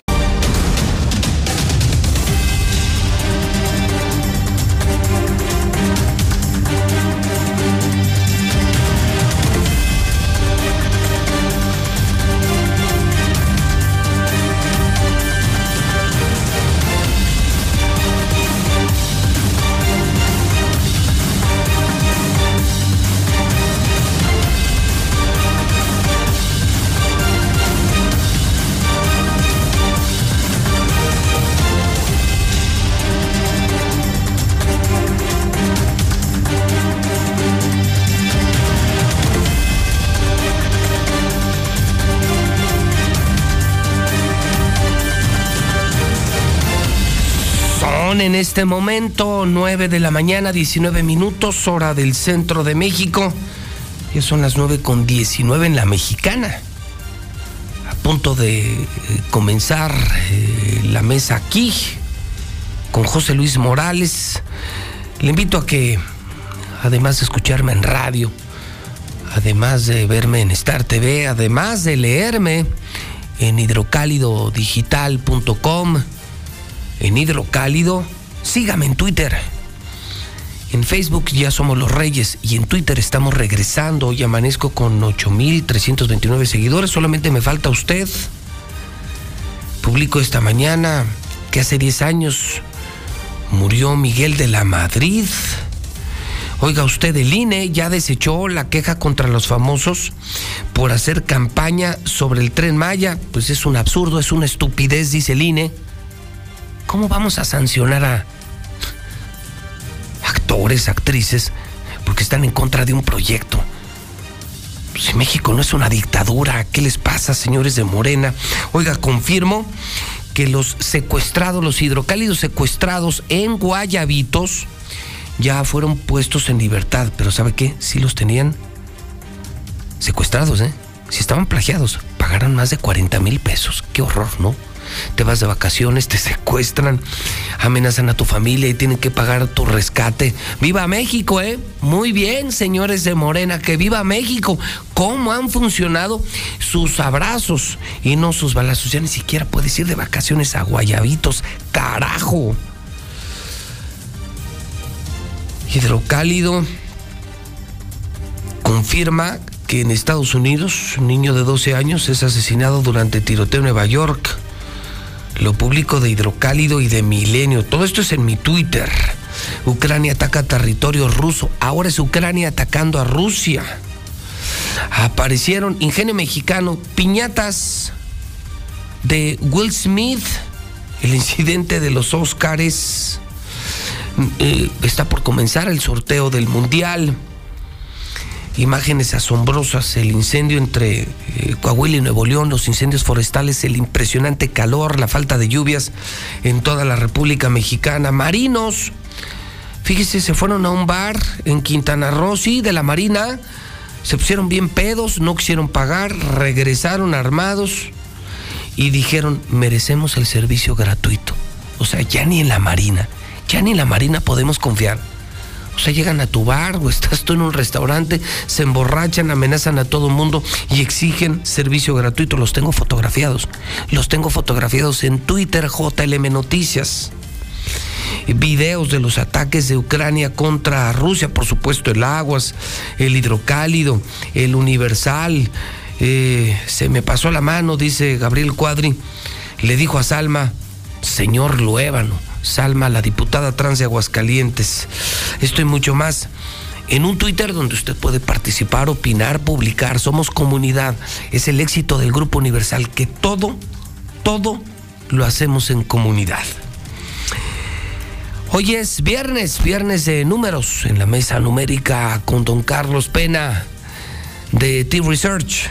en este momento 9 de la mañana, 19 minutos, hora del centro de México. Ya son las 9 con 19 en la mexicana. A punto de eh, comenzar eh, la mesa aquí con José Luis Morales. Le invito a que, además de escucharme en radio, además de verme en Star TV, además de leerme en hidrocálidodigital.com, en Hidrocálido, sígame en Twitter. En Facebook ya somos los reyes y en Twitter estamos regresando. Hoy amanezco con 8.329 seguidores. Solamente me falta usted. Publico esta mañana que hace 10 años murió Miguel de la Madrid. Oiga usted, el INE ya desechó la queja contra los famosos por hacer campaña sobre el tren Maya. Pues es un absurdo, es una estupidez, dice el INE. ¿Cómo vamos a sancionar a actores, actrices, porque están en contra de un proyecto? Si México no es una dictadura, ¿qué les pasa, señores de Morena? Oiga, confirmo que los secuestrados, los hidrocálidos secuestrados en Guayabitos, ya fueron puestos en libertad, pero ¿sabe qué? Sí los tenían secuestrados, ¿eh? Si estaban plagiados, pagaron más de 40 mil pesos. Qué horror, ¿no? Te vas de vacaciones, te secuestran, amenazan a tu familia y tienen que pagar tu rescate. ¡Viva México, eh! Muy bien, señores de Morena, que viva México. ¿Cómo han funcionado sus abrazos y no sus balazos? Ya ni siquiera puedes ir de vacaciones a Guayabitos, carajo. Hidrocálido confirma que en Estados Unidos un niño de 12 años es asesinado durante tiroteo en Nueva York lo público de Hidrocálido y de Milenio. Todo esto es en mi Twitter. Ucrania ataca territorio ruso. Ahora es Ucrania atacando a Rusia. Aparecieron Ingenio Mexicano, piñatas de Will Smith, el incidente de los Óscares. Eh, está por comenzar el sorteo del Mundial imágenes asombrosas, el incendio entre eh, Coahuila y Nuevo León, los incendios forestales, el impresionante calor, la falta de lluvias en toda la República Mexicana, marinos, fíjese, se fueron a un bar en Quintana Roo, sí, de la Marina, se pusieron bien pedos, no quisieron pagar, regresaron armados y dijeron, merecemos el servicio gratuito. O sea, ya ni en la Marina, ya ni en la Marina podemos confiar. O sea, llegan a tu bar o estás tú en un restaurante, se emborrachan, amenazan a todo el mundo y exigen servicio gratuito. Los tengo fotografiados. Los tengo fotografiados en Twitter JLM Noticias. Videos de los ataques de Ucrania contra Rusia, por supuesto, el Aguas, el Hidrocálido, el Universal. Eh, se me pasó la mano, dice Gabriel Cuadri. Le dijo a Salma, señor Luébano Salma, la diputada trans de Aguascalientes. Esto y mucho más en un Twitter donde usted puede participar, opinar, publicar. Somos comunidad. Es el éxito del Grupo Universal, que todo, todo lo hacemos en comunidad. Hoy es viernes, viernes de números en la mesa numérica con don Carlos Pena. de T-Research.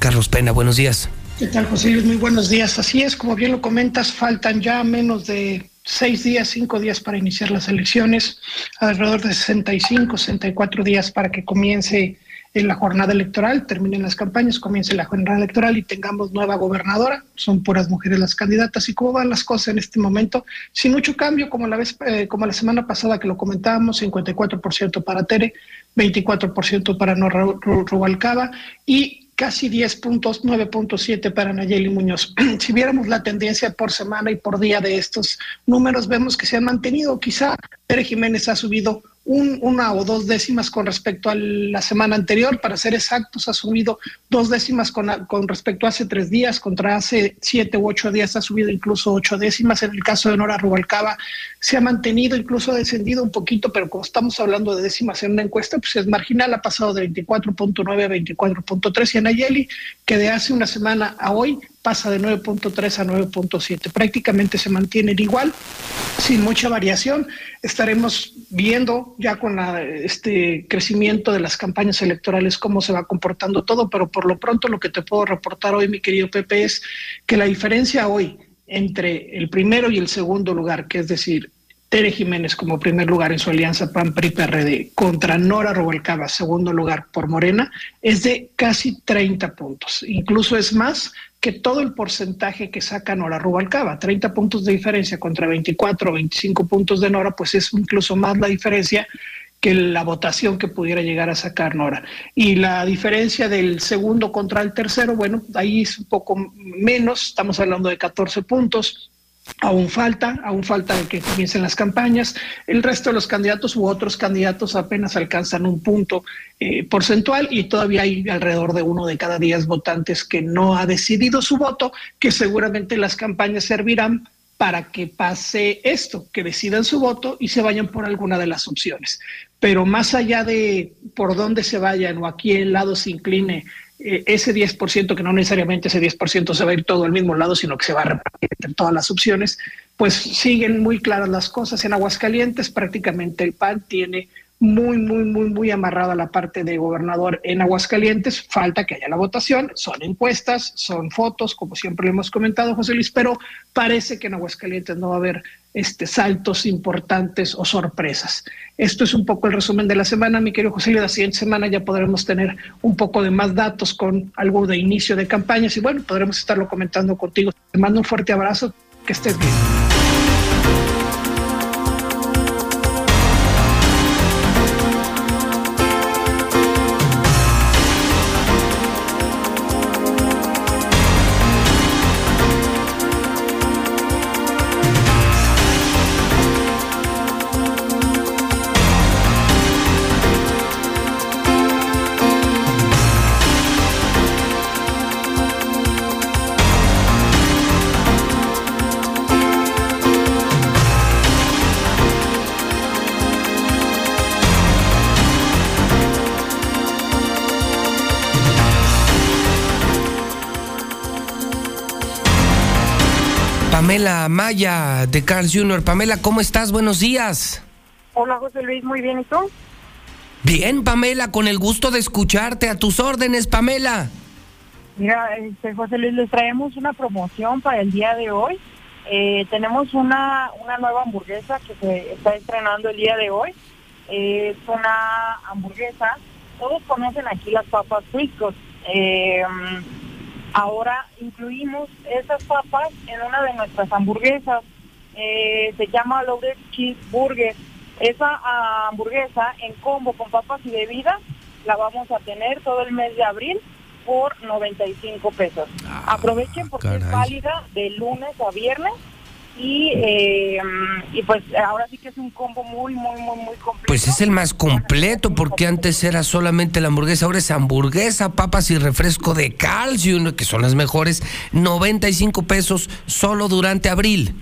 Carlos Pena, buenos días. ¿Qué tal, José Luis? Muy buenos días. Así es, como bien lo comentas, faltan ya menos de seis días, cinco días para iniciar las elecciones, alrededor de 65, 64 días para que comience la jornada electoral, terminen las campañas, comience la jornada electoral y tengamos nueva gobernadora. Son puras mujeres las candidatas. ¿Y cómo van las cosas en este momento? Sin mucho cambio, como la vez, eh, como la semana pasada que lo comentábamos, 54% para Tere, 24% para Norra Rubalcaba y casi 10 puntos, 9.7 para Nayeli Muñoz. si viéramos la tendencia por semana y por día de estos números, vemos que se han mantenido. Quizá Tere Jiménez ha subido una o dos décimas con respecto a la semana anterior. Para ser exactos, ha subido dos décimas con, respecto a hace tres días, contra hace siete u ocho días ha subido incluso ocho décimas. En el caso de Nora Rubalcaba se ha mantenido, incluso ha descendido un poquito, pero como estamos hablando de décimas en una encuesta, pues es marginal, ha pasado de 24.9 a 24.3 y Nayeli, que de hace una semana a hoy pasa de 9.3 a 9.7. Prácticamente se mantienen igual, sin mucha variación. Estaremos viendo ya con la, este crecimiento de las campañas electorales cómo se va comportando todo, pero por lo pronto lo que te puedo reportar hoy, mi querido Pepe, es que la diferencia hoy entre el primero y el segundo lugar, que es decir, Tere Jiménez como primer lugar en su alianza PAN-PRI-PRD contra Nora Rubalcaba, segundo lugar por Morena, es de casi 30 puntos. Incluso es más que todo el porcentaje que saca Nora Rubalcaba. 30 puntos de diferencia contra 24 o 25 puntos de Nora, pues es incluso más la diferencia que la votación que pudiera llegar a sacar Nora. Y la diferencia del segundo contra el tercero, bueno, ahí es un poco menos, estamos hablando de 14 puntos. Aún falta, aún falta que comiencen las campañas. El resto de los candidatos u otros candidatos apenas alcanzan un punto eh, porcentual y todavía hay alrededor de uno de cada diez votantes que no ha decidido su voto, que seguramente las campañas servirán para que pase esto, que decidan su voto y se vayan por alguna de las opciones. Pero más allá de por dónde se vayan o a qué lado se incline ese 10%, que no necesariamente ese 10% se va a ir todo al mismo lado, sino que se va a repartir entre todas las opciones, pues siguen muy claras las cosas. En Aguascalientes prácticamente el PAN tiene muy, muy, muy, muy amarrada la parte de gobernador en Aguascalientes. Falta que haya la votación, son encuestas, son fotos, como siempre le hemos comentado, José Luis, pero parece que en Aguascalientes no va a haber este, saltos importantes o sorpresas. Esto es un poco el resumen de la semana, mi querido José Luis. La siguiente semana ya podremos tener un poco de más datos con algo de inicio de campañas y bueno, podremos estarlo comentando contigo. Te mando un fuerte abrazo, que estés bien. De Carl Jr. Pamela, ¿cómo estás? Buenos días. Hola José Luis, muy bien, ¿y tú? Bien, Pamela, con el gusto de escucharte. A tus órdenes, Pamela. Mira, este, José Luis, les traemos una promoción para el día de hoy. Eh, tenemos una, una nueva hamburguesa que se está estrenando el día de hoy. es una hamburguesa, todos conocen aquí las papas Friscos. Eh, Ahora incluimos esas papas en una de nuestras hamburguesas. Eh, se llama Loaded Cheeseburger. Esa ah, hamburguesa en combo con papas y bebida la vamos a tener todo el mes de abril por 95 pesos. Ah, Aprovechen porque es válida de lunes a viernes y, eh, y pues ahora sí que es un combo muy, muy, muy, muy completo. Pues es el más completo porque antes era solamente la hamburguesa, ahora es hamburguesa, papas y refresco de calcio, que son las mejores, 95 pesos solo durante abril.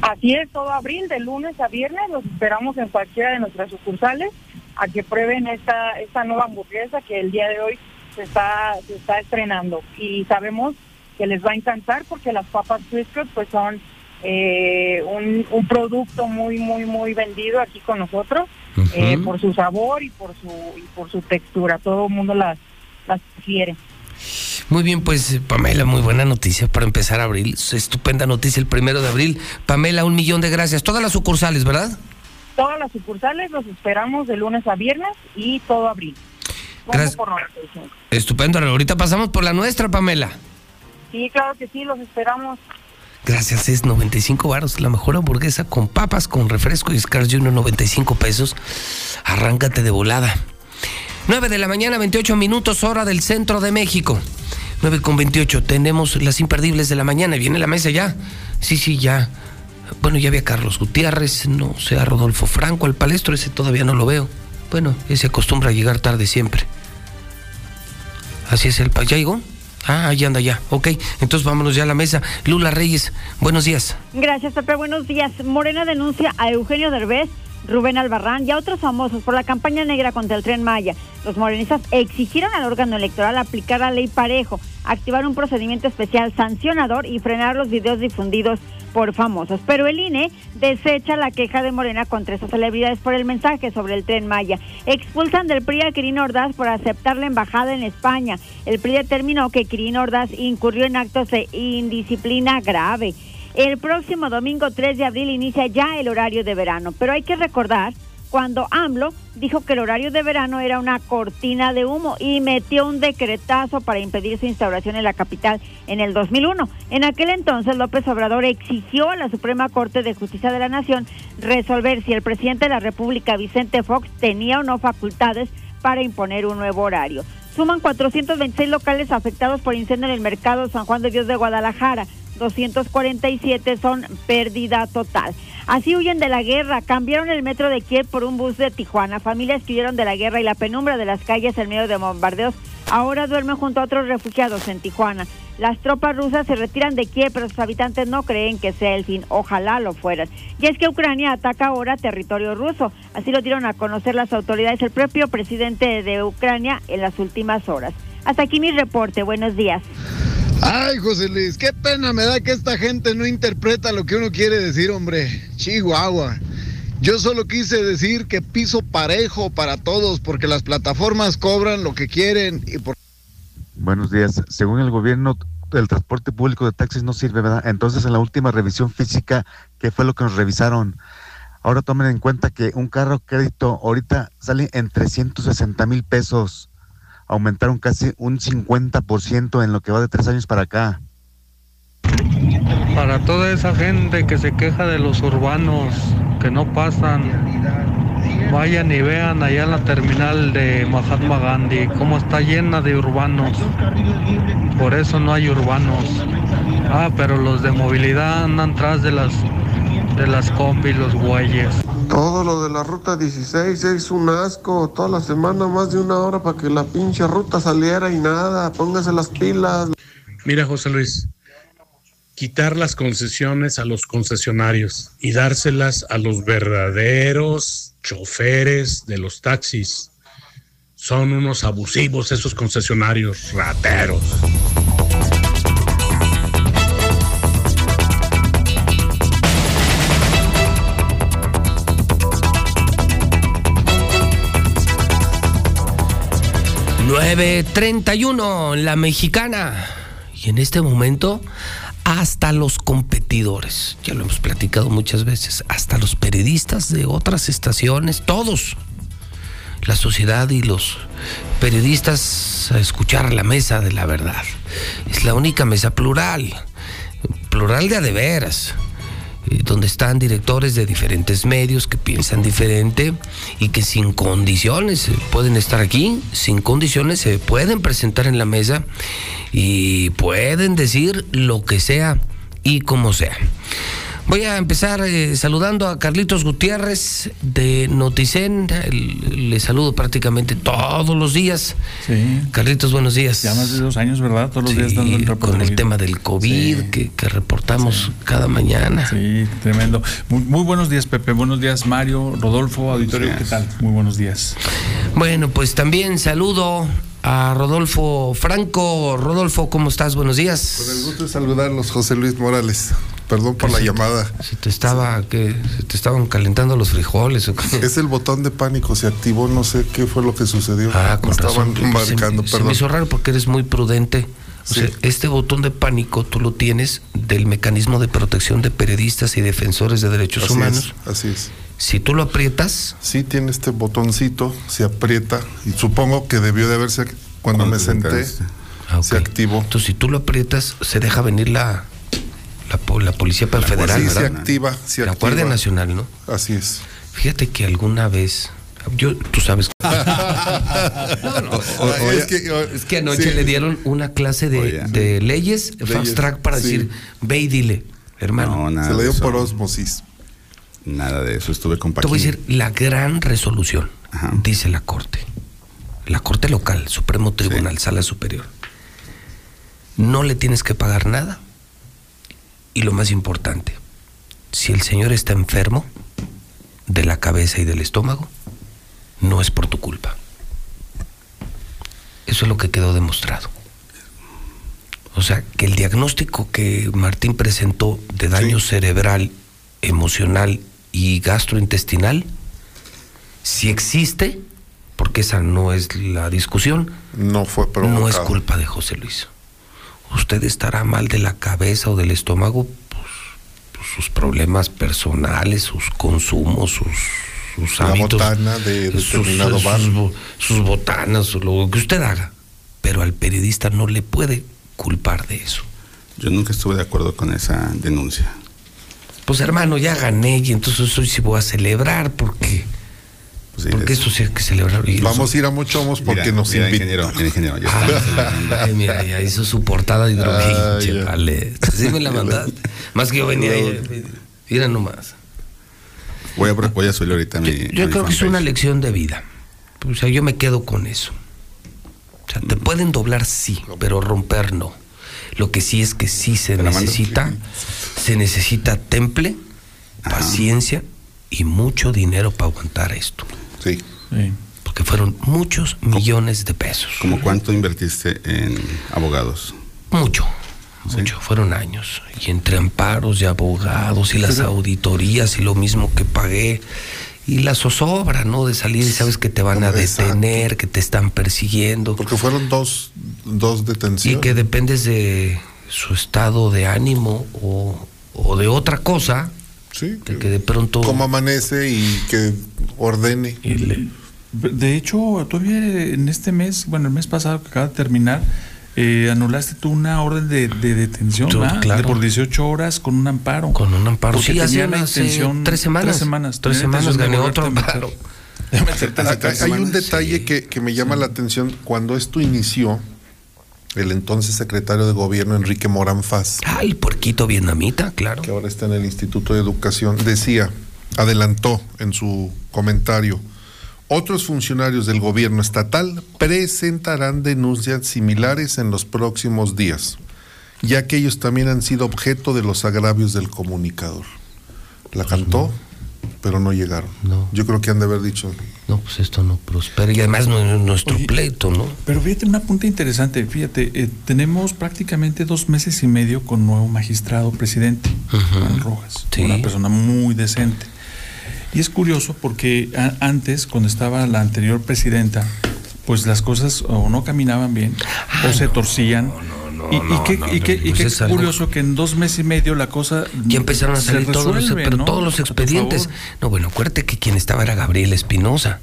Así es, todo abril, de lunes a viernes, los esperamos en cualquiera de nuestras sucursales a que prueben esta, esta nueva hamburguesa que el día de hoy se está, se está estrenando. Y sabemos que les va a encantar porque las papas frescas pues son eh, un, un, producto muy, muy, muy vendido aquí con nosotros eh, por su sabor y por su, y por su textura. Todo el mundo las, las prefiere. Muy bien, pues Pamela, muy buena noticia para empezar abril. Estupenda noticia el primero de abril. Pamela, un millón de gracias. Todas las sucursales, ¿verdad? Todas las sucursales los esperamos de lunes a viernes y todo abril. Gracias. Por 95. Estupendo. Ahorita pasamos por la nuestra, Pamela. Sí, claro que sí, los esperamos. Gracias, es 95 baros, la mejor hamburguesa con papas, con refresco y Scar Junior 95 pesos. Arráncate de volada. 9 de la mañana, 28 minutos, hora del centro de México. 9 con 28, tenemos las imperdibles de la mañana. ¿Viene la mesa ya? Sí, sí, ya. Bueno, ya había Carlos Gutiérrez, no sé, a Rodolfo Franco, al palestro ese todavía no lo veo. Bueno, ese acostumbra a llegar tarde siempre. Así es el... ¿Ya llegó? Ah, ahí anda ya. Ok, entonces vámonos ya a la mesa. Lula Reyes, buenos días. Gracias, Pepe. Buenos días. Morena denuncia a Eugenio Derbez, Rubén Albarrán y a otros famosos por la campaña negra contra el tren Maya. Los morenistas exigieron al órgano electoral aplicar la ley parejo, activar un procedimiento especial sancionador y frenar los videos difundidos por famosos. Pero el INE desecha la queja de Morena contra esas celebridades por el mensaje sobre el tren Maya. Expulsan del PRI a Quirino Ordaz por aceptar la embajada en España. El PRI determinó que Quirino Ordaz incurrió en actos de indisciplina grave. El próximo domingo 3 de abril inicia ya el horario de verano, pero hay que recordar cuando AMLO dijo que el horario de verano era una cortina de humo y metió un decretazo para impedir su instauración en la capital en el 2001. En aquel entonces López Obrador exigió a la Suprema Corte de Justicia de la Nación resolver si el presidente de la República, Vicente Fox, tenía o no facultades para imponer un nuevo horario. Suman 426 locales afectados por incendio en el mercado San Juan de Dios de Guadalajara. 247 son pérdida total. Así huyen de la guerra, cambiaron el metro de Kiev por un bus de Tijuana. Familias que huyeron de la guerra y la penumbra de las calles en medio de bombardeos ahora duermen junto a otros refugiados en Tijuana. Las tropas rusas se retiran de Kiev, pero sus habitantes no creen que sea el fin. Ojalá lo fueran. Y es que Ucrania ataca ahora territorio ruso. Así lo dieron a conocer las autoridades, el propio presidente de Ucrania en las últimas horas. Hasta aquí mi reporte. Buenos días. Ay, José Luis, qué pena me da que esta gente no interpreta lo que uno quiere decir, hombre. Chihuahua. Yo solo quise decir que piso parejo para todos, porque las plataformas cobran lo que quieren y por... Buenos días. Según el gobierno, el transporte público de taxis no sirve, ¿verdad? Entonces, en la última revisión física, ¿qué fue lo que nos revisaron? Ahora tomen en cuenta que un carro crédito ahorita sale en 360 mil pesos aumentaron casi un 50% en lo que va de tres años para acá. Para toda esa gente que se queja de los urbanos que no pasan, vayan y vean allá en la terminal de Mahatma Gandhi cómo está llena de urbanos. Por eso no hay urbanos. Ah, pero los de movilidad andan tras de las de las combis, los güeyes. Todo lo de la ruta 16 es un asco. Toda la semana más de una hora para que la pinche ruta saliera y nada. Póngase las pilas. Mira, José Luis, quitar las concesiones a los concesionarios y dárselas a los verdaderos choferes de los taxis. Son unos abusivos esos concesionarios, rateros. ...9.31 en la mexicana. Y en este momento, hasta los competidores, ya lo hemos platicado muchas veces, hasta los periodistas de otras estaciones, todos, la sociedad y los periodistas a escuchar la mesa de la verdad. Es la única mesa plural, plural de a de veras donde están directores de diferentes medios que piensan diferente y que sin condiciones pueden estar aquí, sin condiciones se pueden presentar en la mesa y pueden decir lo que sea y como sea. Voy a empezar eh, saludando a Carlitos Gutiérrez de Noticen. Le saludo prácticamente todos los días. Sí. Carlitos, buenos días. Ya más de dos años, ¿verdad? Todos los días dando el reporte. Con el tema del COVID Sí. que, que reportamos cada mañana. Sí, tremendo. Muy, muy buenos días, Pepe. Buenos días, Mario, Rodolfo, auditorio. ¿Qué tal? Muy buenos días. Bueno, pues también saludo a Rodolfo Franco. Rodolfo, ¿cómo estás? Buenos días. Con el gusto de saludarlos, José Luis Morales. Perdón por la se te- llamada. Se te estaba, que se te estaban calentando los frijoles. ¿o qué? Es el botón de pánico, se activó, no sé qué fue lo que sucedió. Ah, con estaban marcando, se, se me perdón. hizo raro porque eres muy prudente. O sea, este botón de pánico tú lo tienes del mecanismo de protección de periodistas y defensores de derechos Así humanos. es, así es. Si tú lo aprietas. Sí, tiene este botoncito, se aprieta y supongo que debió de haberse cuando me senté. Se activó. Entonces, si tú lo aprietas, se deja venir la, la, la Policía Federal. Sí, se activa, se La activa. Guardia Nacional, ¿no? Así es. Fíjate que alguna vez. Yo, tú sabes. No, no, o- es, que, Es que anoche sí. le dieron una clase de, de leyes, fast Leyes, track, para sí. decir, ve y dile, hermano. Se le dio por osmosis. Nada de eso, estuve con Te voy a decir la gran resolución, dice la Corte. La Corte local, Supremo Tribunal, Sala Superior. No le tienes que pagar nada. Y lo más importante, si el señor está enfermo de la cabeza y del estómago, no es por tu culpa. Eso es lo que quedó demostrado. O sea, que el diagnóstico que Martín presentó de daño cerebral, emocional y gastrointestinal, si existe, porque esa no es la discusión, no fue no es culpa de José Luis. Usted estará mal de la cabeza o del estómago, pues, pues, sus problemas personales, sus consumos, sus, sus La hábitos, botana de sus- determinado sus, bar. bo- sus botanas, lo que usted haga. Pero al periodista no le puede culpar de eso. Yo nunca estuve de acuerdo con esa denuncia. Pues hermano, ya gané y entonces hoy sí voy a celebrar porque, porque esto sí hay que celebrar. Y Vamos a ir a Mochomos porque Mira, nos mira, ingeniero, mira, ingeniero, ya. Ay, mira, ya hizo su portada de vale. Sí me la mandaste. Más que yo venía ahí. Mira nomás. Voy a, voy a subir ahorita mi. Yo mi creo que es una lección de vida. O sea, yo me quedo con eso. O sea, te pueden doblar sí, pero romper no. Lo que sí es que sí se necesita, se necesita temple, paciencia y mucho dinero para aguantar esto. Sí. Porque fueron muchos millones de pesos. ¿Cómo cuánto invertiste en abogados? Mucho, mucho, fueron años. Y entre amparos y abogados y las auditorías y lo mismo que pagué. Y la zozobra, ¿no? De salir y sabes que te van a detener, que te están persiguiendo. Porque fueron dos, dos Y detenciones. que dependes de su estado de ánimo o, o de otra cosa. Sí, que de pronto. Cómo amanece y que ordene. De hecho, todavía en este mes, bueno, el mes pasado que acaba de terminar, eh, anulaste tú una orden de, de detención, Yo, claro. De por 18 horas con un amparo. Con un amparo. Porque Sí, hace unas, eh, intención- tres semanas. Tres semanas. Tres semanas gané otro amparo. Hay, hay un detalle que, que me llama la atención. Cuando esto inició, el entonces secretario de gobierno, Enrique Morán Faz, Ah, el puerquito vietnamita, claro. que ahora está en el Instituto de Educación, decía, adelantó en su comentario, otros funcionarios del gobierno estatal presentarán denuncias similares en los próximos días, ya que ellos también han sido objeto de los agravios del comunicador. La cantó, pero no llegaron. Yo creo que han de haber dicho, No, pues esto no prospera. Y además no es nuestro Oye, pleito, ¿no? Pero fíjate, una punta interesante. Fíjate, eh, tenemos prácticamente dos meses y medio con nuevo magistrado presidente, Juan Rojas. Sí. Una persona muy decente. Y es curioso porque a- antes, cuando estaba la anterior presidenta, pues las cosas o no caminaban bien o se torcían. Y, y no, qué, no, y qué- y pues qué es curioso que en dos meses y medio la cosa Ya empezaron a salir todos los, expedientes. No, bueno, acuérdate que quien estaba era Gabriel Espinosa.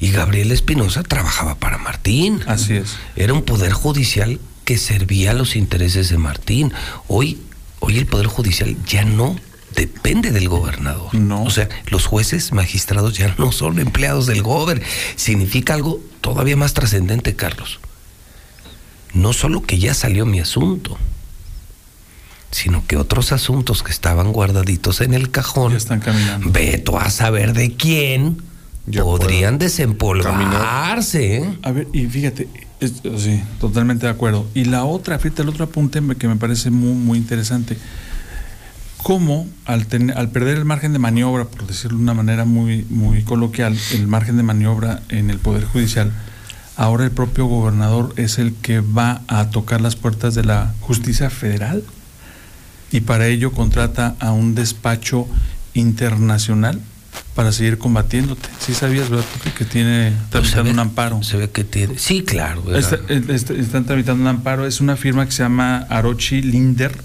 Y Gabriel Espinosa trabajaba para Martín. Así es. Era un poder judicial que servía a los intereses de Martín. Hoy, hoy el poder judicial ya no depende del gobernador. No. O sea, los jueces, magistrados ya no son empleados del gober. Significa algo todavía más trascendente, Carlos. No solo que ya salió mi asunto, sino que otros asuntos que estaban guardaditos en el cajón, están caminando. veto a saber de quién, podrían desempolvarse. ¿eh? A ver, y fíjate, es- sí, totalmente de acuerdo. Y la otra, fíjate, el otro apunte que me parece muy, muy interesante. Cómo al, ten- al perder el margen de maniobra, por decirlo de una manera muy, muy coloquial, el margen de maniobra en el Poder Judicial, ahora el propio gobernador es el que va a tocar las puertas de la justicia federal. y para ello contrata a un despacho internacional para seguir combatiéndote. Sí sabías, ¿verdad? Que- tiene Pues tramitando un amparo. Se ve que tiene. Sí, claro. era- Está- está- están tramitando un amparo. Es una firma que se llama Arochi Linder,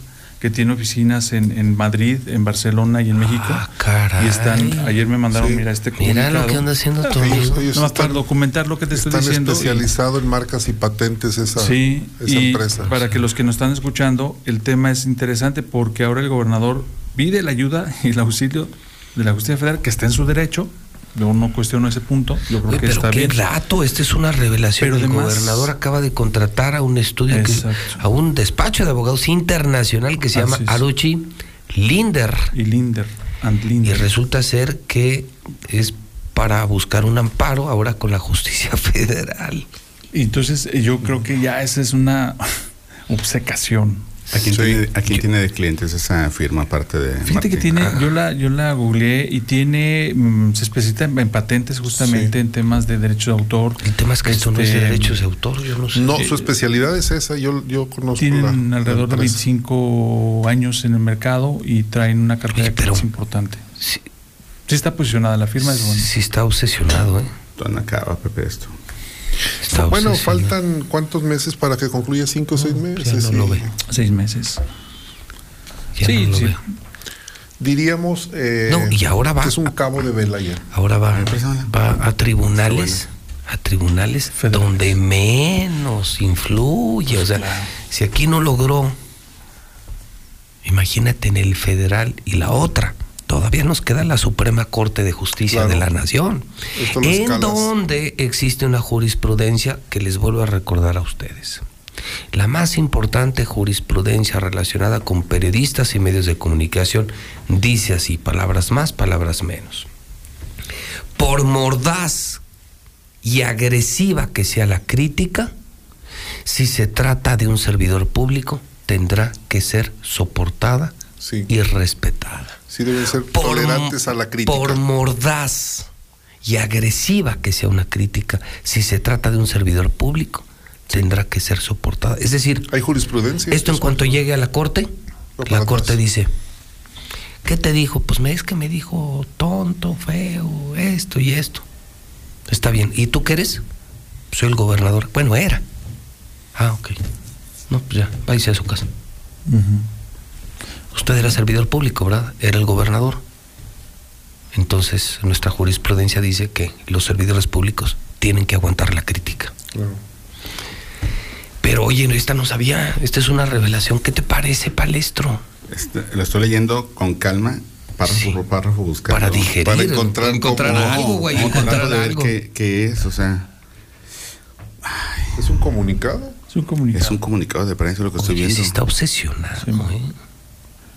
que tiene oficinas en, en Madrid, en Barcelona y en México. caray. Y están, ayer me mandaron, Sí. mira, este Mira comunicado. lo que anda haciendo tu Ellos- ellos Nada más están- para documentar lo que te estoy diciendo. y- especializado en marcas y patentes esa, Sí, esa y empresa. para que los que nos están escuchando, el tema es interesante porque ahora el gobernador pide la ayuda y el auxilio de la justicia federal, que está en su derecho. Yo no cuestiono ese punto, yo creo Oye, que pero está qué bien. rato, esta es una revelación. Pero el además- gobernador acaba de contratar a un estudio, que- a un despacho de abogados internacional que se llama Así. Aruchi Linder. Y Linder, and Y resulta ser que es para buscar un amparo ahora con la justicia federal. Entonces eh, yo creo que ya esa es una obcecación. ¿A quién, tiene, a quién tiene de clientes esa firma aparte de Fíjate que tiene, yo la, yo la googleé y tiene, mm, se especifica en, en patentes justamente en temas de derechos de autor. El tema es que esto no es de Este, derechos de autor, yo no sé. No, su especialidad es esa, yo, yo conozco Tienen la- alrededor la de empresa. 25 años en el mercado y traen una cartera de clientes importante. Sí. está posicionada, la firma es buena. Sí está obsesionado, ¿eh? Don acaba, Pepe, esto. Está Bueno, obsesionado. faltan cuántos meses para que concluya cinco o seis meses. no lo ve. Seis meses. Ya sí, no lo sí. ve. Diríamos eh, No, y ahora va- que es un cabo de vela ya. Ahora va, va a tribunales, a tribunales donde menos influye. O sea, si aquí no logró, imagínate en el federal y la otra. Todavía nos queda la Suprema Corte de Justicia de la Nación, en escalas. donde existe una jurisprudencia que les vuelvo a recordar a ustedes. La más importante jurisprudencia relacionada con periodistas y medios de comunicación dice así, palabras más, palabras menos. Por mordaz y agresiva que sea la crítica, si se trata de un servidor público, tendrá que ser soportada y respetada. Sí deben ser tolerantes a la crítica. Por mordaz y agresiva que sea una crítica, si se trata de un servidor público, tendrá que ser soportada. Es decir, hay jurisprudencia. Esto en cuanto llegue a la corte, la corte dice, ¿qué te dijo? Pues me es que me dijo tonto, feo, esto y esto. Está bien. ¿Y tú qué eres? Soy el gobernador. Bueno, era. Ah, ok. No, pues ya, váyase a su casa. Usted era servidor público, ¿verdad? Era el gobernador. Entonces, nuestra jurisprudencia dice que los servidores públicos tienen que aguantar la crítica. Pero oye, esta no sabía, esta es una revelación. ¿Qué te parece, palestro? Este, lo estoy leyendo con calma, párrafo por párrafo, buscando. Para digerir, Para encontrar, encontrar cómo- algo, güey, encontrar algo. Qué, qué es, o sea. ¿Es un comunicado? Es un comunicado. Es un comunicado de prensa lo que estoy viendo. sí está obsesionado, ¿eh?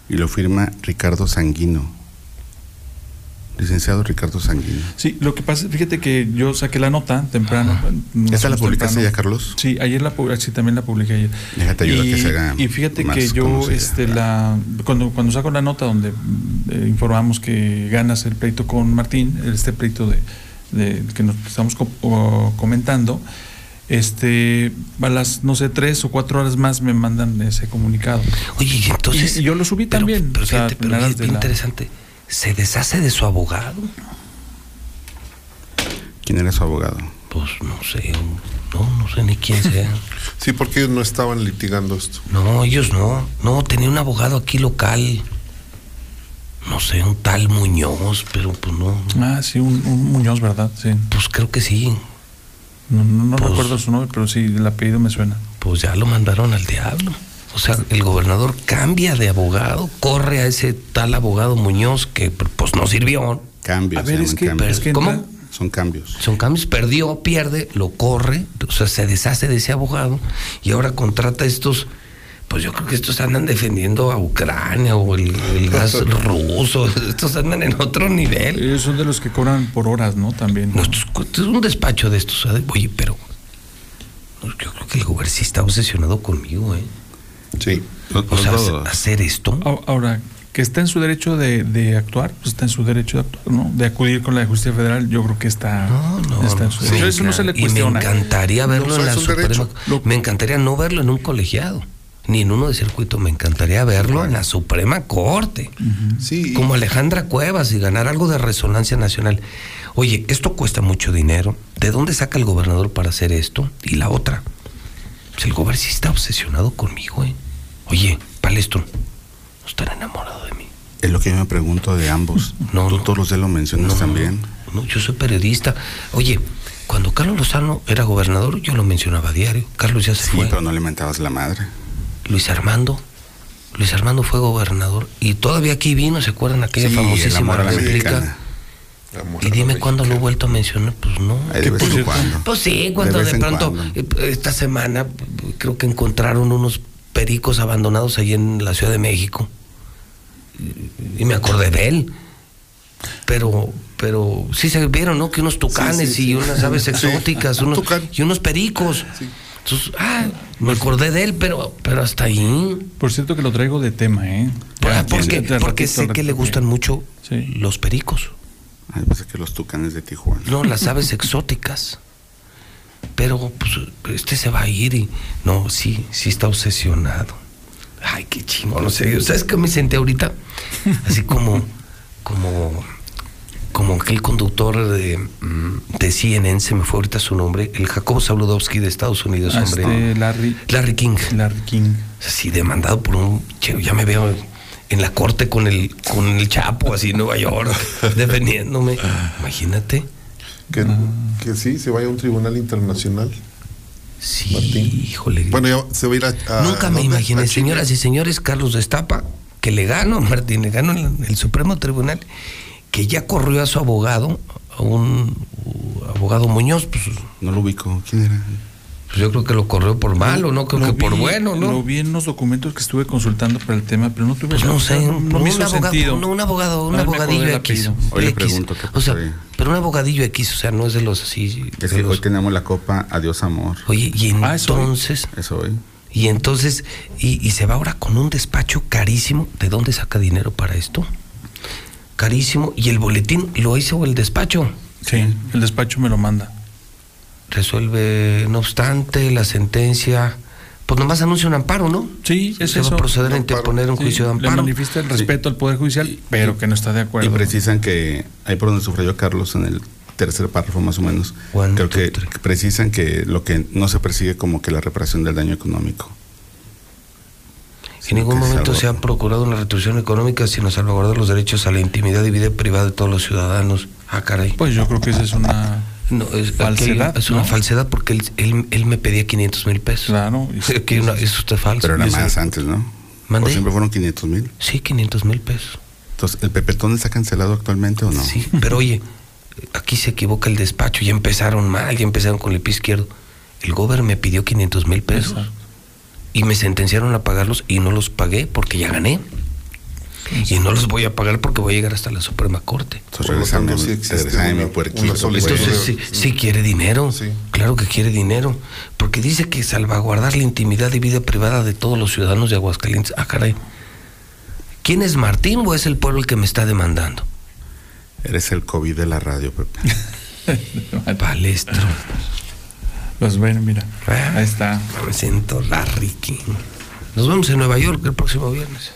Y lo firma Ricardo Sanguino. Licenciado Ricardo Sanguino. Sí, lo que pasa, fíjate que yo saqué la nota temprano. ¿Esta la publicaste temprano. ya, Carlos? Sí, ayer la sí, también la publiqué ayer. Déjate ayudar y, que se haga Y fíjate más que yo, este, la, cuando, cuando saco la nota donde eh, informamos que ganas el pleito con Martín, este pleito de, de- que nos estamos co- comentando, este, a las, no sé, tres o cuatro horas más me mandan ese comunicado. Oye, y entonces. Y, y yo lo subí pero- también. Pero o sea, pero la- interesante. ¿Se deshace de su abogado? ¿Quién era su abogado? Pues no sé, no, no sé ni quién sea. Sí, porque ellos no estaban litigando esto. No, ellos no. No, tenía un abogado aquí local. No sé, un tal Muñoz, pero pues no. Ah, sí, un, un Muñoz, ¿verdad? Sí. Pues creo que sí. No, no, no Pues- recuerdo su nombre, pero sí, el apellido me suena. Pues ya lo mandaron al diablo. O sea, el gobernador cambia de abogado, corre a ese tal abogado Muñoz que pues no sirvió. Cambios. A ver, es que- cambios. es que ¿Cómo? Son cambios. Son cambios, perdió, pierde, lo corre, o sea, se deshace de ese abogado y ahora contrata a estos, pues yo creo que estos andan defendiendo a Ucrania o el, el gas ruso, estos andan en otro nivel. Ellos son de los que cobran por horas, ¿no? También. No, es- esto es un despacho de estos, oye, pero yo creo que el gobernador sí está obsesionado conmigo, ¿eh? Sí. O sea, hacer- hacer esto. Ahora, que está en su derecho de, de actuar, pues está en su derecho de actuar, ¿no? De acudir con la justicia federal, yo creo que está, está en su Sí, derecho. Eso no se le claro. Y me cuestiona. encantaría verlo No, en la Suprema. Me encantaría no verlo en un colegiado. Ni en uno de circuito. Me encantaría verlo en la Suprema Corte. Sí. Como Alejandra Cuevas y ganar algo de resonancia nacional. Oye, esto cuesta mucho dinero. ¿De dónde saca el gobernador para hacer esto? Y la otra. Pues el gobernador sí está obsesionado conmigo, ¿eh? Oye, Palestro, ¿no estará enamorado de mí? Es lo que yo me pregunto de ambos. No, Tú todos los días lo mencionas también. No, yo soy periodista. Oye, cuando Carlos Lozano era gobernador, yo lo mencionaba a diario. Carlos ya se Sí, fue. pero no le mentabas la madre. Luis Armando. Luis Armando fue gobernador y todavía aquí vino, ¿se acuerdan aquella Sí, famosísima réplica? Y dime cuándo lo he vuelto a mencionar, pues no. Vez en cuando. Pues sí, cuando De pronto, cuando. eh, esta semana, creo que encontraron unos pericos abandonados ahí en la Ciudad de México. Y, y me acordé de él. Pero, pero sí se vieron, ¿no? Que unos tucanes Sí, sí, sí. y unas aves exóticas, Un unos, y unos pericos. Entonces, ah, me acordé de él, pero, pero hasta ahí. Por cierto que lo traigo de tema, ¿eh? Ah, porque, porque sé que le gustan mucho los pericos. Ay, pensé que los tucanes de Tijuana. No, las aves exóticas. Pero pues, este se va a ir y. No, sí, sí está obsesionado. Ay, qué chingo, no sé. ¿Sabes qué me senté ahorita? Así como. Como. Como aquel conductor de, mm, de CNN, se me fue ahorita su nombre, el Jacobo Sabludowski de Estados Unidos, Ah, hombre. este, Larry, Larry King. Larry King. Así demandado por un. che, Ya me veo en la corte con el, con el Chapo, así en Nueva York, defendiéndome. Imagínate. Que, que sí, se vaya a un tribunal internacional. Sí, híjole. Bueno, ya se va a ir a. a- Nunca me imaginé, señoras y señores, Carlos Destapa, que le gano, Martín, le gano en el Supremo Tribunal, que ya corrió a su abogado, a un uh, abogado Muñoz, pues, No lo ubico. ¿Quién era? pues yo creo que lo corrió por malo, no creo que por bueno, ¿no? Lo vi en unos documentos que estuve consultando para el tema, pero no tuve Pues no sé, no, no un me hizo abogado, sentido. no, un abogado, un No abogadillo X. Hoy le pregunto qué O sea, pero un abogadillo X, o sea, no es de los así. Es que los- hoy tenemos la copa Adiós Amor. Oye, y Ah, entonces, Eso hoy. y entonces, y, y se va ahora con un despacho carísimo. ¿De dónde saca dinero para esto? Carísimo. Y el boletín lo hizo el despacho. Sí, el despacho me lo manda. Resuelve, no obstante, la sentencia. Pues nomás anuncia un amparo, ¿no? Sí, es se va eso. a proceder a interponer un Sí, juicio de Le amparo. manifiesta el respeto al Poder Judicial, pero que no está de Y acuerdo. precisan que, ahí por donde subrayó Carlos, en el tercer párrafo más o menos, One, creo two, que precisan que lo que no se persigue como que la reparación del daño económico. En ningún momento se ha procurado una retribución económica, sino salvaguardar los derechos a la intimidad y vida privada de todos los ciudadanos. Ah, caray. Pues yo creo que esa es una No, es, falsedad, aquel- es una ¿no? falsedad porque él, él, él me pedía 500 mil pesos. Claro. una- eso está falso. Pero era eso- más antes, ¿no? ¿Mandé? ¿O siempre fueron 500 mil? Sí, 500 mil pesos. Entonces, ¿el pepetón está cancelado actualmente o no? Sí, pero oye, aquí se equivoca el despacho, ya empezaron mal, ya empezaron con el pie izquierdo. El gobierno me pidió 500 mil pesos Exacto. Y me sentenciaron a pagarlos y no los pagué porque ya gané. Y no los voy a pagar porque voy a llegar hasta la Suprema Corte. Sí una- puerquito. una pues. Entonces sí, sí quiere dinero, Sí. claro que quiere dinero, porque dice que salvaguardar la intimidad y vida privada de todos los ciudadanos de Aguascalientes. Ah, caray. ¿Quién es Martín o es el pueblo el que me está demandando? Eres el COVID de la radio, Pepe. Palestro. Pues bueno, mira. Ah. Ahí está. Me siento Larry King. Nos vemos en Nueva York el próximo viernes.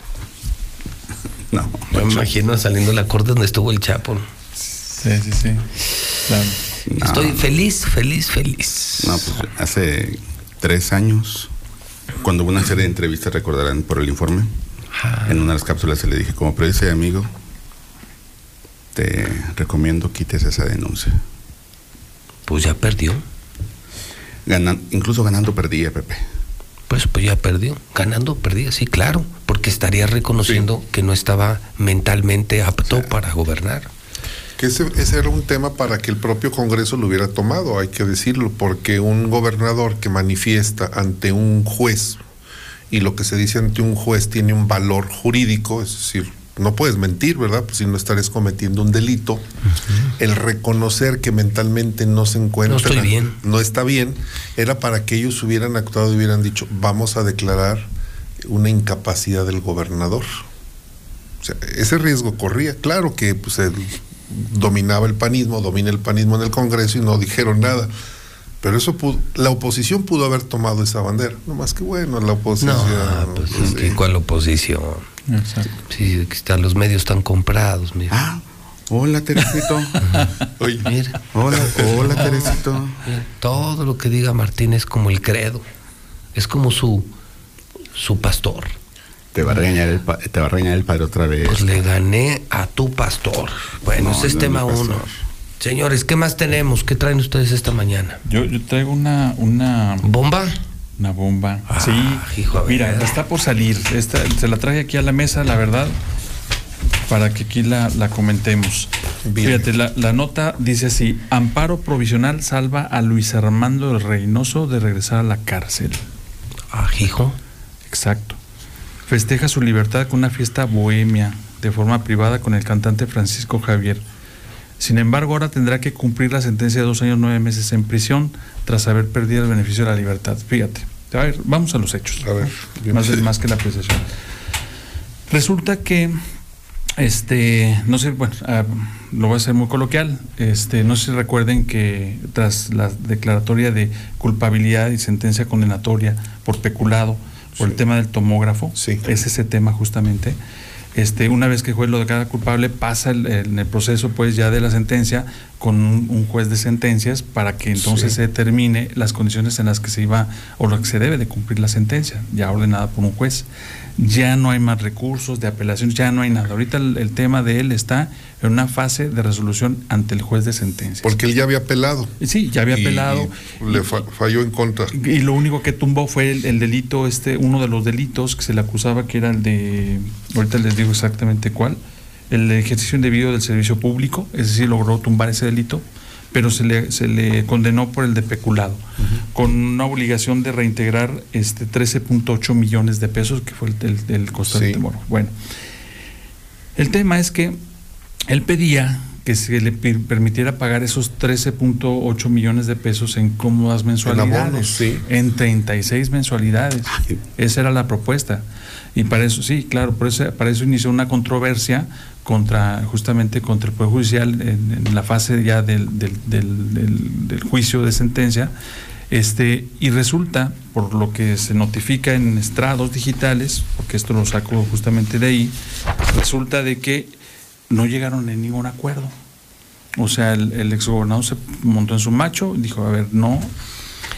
No. Me imagino saliendo de la corte donde estuvo el Chapo. Sí, sí, sí. Claro. No. Estoy feliz, feliz, feliz. No, pues hace tres años, cuando hubo una serie de entrevistas, recordarán por el informe, en una de las cápsulas se le dije, como periodista y amigo, te recomiendo quites esa denuncia. Pues ya perdió. Ganan, incluso ganando perdía, Pepe. Pues, pues ya perdió. Ganando, perdía, sí, claro. Porque estaría reconociendo que no estaba mentalmente apto para gobernar. Que ese, ese era un tema para que el propio Congreso lo hubiera tomado, hay que decirlo, porque un gobernador que manifiesta ante un juez y lo que se dice ante un juez tiene un valor jurídico, es decir, no puedes mentir, ¿verdad? Pues si no estarías cometiendo un delito. El reconocer que mentalmente no se encuentra, No estoy bien. no está bien, era para que ellos hubieran actuado y hubieran dicho, vamos a declarar una incapacidad del gobernador. O sea, ese riesgo corría. Claro que pues, él dominaba el panismo, domina el panismo en el Congreso y no dijeron nada. Pero eso pudo, la oposición pudo haber tomado esa bandera. No más que bueno, la oposición. No, pues, ¿y ¿cuál oposición? Exacto. Sí, aquí están, los medios están comprados, mira. Ah, hola Teresito. Oye, Mira, Hola, hola Teresito. mira, todo lo que diga Martín es como el credo. Es como su, su pastor. Te va a regañar el, pa- te va a regañar el padre otra vez. Pues le gané a tu pastor. Bueno, No, ese es no, tema uno. Señores, ¿qué más tenemos? ¿Qué traen ustedes esta mañana? Yo, yo traigo una, una, ¿Bomba? una bomba. Ah, sí, hijo, mira, está por salir. Esta, se la traje aquí a la mesa, la verdad, para que aquí la, la comentemos. Fíjate, la, la nota dice así: Amparo provisional salva a Luis Armando el Reynoso de regresar a la cárcel. Ah, hijo. Exacto. Festeja su libertad con una fiesta bohemia de forma privada con el cantante Francisco Javier. Sin embargo, ahora tendrá que cumplir la sentencia de dos años nueve meses en prisión tras haber perdido el beneficio de la libertad. Fíjate. A ver, vamos a los hechos. A ver, más, más que la apreciación. Resulta que, este, no sé, bueno, ah, lo voy a hacer muy coloquial. Este, no sé si recuerden que tras la declaratoria de culpabilidad y sentencia condenatoria por peculado, por el tema del tomógrafo, Sí. es ese tema justamente. Este, una vez que el juez lo declara culpable, pasa el- el- en el proceso pues ya de la sentencia con un, un juez de sentencias para que entonces Sí. se determine las condiciones en las que se iba o lo que se debe de cumplir la sentencia, ya ordenada por un juez. Ya no hay más recursos de apelación, ya no hay nada. Ahorita el, el tema de él está en una fase de resolución ante el juez de sentencia. porque él ya había apelado. Sí, ya había y apelado. le fa- falló en contra. Y lo único que tumbó fue el, el delito, este, uno de los delitos que se le acusaba que era el de, ahorita les digo exactamente cuál, el ejercicio indebido del servicio público, es decir, logró tumbar ese delito, pero se le, se le condenó por el de peculado, con una obligación de reintegrar este 13.8 millones de pesos, que fue el, el, el costo del Sí. temor. Bueno, el tema es que él pedía que se le permitiera pagar esos 13.8 millones de pesos en cómodas mensualidades. abonos, sí. En 36 mensualidades. Ay. Esa era la propuesta. Y para eso, sí, claro, por eso, para eso inició una controversia contra, justamente contra el Poder Judicial en, en la fase ya del, del, del- del- del juicio de sentencia. Este, y resulta, por lo que se notifica en estrados digitales, porque esto lo saco justamente de ahí, resulta de que no llegaron en ningún acuerdo. O sea, el, el exgobernador se montó en su macho, dijo, a ver, no.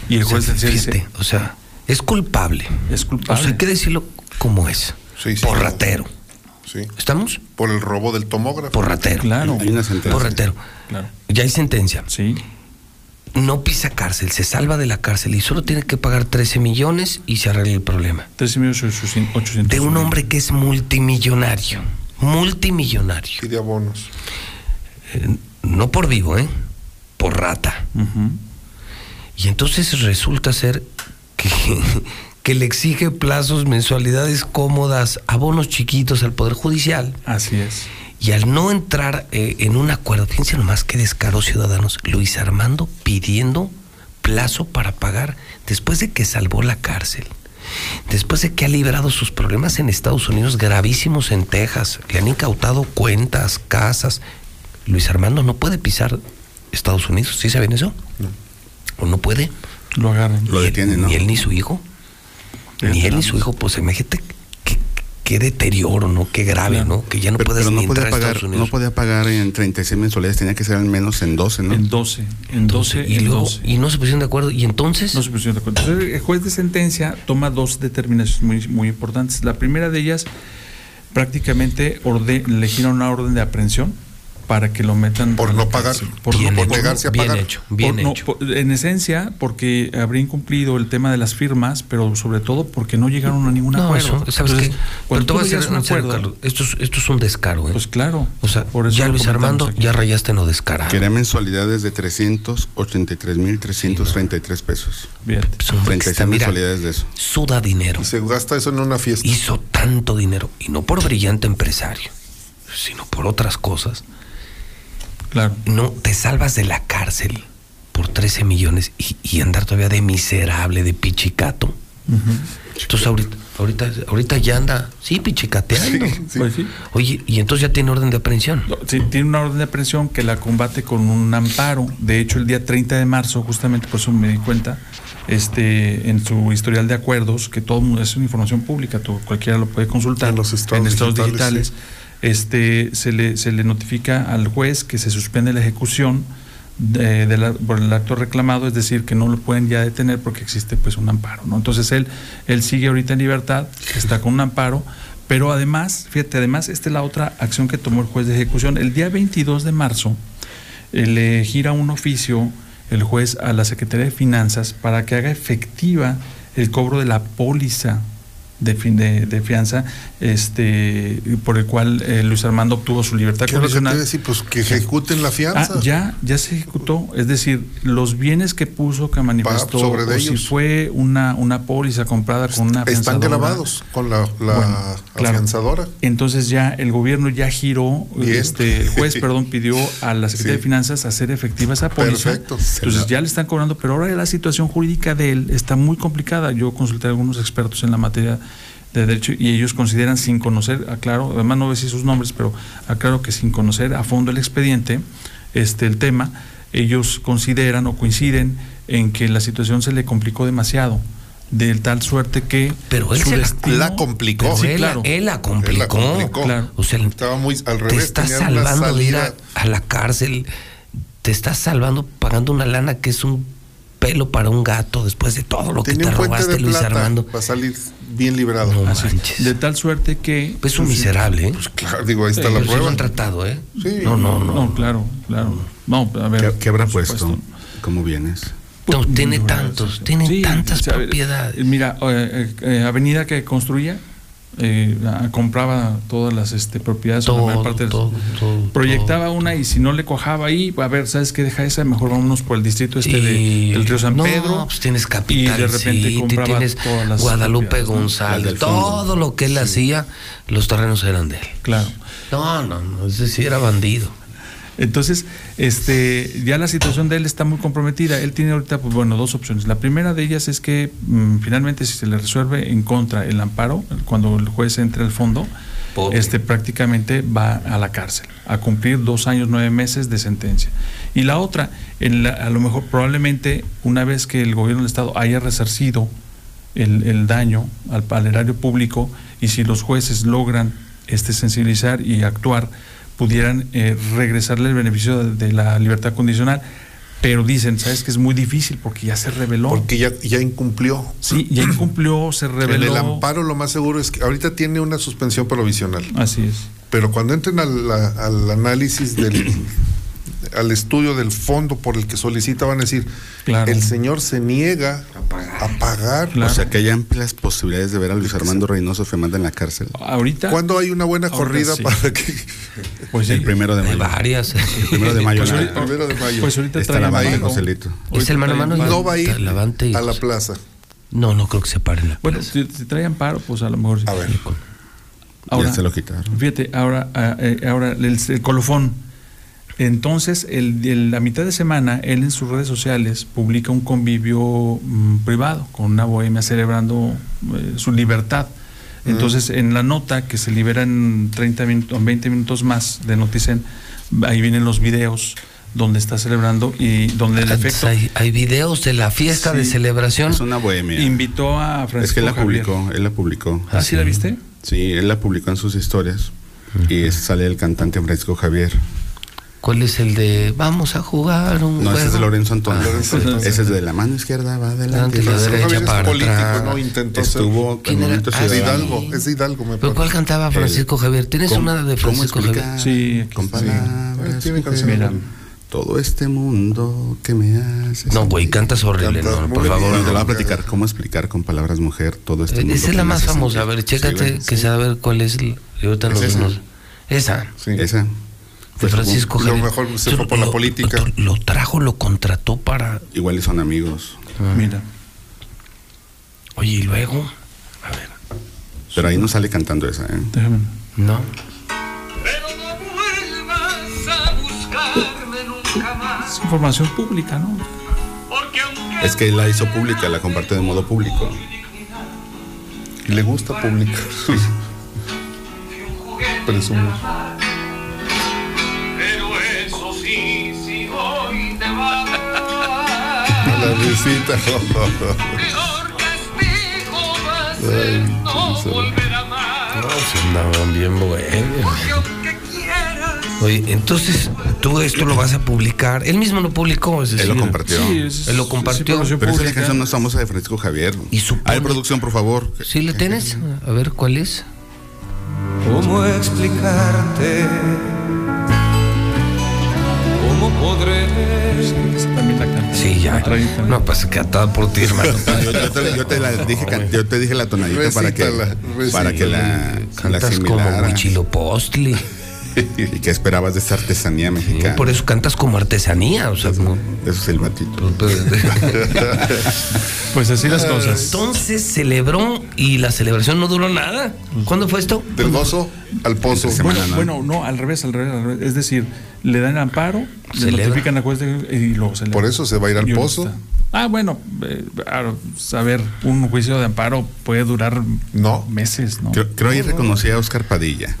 Y el O sea, juez decía, fíjate, dice, o sea, es culpable. es O culpable. sea, hay que decirlo como es. Sí, sí, por ratero. Sí. ¿Estamos? Por el robo del tomógrafo. Por ratero. Claro. Hay una sentencia. Por ratero. Claro. Ya hay sentencia. Sí, No pisa cárcel, se salva de la cárcel y solo tiene que pagar 13 millones y se arregla el problema. 13.800. De un hombre que es multimillonario. Multimillonario. Y de abonos. Eh, no por vivo, ¿eh? Por rata. Y entonces resulta ser que, que le exige plazos, mensualidades cómodas, abonos chiquitos al Poder Judicial. Así es. Y al no entrar eh, en un acuerdo, fíjense nomás qué descaro ciudadanos, Luis Armando pidiendo plazo para pagar después de que salvó la cárcel, después de que ha librado sus problemas en Estados Unidos gravísimos en Texas, le han incautado cuentas, casas. Luis Armando no puede pisar Estados Unidos, ¿sí saben eso? ¿O no puede? Lo agarran. Lo detienen, ¿no? Ni él ni su hijo. Ni él ni su hijo, pues imagínate qué, deterioro, ¿no? Qué grave, Claro. ¿no? Que ya no Pero, puedes pero ni no podía entrar a pagar, Estados Unidos. no podía pagar en 36 mensualidades, tenía que ser al menos en 12, ¿no? En 12. En 12. y en luego, 12. y no se pusieron de acuerdo. Y entonces, No se pusieron de acuerdo. Entonces, el juez de sentencia toma dos determinaciones muy, muy importantes. La primera de ellas, prácticamente orde, le gira una orden de aprehensión para que lo metan Por a la no pagar. Por bien, no hecho, negarse a bien pagar. hecho, bien Por- no, hecho. por- en esencia, porque habría incumplido el tema de las firmas, pero sobre todo porque no llegaron a ningún no, acuerdo. eso, ¿sabes Entonces, qué? Cuando tú voy a a un acuerdo, Carlos, esto es, esto es un descaro, ¿eh? pues claro. o sea, por eso ya Luis Armando, aquí. ya rayaste en lo descarado. Quería mensualidades de 383.333 pesos. Fíjate. Es un hombre que 36 está, mira, mensualidades de eso. suda dinero. Y se gasta eso en una fiesta. Hizo tanto dinero. Y no por brillante empresario, sino por otras cosas. Claro. No, te salvas de la cárcel por 13 millones y, y andar todavía de miserable, de pichicato. Entonces ahorita, ahorita, ahorita ya anda, sí, pichicateando. Pues sí. Oye, y entonces ya tiene orden de aprehensión. Sí, tiene una orden de aprehensión que la combate con un amparo. De hecho, el día 30 de marzo, justamente por eso me di cuenta, este, en su historial de acuerdos, que todo mundo- es una información pública, todo, cualquiera lo puede consultar En los estados digitales, digitales, este, se, le, se le notifica al juez que se suspende la ejecución de, por el acto reclamado, es decir, que no lo pueden ya detener porque existe pues un amparo. ¿no? Entonces él, él sigue ahorita en libertad, está con un amparo, pero además, fíjate, además, esta es la otra acción que tomó el juez de ejecución. El día 22 de marzo eh, le gira un oficio el juez a la Secretaría de Finanzas para que haga efectiva el cobro de la póliza de, fin- de, de fianza este por el cual eh, Luis Armando obtuvo su libertad ¿Qué condicional. decir? Pues que ejecuten la fianza. Ah, ya, ya se ejecutó. Es decir, los bienes que puso, que manifestó, sobre de o si ellos. fue una, una póliza comprada con una Están grabados con la, la Bueno, claro. afianzadora. Entonces ya el gobierno ya giró, Bien. este, el juez, perdón, pidió a la Secretaría Sí. de Finanzas hacer efectiva esa póliza. Perfecto. Entonces ya le están cobrando, pero ahora la situación jurídica de él está muy complicada. Yo consulté a algunos expertos en la materia de derecho y ellos consideran sin conocer, aclaro, además no voy a decir sus nombres, pero aclaro que sin conocer a fondo el expediente, este el tema, ellos consideran o coinciden en que la situación se le complicó demasiado, de tal suerte que Pero él su se la- destino- la complicó. Pero Sí, él, claro. él la complicó. Él la complicó. Claro. O sea, Estaba muy al te revés. estás tenían una salvando de ir a, a la cárcel, te estás salvando pagando una lana que es un pelo para un gato después de todo lo que te robaste, de Luis plata Armando. para salir bien librado. No Así, manches. de tal suerte que Es un pues, miserable, ¿eh? Pues claro, digo, ahí está la sí lo prueba. han tratado, ¿eh? Sí. No, no, no. No, claro, claro. No, a ver. ¿Qué, qué habrá puesto? supuesto. ¿Cómo vienes? No, tiene tantos, tiene Sí, tantas o sea, propiedades. Mira, eh, eh, eh, avenida que construía, eh, compraba todas las este, propiedades, la Todo, de- todo, proyectaba una y si no le cojaba ahí, a ver, ¿sabes qué? Deja esa, mejor vámonos por el distrito este de, del río San no, Pedro. pues tienes Capital y de repente City, compraba tienes todas las Guadalupe González, todo lo que él hacía, los terrenos eran de él. Claro. No, no, no, es decir, era bandido. Entonces, este, ya la situación de él está muy comprometida. Él tiene ahorita, pues bueno, dos opciones. La primera de ellas es que mm, finalmente si se le resuelve en contra el amparo, cuando el juez entre al fondo, Pobre. este prácticamente va a la cárcel a cumplir dos años nueve meses de sentencia. Y la otra, en la- a lo mejor probablemente una vez que el gobierno del estado haya resarcido el, el daño al, al erario público y si los jueces logran este sensibilizar y actuar pudieran eh, regresarle el beneficio de, de la libertad condicional pero dicen sabes que es muy difícil porque ya se reveló Porque ya, ya incumplió. sí ya incumplió se En reveló el amparo lo más seguro es que ahorita tiene una suspensión provisional. así es Pero cuando entren al, análisis del al estudio del fondo por el que solicita van a decir Claro. el señor se niega a pagar. Claro. O sea que hay amplias posibilidades de ver a Luis Armando Reynoso Femanda en la cárcel. ahorita ¿Cuándo hay una buena corrida sí. para que pues. El primero de Hay mayo. varias. El primero de mayo. Pues la- ahorita- primero de mayo pues ahorita está la de Joselito. Es el mano a mano. no va a ir a la plaza? No, no creo que se pare en la bueno plaza. si, si trae amparo pues a lo mejor sí. A ver. Ahora, ya se lo quitaron. Fíjate, ahora, ah, eh, ahora el, el colofón. Entonces, el, el- la mitad de semana, él en sus redes sociales publica un convivio mm, privado con una bohemia celebrando eh, su libertad. Entonces, en la nota que se libera en 30 minutos, 20 minutos más de Noticen, ahí vienen los videos donde está celebrando y donde el Entonces, efecto hay, hay videos de la fiesta de celebración. Es una bohemia. invitó a Francisco Es que él la Javier. publicó, él la publicó. ¿Ah, sí la viste? Sí, él la publicó en sus historias. Y sale el cantante Francisco Javier. ¿Cuál es el de vamos a jugar un No, ese es de juego"? Lorenzo Antonio. Ah, Lorenzo Antonio. Ese es de la mano izquierda, va adelante. Adelante, la derecha es para político, atrás. no intentó ser- Estuvo Ah, Es. Hidalgo, es de Hidalgo, me ¿Pero parece. cuál cantaba Francisco Javier? ¿Tienes ¿Cómo- una de Francisco? Javier? Sí, Con sí. palabras. Canción. Mira. Todo este mundo que me hace. No, güey, cantas horrible, Cantas no, por bien. favor. Bueno, te voy a no. platicar. ¿Cómo explicar con palabras mujer todo este Eh, mundo? Esa es la más famosa. A ver, chécate Sí, que sí. sea a ver cuál es. el- ahorita Es esa. Esa. Sí. Esa. De Francisco Lo Javier. mejor se fue por la lo- política. Lo, lo trajo, lo contrató para. Igual y son amigos. Mira. Oye, y luego. A ver. Pero ahí no sale cantando esa, ¿eh? Déjame. No. Es información pública, ¿no? Es que él la hizo pública, la compartió de modo público. Y le gusta publicar. Presumir. La risita. Ay, no pues andaban bien buenos. Oye, entonces tú esto lo vas a publicar. Él mismo lo publicó, es Él lo compartió. Él lo compartió. Pero esa es la canción más famosa de Francisco Javier. Y A ver, producción, por favor. ¿Sí la tienes? A ver, ¿cuál es? ¿Cómo explicarte? ¿Cómo podré? Sí, ya. No, pues cantada por ti, hermano. Yo, yo te, yo te la dije, can- yo te dije la tonadita para que, para que la, la Cantas como. Huichilopostli. ¿Y qué esperabas de esta artesanía mexicana? Por eso cantas como artesanía, o sea, como... Eso es el batito. Pues así las cosas. Entonces celebró y la celebración no duró nada. ¿Cuándo fue esto? Del gozo al pozo. Bueno, bueno, no, al revés, al revés, al revés. Es decir, le dan amparo, le Celebra. notifican la juez de- y luego se Por eso se va a ir al pozo. está. Ah, bueno, eh, a saber, un juicio de amparo puede durar no. meses, ¿no? Creo, creo ahí reconocí a Oscar Padilla.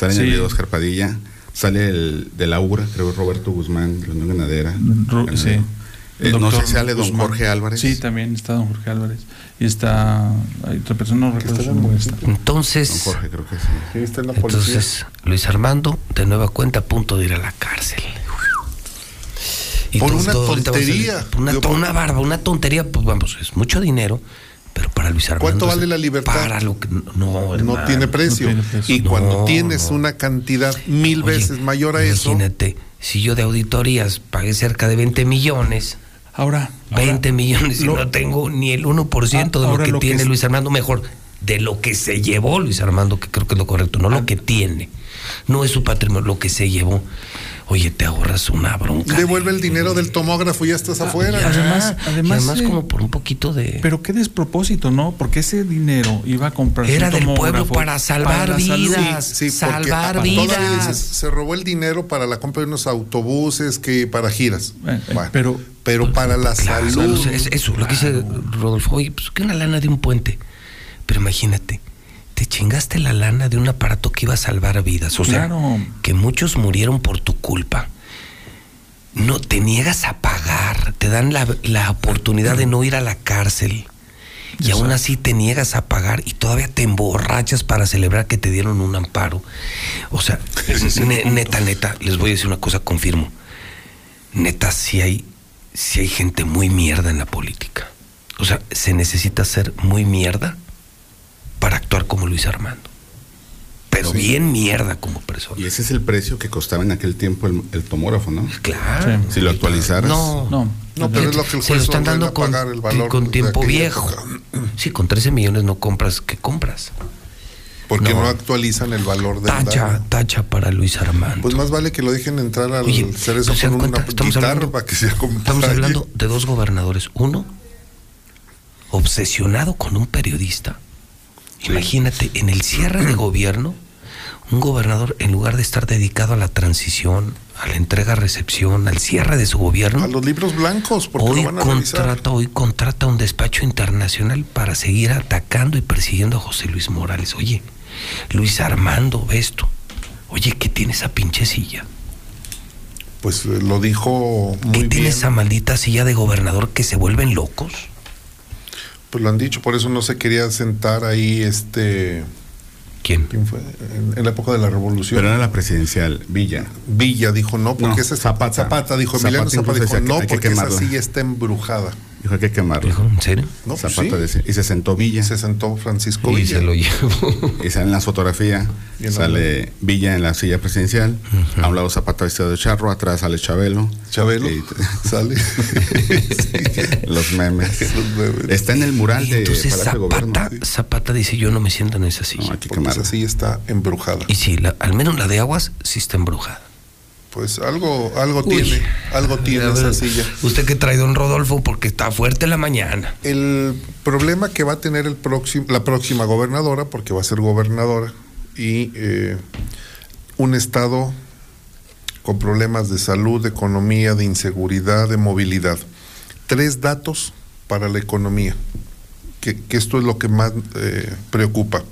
Sale en el Sí. video Oscar Padilla. Sale el de Laura, creo Roberto Guzmán, la Unión Ganadera. Ru- sí. Eh, no sé Doctor si sale don Guzmán. Jorge Álvarez. Sí, también está don Jorge Álvarez. Y está. Hay otra persona, no recuerdo su nombre. está. Entonces, Don Jorge, creo que sí. Sí, está en la policía. entonces Luis Armando, de nueva cuenta, a punto de ir a la cárcel. Y Por una todo ahorita va a salir- tontería. Una, por- una barba, una tontería, pues vamos, es mucho dinero, pero para Luis Armando. ¿Cuánto vale la libertad? Para lo que. No, no tiene precio. no tiene precio. Y cuando tienes no. una cantidad mil Oye, veces mayor a eso, Imagínate, si yo de auditorías pagué cerca de 20 millones. Ahora. 20 millones y lo- no tengo ni el 1% de Ah, lo que lo que tiene es- Luis Armando, mejor, de lo que se llevó Luis Armando, que creo que es lo correcto, no Ah. lo que tiene, no es su patrimonio, lo que se llevó. Oye, te ahorras una bronca. devuelve el dinero del tomógrafo y ya estás afuera. Ya, Además- además, además eh, como por un poquito de... Pero qué despropósito, ¿no? Porque ese dinero iba a comprar. Era un del pueblo para salvar la salud. vidas. Sí, porque salvar a- vidas. Todavía dices, se robó el dinero para la compra de unos autobuses que para giras. Eh, eh, Bueno, pero- pero para la Claro, salud. o sea, es- eso, lo que dice Rodolfo, oye, pues que una lana de un puente. Pero imagínate, te chingaste la lana de un aparato que iba a salvar vidas. O sea, Claro. que muchos murieron por tu culpa. No te niegas a pagar, te dan la, la oportunidad de no ir a la cárcel. Y aún así te niegas a pagar y todavía te emborrachas para celebrar que te dieron un amparo. O sea, ne- neta, neta, les voy a decir una cosa, confirmo. Neta, si hay, si hay gente muy mierda en la política. O sea, se necesita ser muy mierda para actuar como Luis Armando. Pero bien mierda como persona. Y ese es el precio que costaba en aquel tiempo el, el tomógrafo, ¿no? Claro. Si lo actualizaras. No, No. No, pero es lo que el se lo juez están dando con, pagar el valor con de tiempo viejo. época. Sí, con 13 millones no compras, ¿qué compras? Porque No. no, actualizan el valor del Tacha, daño. tacha para Luis Armando. Pues más vale que lo dejen entrar al Oye, cerezo ¿no se dan con una? Estamos guitarra hablando- para que se. Estamos hablando de dos gobernadores. Uno, obsesionado con un periodista. Imagínate, en el cierre de gobierno, un gobernador, en lugar de estar dedicado a la transición, a la entrega-recepción, al cierre de su gobierno, A los libros blancos, porque hoy lo van a revisar. contrata, hoy contrata un despacho internacional para seguir atacando y persiguiendo a José Luis Morales. Oye, Luis Armando, ve esto. Oye, ¿qué tiene esa pinche silla? Pues eh, lo dijo ¿Qué muy tiene bien. esa maldita silla de gobernador que se vuelven locos? Pues lo han dicho, por eso no se quería sentar ahí este. ¿Quién? ¿Quién fue? En, en la época de la revolución. Pero era la presidencial, Villa. Villa dijo no, porque No, esa es Zapata. Zapata dijo, Zapata Emiliano Zapata dijo no, que porque esa silla está embrujada. Dijo que hay que quemarlo. ¿Dijo? ¿En serio? No, pues Zapata sí. decía- y se sentó Villa. Se sentó Francisco Y Villa. se lo llevó. Y sale en la fotografía, Y sale Villa en la silla presidencial, a un lado Zapata vestido de charro, atrás sale Chabelo. Chabelo Y- sale. Los memes. Los memes. Está en el mural Y de entonces Palacio de Gobierno. Zapata, Zapata dice, yo no me siento en esa silla. No, hay que Porque quemarla. esa silla está embrujada. Y sí, la- al menos la de aguas sí está embrujada. Pues algo, algo Uy. tiene, algo tiene A esa ver, silla. Usted que trae don Rodolfo porque está fuerte la mañana. El problema que va a tener el próximo, la próxima gobernadora, porque va a ser gobernadora, y eh, un estado con problemas de salud, de economía, de inseguridad, de movilidad. Tres datos para la economía. que, que esto es lo que más eh, preocupa.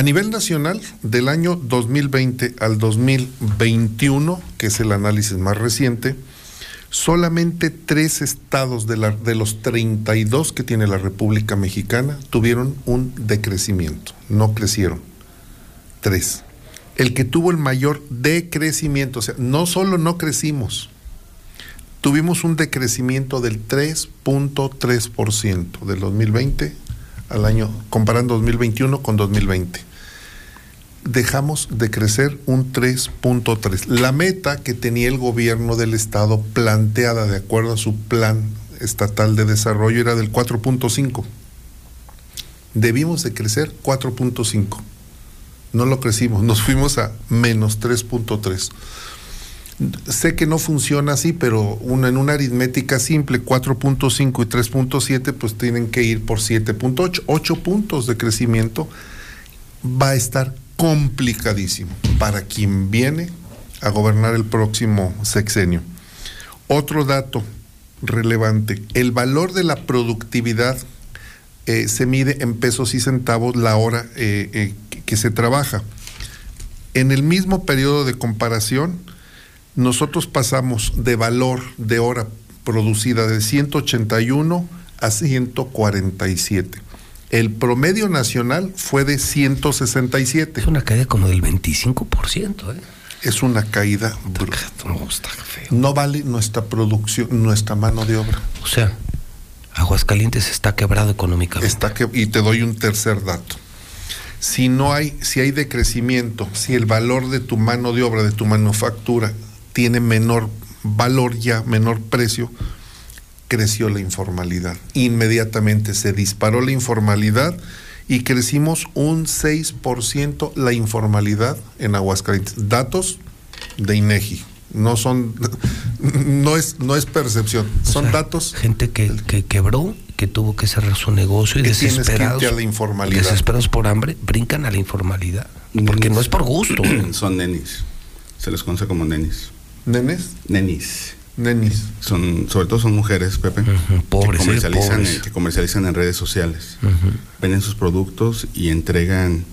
A nivel nacional, del año 2020 al 2021, que es el análisis más reciente, solamente tres estados de, la, de los 32 que tiene la República Mexicana tuvieron un decrecimiento, no crecieron. Tres. El que tuvo el mayor decrecimiento, o sea, no solo no crecimos, tuvimos un decrecimiento del 3.3% del 2020 al año, comparando 2021 con 2020. Dejamos de crecer un 3.3. La meta que tenía el gobierno del estado planteada de acuerdo a su plan estatal de desarrollo era del 4.5. Debimos de crecer 4.5. No lo crecimos, nos fuimos a menos 3.3 sé que no funciona así, pero en una aritmética simple, 4.5 y 3.7, pues tienen que ir por 7.8. 8 puntos de crecimiento va a estar complicadísimo para quien viene a gobernar el próximo sexenio. Otro dato relevante, el valor de la productividad eh, se mide en pesos y centavos la hora eh, eh, que se trabaja. En el mismo periodo de comparación, nosotros pasamos de valor de hora producida de 181 a 147. El promedio nacional fue de 167. Es una caída como del 25%. ¿eh? Es una caída brutal. No vale nuestra producción, nuestra mano de obra. O sea, Aguascalientes está quebrado económicamente. Está que, y te doy un tercer dato. Si no hay, si hay decrecimiento, si el valor de tu mano de obra, de tu manufactura, tiene menor valor ya, menor precio, creció la informalidad. Inmediatamente se disparó la informalidad y crecimos un 6% la informalidad en Aguascalientes. Datos de INEGI. No son, no es, no es percepción, son datos. Gente que, que, quebró, que tuvo que cerrar su negocio y desesperados, a la informalidad. desesperados por hambre, brincan a la informalidad. Porque no es por gusto. son nenis. Se les conoce como nenis. ¿Nenes? Nenis. Nenis. Son, sobre todo son mujeres, Pepe, pobres, que, comercializan, pobres. En, que comercializan en redes sociales. Venden sus productos y entregan,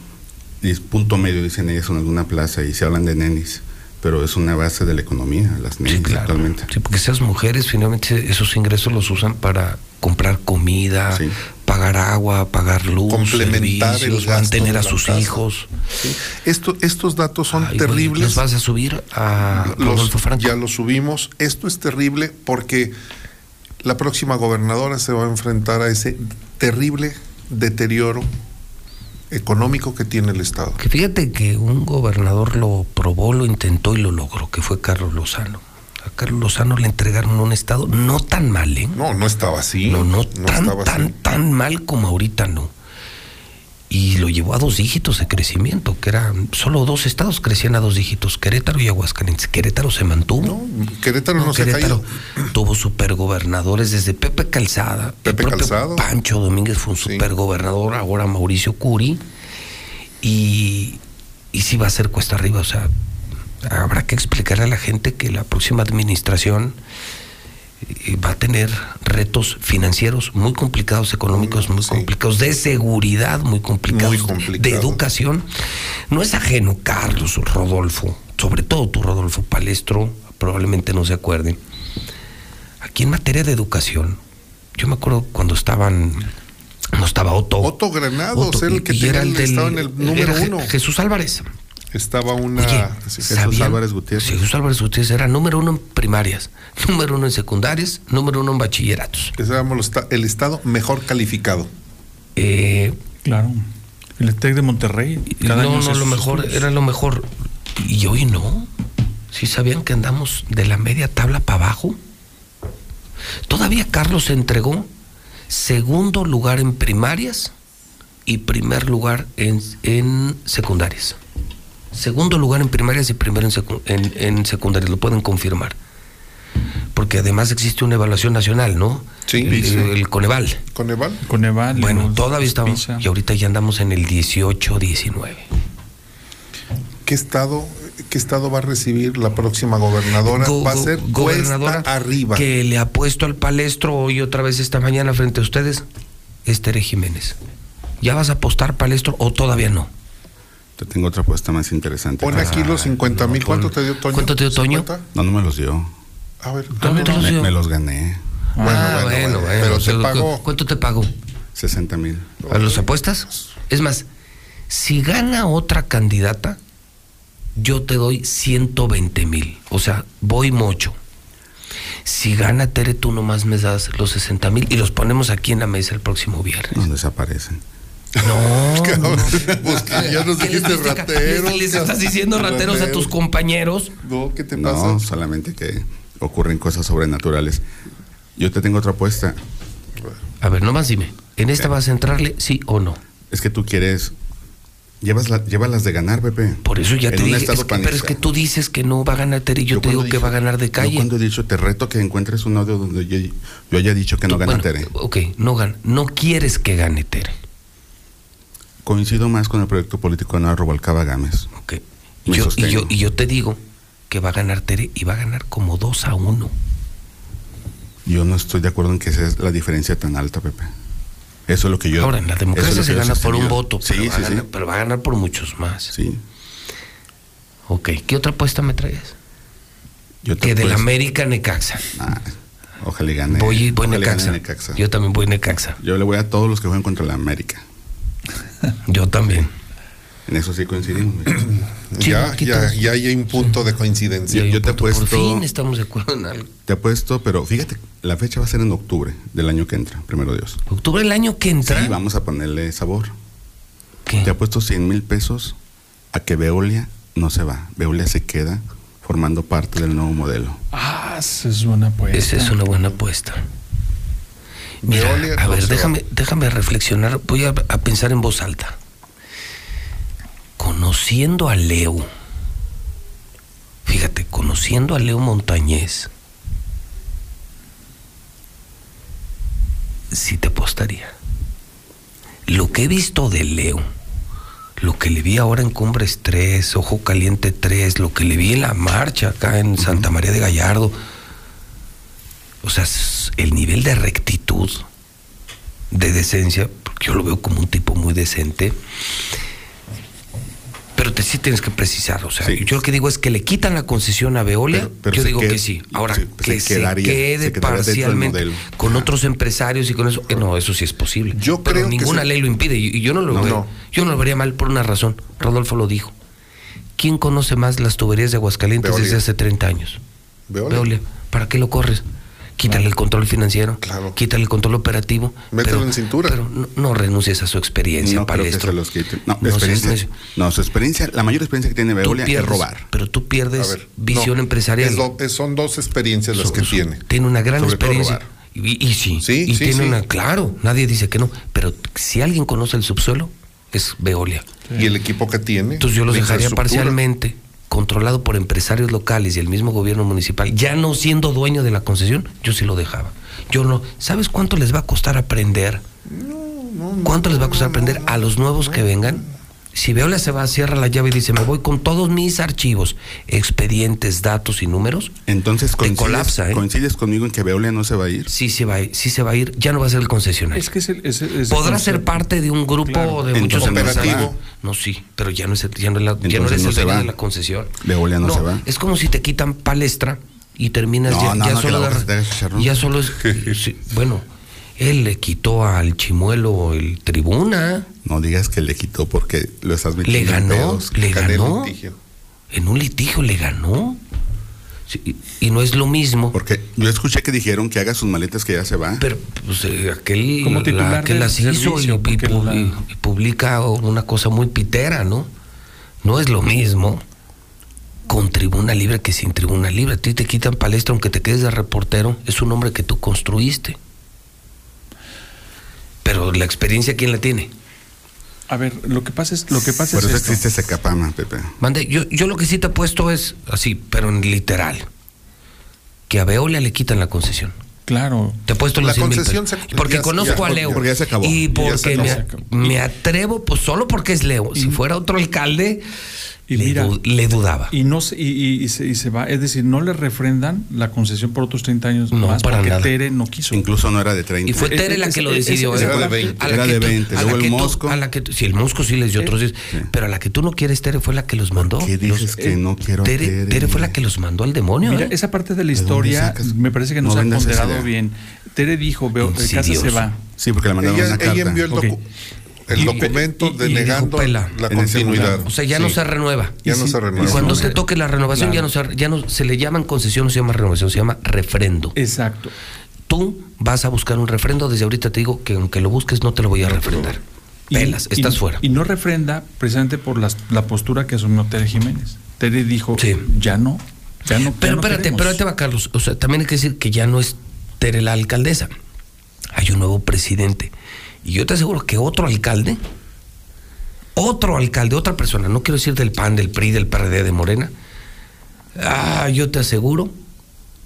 y punto medio, dicen ellas, en alguna plaza y se hablan de nenis. Pero es una base de la economía, las nenis Sí, claro. actualmente. Sí, porque esas mujeres finalmente esos ingresos los usan para comprar comida, pagar agua, pagar luz, Complementar el servicios, gasto mantener a sus casa. hijos. Sí. Esto, estos datos son Ay, terribles. ¿Los vas a subir a Los- Rodolfo Franco? ya lo subimos. Esto es terrible porque la próxima gobernadora se va a enfrentar a ese terrible deterioro económico que tiene el Estado. Que fíjate que un gobernador lo probó, lo intentó y lo logró, que fue Carlos Lozano. A Carlos Lozano le entregaron un estado no tan mal, ¿eh? No, no estaba así. No, no, tan, estaba tan, así. tan mal como ahorita no. Y lo llevó a dos dígitos de crecimiento, que eran solo dos estados crecían a dos dígitos, Querétaro y Aguascalientes. Querétaro se mantuvo. Querétaro no, se ha Querétaro caído. tuvo supergobernadores desde Pepe Calzada, Pepe el propio Calzado. Pancho Domínguez fue un supergobernador, ahora Mauricio Curi, y, y sí va a ser cuesta arriba, o sea, habrá que explicarle a la gente que la próxima administración va a tener retos financieros muy complicados, económicos muy complicados, de seguridad muy complicados, Muy complicado. de educación. No es ajeno, Carlos, Rodolfo, sobre todo tú, Rodolfo Palestro, probablemente no se acuerden. Aquí en materia de educación, yo me acuerdo cuando estaban, no estaba Otto. Otto Granados Otto, el que y tenía era el, del- estado en el número uno. Jesús Álvarez. Estaba una. Jesús ¿Sabían? Álvarez Gutiérrez. Jesús Álvarez Gutiérrez era número uno en primarias, número uno en secundarias, número uno en bachilleratos. Ese era los esta- el estado mejor calificado. Eh, Claro. El TEC de Monterrey. cada no, año no, lo mejor, estudios. era lo mejor. Y hoy no. ¿Sí sabían que andamos de la media tabla para abajo? Todavía Carlos se entregó segundo lugar en primarias y primer lugar en, en secundarias. Segundo lugar en primarias y primero en, secu- en, en secundarias, lo pueden confirmar. Porque además existe una evaluación nacional, ¿no? Sí, el, sí. el Coneval. Coneval. Coneval. Bueno, todavía estamos. PISA. Y ahorita ya andamos en el 18, 19. ¿Qué estado, ¿Qué estado va a recibir la próxima gobernadora? Go- va a go- ser gobernadora cuesta arriba. que le ha puesto al palestro hoy otra vez esta mañana frente a ustedes. es Tere Jiménez. ¿Ya vas a apostar palestro o todavía no? Te tengo otra apuesta más interesante. Pon aquí los 50 mil. ¿Cuánto te dio Toño? ¿Cuánto te dio Toño? ¿50? No, no me los dio. A ver, ¿Dónde te los Me, dio? me los gané. Ah, bueno, bueno. Pero O sea, te pagó. ¿Cuánto te pagó? 60 mil. ¿A los apuestas? Es más, si gana otra candidata, yo te doy 120 mil. O sea, voy mocho. Si gana Tere, tú nomás me das los 60 mil y los ponemos aquí en la mesa el próximo viernes. No desaparecen. No, no. Pues que ya nos ¿Qué les dijiste rateros. les- les estás diciendo rateros a tus compañeros? No, ¿qué te pasa? No, solamente que ocurren cosas sobrenaturales. Yo te tengo otra apuesta. A ver, nomás dime. ¿En esta vas a entrarle, sí o no? Es que tú quieres. Llevas la, llévalas de ganar, Pepe. Por eso ya En te dije. es que- pero es que tú dices que no va a ganar Tere y yo, Yo te digo que va a ganar de Yo calle. cuando he dicho, te reto que encuentres un audio donde yo, yo haya dicho que no gana Bueno, Tere. Ok, no gana. No quieres que gane Tere. Coincido más con el proyecto político de Navarro Rubalcaba Gámez. Ok. Me Yo- y, yo, y yo te digo que va a ganar Tere y va a ganar como 2 a 1. Yo no estoy de acuerdo en que sea la diferencia tan alta, Pepe. Eso es lo que yo. Ahora, en la democracia se gana por un voto, Sí, pero, sí, va ganar, sí. pero va a ganar por muchos más. Sí. Ok, ¿qué otra apuesta me traes? Yo te Que del América Necaxa. Ah, ojalá y gane. Voy, voy ojalá y gane Necaxa. Necaxa. Yo también voy Necaxa. Yo le voy a todos los que juegan contra la América. Yo también. En eso sí coincidimos. Sí, ya, ya, hay un punto de coincidencia. yo te he Por fin estamos de acuerdo en algo. Te he puesto, pero fíjate, la fecha va a ser en octubre del año que entra, primero Dios. Octubre del año que entra. Sí, vamos a ponerle sabor. ¿Qué? Te he puesto 100 mil pesos a que Veolia no se va. Veolia se queda formando parte del nuevo modelo. Ah, esa es buena apuesta. Esa es una buena apuesta. Mira, a ver, déjame, déjame reflexionar. Voy a, a pensar en voz alta. Conociendo a Leo, fíjate, conociendo a Leo Montañez, sí te apostaría. Lo que he visto de Leo, lo que le vi ahora en Cumbres 3, Ojo Caliente 3, lo que le vi en la marcha acá en Santa María de Gallardo, o sea, el nivel de rectitud, de decencia, porque yo lo veo como un tipo muy decente, pero te, sí tienes que precisar, o sea, Sí. yo lo que digo es que le quitan la concesión a Veolia, Pero- pero yo digo que sí. Ahora, se- que se quede se parcialmente con otros empresarios y con eso, eh, no, eso sí es posible. Yo pero creo ninguna ley lo impide y, y yo no lo No, veo. no. Yo no lo vería mal por una razón. Rodolfo lo dijo. ¿Quién conoce más las tuberías de Aguascalientes Veolia. desde hace 30 años? Veolia. Veolia. ¿Para qué lo corres? Quítale el control financiero, Claro. quítale el control operativo. Mételo en cintura. Pero no, no renuncies a su experiencia, No creo que palestro. se los quiten. No, No, experiencia. No, su experiencia, la mayor experiencia que tiene Veolia es robar. Pero tú pierdes ver, visión empresarial. es son dos experiencias las que tiene. Tiene una gran Sobre experiencia. Y, y sí, Sí, y sí, tiene sí. una, claro, nadie dice que no, pero si alguien conoce el subsuelo, es Veolia. Y el equipo que tiene. Entonces yo los dejaría parcialmente controlado por empresarios locales y el mismo gobierno municipal, ya no siendo dueño de la concesión, yo sí lo dejaba. Yo no, ¿sabes cuánto les va a costar aprender? ¿Cuánto les va a costar aprender a los nuevos que vengan? Si Veolia se va, cierra la llave y dice, me voy con todos mis archivos, expedientes, datos y números, Entonces te colapsa, ¿eh? coincides conmigo en que Veolia no se va a ir. Sí se va a ir, sí se va a ir, ya no va a ser el concesionario. Es que es el- es el- es el Podrá ser parte de un grupo Claro. de muchos empresarios. No, sí, pero ya no es el, ya no es la- ya no eres no el se va. de la concesión. Veolia no se va. Es como si te quitan palestra y terminas No, ya, no, ya no, que solo ya solo es sí, bueno, él le quitó al chimuelo el tribuna, No digas que le quitó porque lo estás metiendo le ganó, pedos. le ganó. En un litigio le ganó. Sí, y, no es lo mismo. Porque yo escuché que dijeron que haga sus maletas que ya se va. Pero pues, eh, aquel, Como titular la- que las hizo la- y publica una cosa muy pitera, ¿no? No es lo mismo con tribuna libre que sin tribuna libre. A ti te quitan palestra aunque te quedes de reportero. Es un hombre que tú construiste. Pero la experiencia, ¿quién la tiene? A ver, lo que pasa es, lo que pasa Por es eso esto. existe Secapama, Pepe. Mande, yo, yo lo que sí te he puesto es así, pero en literal. Que a Veolia le quitan la concesión. Claro. Te he puesto los La 100 mil concesión pesos. se- Porque ya- conozco ya- a Leo. porque ya se acabó. Y Ya se porque acabó. me atrevo, pues solo porque es Leo. Si fuera otro alcalde, Y le, mira, du- le dudaba. Y no se, y, y- y se, y se va, es decir, no le refrendan la concesión por otros 30 años No, más para porque nada. Tere no quiso. Incluso no era de 30. Y fue Tere la que lo decidió. ¿eh? ese- Era de 20. A la Era que de tú- 20. a la Luego el Mosco. a la que sí, el Mosco sí les dio otros 10. Pero a la que tú no quieres, Tere, fue la que los mandó. ¿Qué dices Los- que no quiero Tere, Tere? Tere fue la que los mandó al demonio. Mira, ¿eh? esa parte de la ¿De dónde historia me parece que no, No se ha ponderado bien. Tere dijo, veo, casa Insidioso. se va. Sí, porque le mandaron una carta. ella envió el, docu- Ok. El Y- documento y- denegando la continuidad. O sea, ya no se renueva. Ya Y no se renueva. Y cuando se- toque la renovación, ya, no se, ya no se le llaman concesión, no se llama renovación, se llama refrendo. Exacto. Tú vas a buscar un refrendo, desde ahorita te digo que aunque lo busques, no te lo voy a refrendar. Pelas, y- estás fuera. Y no refrenda precisamente por las- la postura que asumió Tere Jiménez. Tere dijo, ya no, ya no. ya Pero no espérate, queremos. pero ahí te va, Carlos. O sea, también hay que decir que ya no es Tere la alcaldesa. Hay un nuevo presidente. Y yo te aseguro que otro alcalde, otro alcalde, otra persona, no quiero decir del PAN, del PRI, del PRD, de Morena, ah, yo te aseguro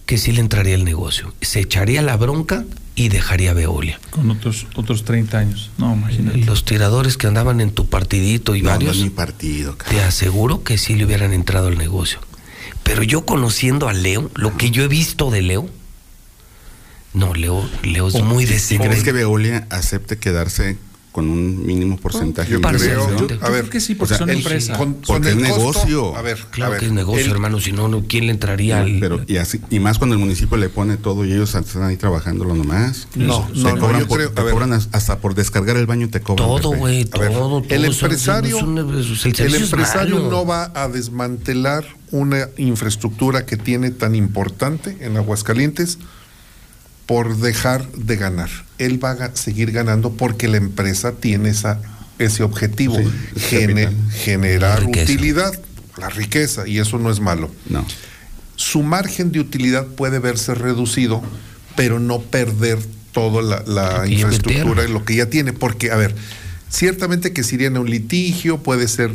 que sí le entraría el negocio. Se echaría la bronca y dejaría Veolia. Con otros, otros 30 años. No, imagínate. Los tiradores que andaban en tu partidito y No, no varios, es mi partido, cara. te aseguro que sí le hubieran entrado al negocio. Pero yo conociendo a Leo, lo que yo he visto de Leo, no, Leo, Leo es muy ¿Y decente. crees que Veolia acepte quedarse con un mínimo porcentaje? Yo de creo, inversión? a ver, creo que sí, porque son el- empresa. con- Porque con es costo- negocio. a ver, Claro a ver, que es negocio, el- hermano, si no, no, ¿quién le entraría al...? pero y así y más cuando el municipio le pone todo y ellos están ahí trabajándolo nomás. No, no, no, cobran yo por- creo- te ver. cobran hasta por descargar el baño te cobran. todo, güey, todo, todo. el empresario, el empresario no va a desmantelar una infraestructura que tiene tan importante en Aguascalientes por dejar de ganar. Él va a seguir ganando porque la empresa tiene esa, ese objetivo, Sí, es gene- capital. generar La utilidad, la riqueza, y eso no es malo. No. Su margen de utilidad puede verse reducido, pero no perder toda la, infraestructura y lo que ya tiene, porque, a ver, ciertamente que si irían a un litigio, puede ser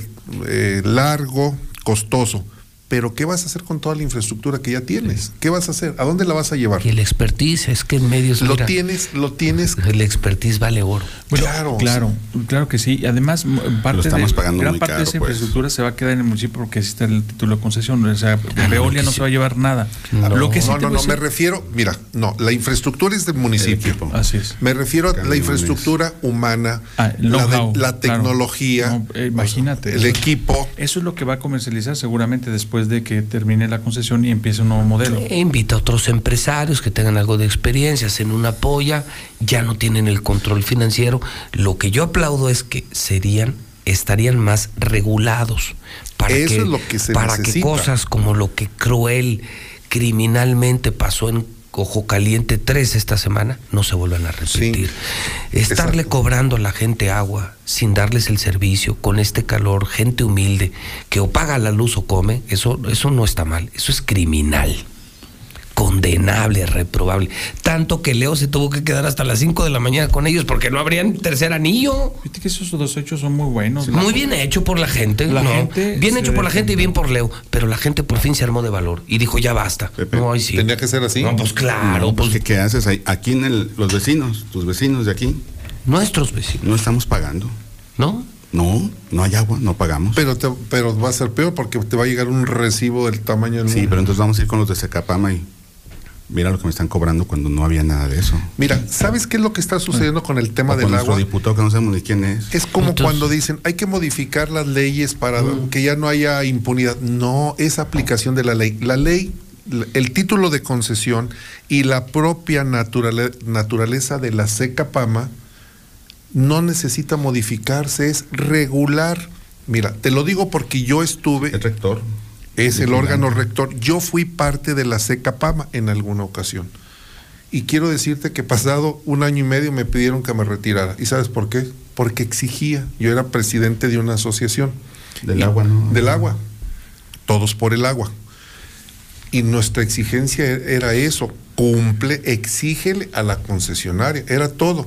eh, largo, costoso, pero ¿qué vas a hacer con toda la infraestructura que ya tienes? ¿Qué vas a hacer? ¿A dónde la vas a llevar? Y el expertise, es que en medios, Lo mira, tienes, lo tienes. el expertise vale oro. Bueno, Claro, claro, claro que sí. Y además, parte estamos de, pagando gran muy parte de esa pues. infraestructura se va a quedar en el municipio porque existe el título de concesión. O sea, Veolia no se va a llevar nada. No, Lo que sí no, no, no, me refiero, mira, no, la infraestructura es del municipio. Así es. Me refiero a la infraestructura humana, Ah, la, de- tecnología, No, eh, imagínate. el eso- equipo. Eso es lo que va a comercializar seguramente después de que termine la concesión y empiece un nuevo modelo. E invita a otros empresarios que tengan algo de experiencia, hacen una polla, ya no tienen el control financiero. Lo que yo aplaudo es que serían, estarían más regulados para Eso que, es lo que se para que cosas como lo que cruel criminalmente pasó en Ojo Caliente 3 esta semana no se vuelvan a repetir. Estarle exacto. cobrando a la gente agua sin darles el servicio, con este calor, gente humilde que o paga la luz o come, eso, eso no está mal, eso es criminal. Condenable, reprobable. Tanto que Leo se tuvo que quedar hasta las 5 de la mañana con ellos porque no habrían tercer anillo. Fíjate que esos dos hechos son muy buenos. Muy bien hecho por la gente. La ¿no? gente bien hecho por la gente y bien por Leo. Pero la gente por fin se armó de valor y dijo, ya basta. Pepe, no, sí. Tenía que ser así. No, pues claro, No, pues pues, ¿qué, qué haces ahí? Aquí en el, los vecinos, tus vecinos de aquí, nuestros vecinos, no estamos pagando. ¿no? No, no hay agua, no pagamos. Pero, te- pero va a ser peor porque te va a llegar un recibo del tamaño del sí, mundo. pero entonces vamos a ir con los de Secapama y mira lo que me están cobrando cuando no había nada de eso. Mira, ¿sabes qué es lo que está sucediendo con el tema O con del nuestro agua? diputado que no sabemos ni quién es. Es como Entonces- cuando dicen, hay que modificar las leyes para Mm. que ya no haya impunidad. No, es aplicación de la ley. La ley, el título de concesión y la propia naturale- naturaleza de la Secapama no necesita modificarse, es regular. Mira, te lo digo porque yo estuve, El rector. Es el órgano rector, yo fui parte de la Secapama en alguna ocasión. Y quiero decirte que pasado un año y medio me pidieron que me retirara. ¿Y sabes por qué? Porque exigía. Yo era presidente de una asociación. Del Y- agua, ¿no? Del agua. Todos por el agua. Y nuestra exigencia e- era eso. Cumple, exígele a la concesionaria. Era todo.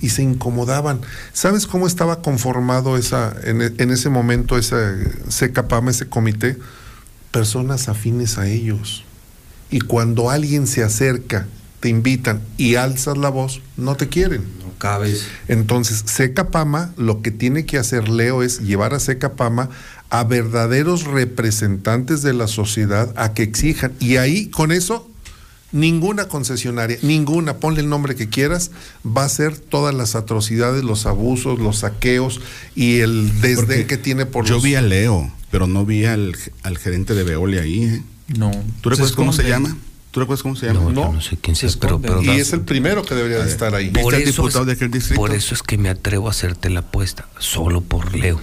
Y se incomodaban. ¿Sabes cómo estaba conformado esa, en, e- en ese momento ese SECAPAMA, ese comité? Personas afines a ellos. Y cuando alguien se acerca, te invitan y alzas la voz, no te quieren. cabes. Entonces, Secapama, lo que tiene que hacer Leo es llevar a Secapama a verdaderos representantes de la sociedad a que exijan. Y ahí, con eso, ninguna concesionaria, ninguna, ponle el nombre que quieras, va a hacer todas las atrocidades, los abusos, los saqueos y el desdén que tiene por Yo los- vi a Leo, pero no vi al, al gerente de Veolia ahí. ¿eh? No. ¿Tú recuerdas cómo se llama? ¿Tú recuerdas cómo se llama? No, yo no sé quién sea, pero, pero y es el primero que debería de estar ahí. por eso, diputado es, de aquel distrito? por eso es que me atrevo a hacerte la apuesta, solo por Leo.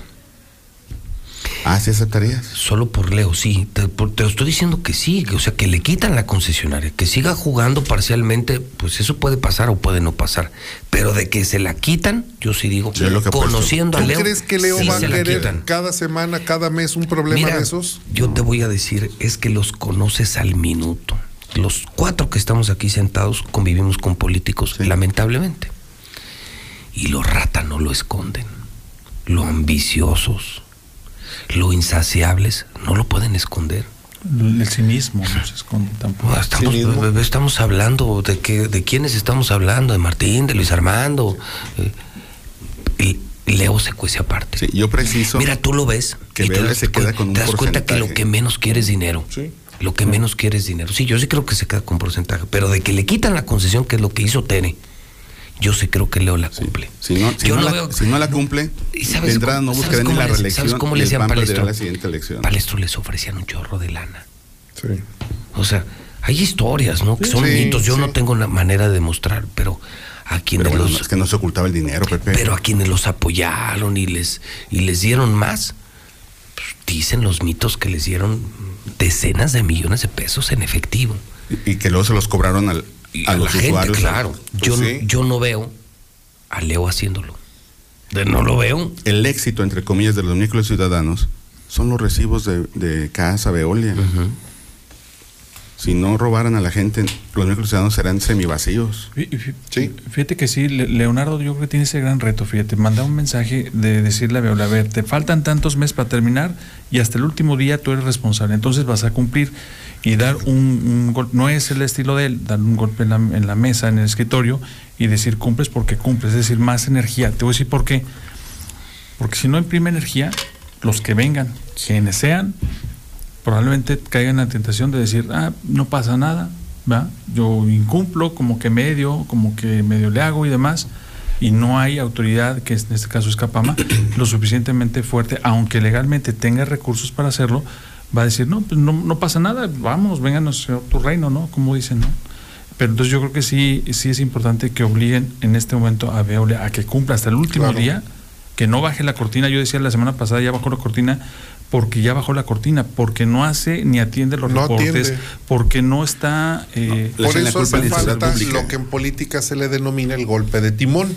Ah, sí aceptarías. Solo por Leo, sí. Te, por- te lo estoy diciendo que sí, que, o sea, que le quitan la concesionaria, que siga jugando parcialmente, pues eso puede pasar o puede no pasar. Pero de que se la quitan, yo sí digo, lo que conociendo a ¿Tú Leo. crees que Leo sí va a querer cada semana, cada mes un problema Mira, de esos? Yo te voy a decir, es que los conoces al minuto. Los cuatro que estamos aquí sentados convivimos con políticos, lamentablemente. Y los ratas no lo esconden. Lo ambiciosos, lo insaciables, no lo pueden esconder. El cinismo no se esconde tampoco. Ah, Estamos, estamos hablando de que, de quiénes estamos hablando, de Martín, de Luis Armando. eh, y Leo se cuece aparte. Sí, yo preciso. Mira, tú lo ves que y te das, se queda con un te das cuenta que lo que menos quiere es dinero. Lo que menos quiere es dinero. Sí, yo sí creo que se queda con porcentaje, pero de que le quitan la concesión, que es lo que hizo Tere, yo sí creo que Leo la cumple. Si no, si Yo no no la, veo- si no la cumple, ¿Y de sabes entrada cómo- no buscarán ni la les- reelección ¿Sabes cómo le decían Palestro? la siguiente elección. Palestro les ofrecían un chorro de lana. Sí. O sea, hay historias, ¿no? Que son sí, mitos. Yo sí. no tengo una manera de demostrar, pero a quienes Pero bueno, los es que no se ocultaba el dinero, Pepe. pero a quienes los apoyaron y les y les dieron más, pues, dicen los mitos que les dieron decenas de millones de pesos en efectivo. y, y que luego se los cobraron al, A, a, la los gente, usuarios. claro. Pues yo, sí. yo no veo a Leo haciéndolo. De- no lo veo. El éxito, entre comillas, de los miércoles ciudadanos son los recibos de, de Casa Veolia. Si no robaran a la gente, los miércoles ciudadanos serán semivacíos. Fí- Fíjate que sí, Le- Leonardo yo creo que tiene ese gran reto, fíjate, mandar un mensaje de decirle a Veolia, a ver, te faltan tantos meses para terminar y hasta el último día tú eres responsable, entonces vas a cumplir y dar un, un golpe, no es el estilo de él, dar un golpe en la, en la mesa, en el escritorio y decir cumples porque cumples, es decir, más energía. Te voy a decir por qué. Porque si no imprime energía, los que vengan, quienes sean, probablemente caigan en la tentación de decir, ah, no pasa nada, ¿va? Yo incumplo, como que medio, como que medio le hago y demás, y no hay autoridad, que en este caso es Capama, lo suficientemente fuerte, aunque legalmente tenga recursos para hacerlo, va a decir, no, pues no, no pasa nada, vamos, vénganos a tu reino, ¿no? Como dicen, ¿no? Pero entonces yo creo que sí, sí es importante que obliguen en este momento a Veolia a que cumpla hasta el último Claro. día, que no baje la cortina. Yo decía la semana pasada, ya bajó la cortina, porque ya bajó la cortina, porque no hace ni atiende los No reportes, atiende. porque no está... eh, Por eso hace falta lo que en política se le denomina el golpe de timón.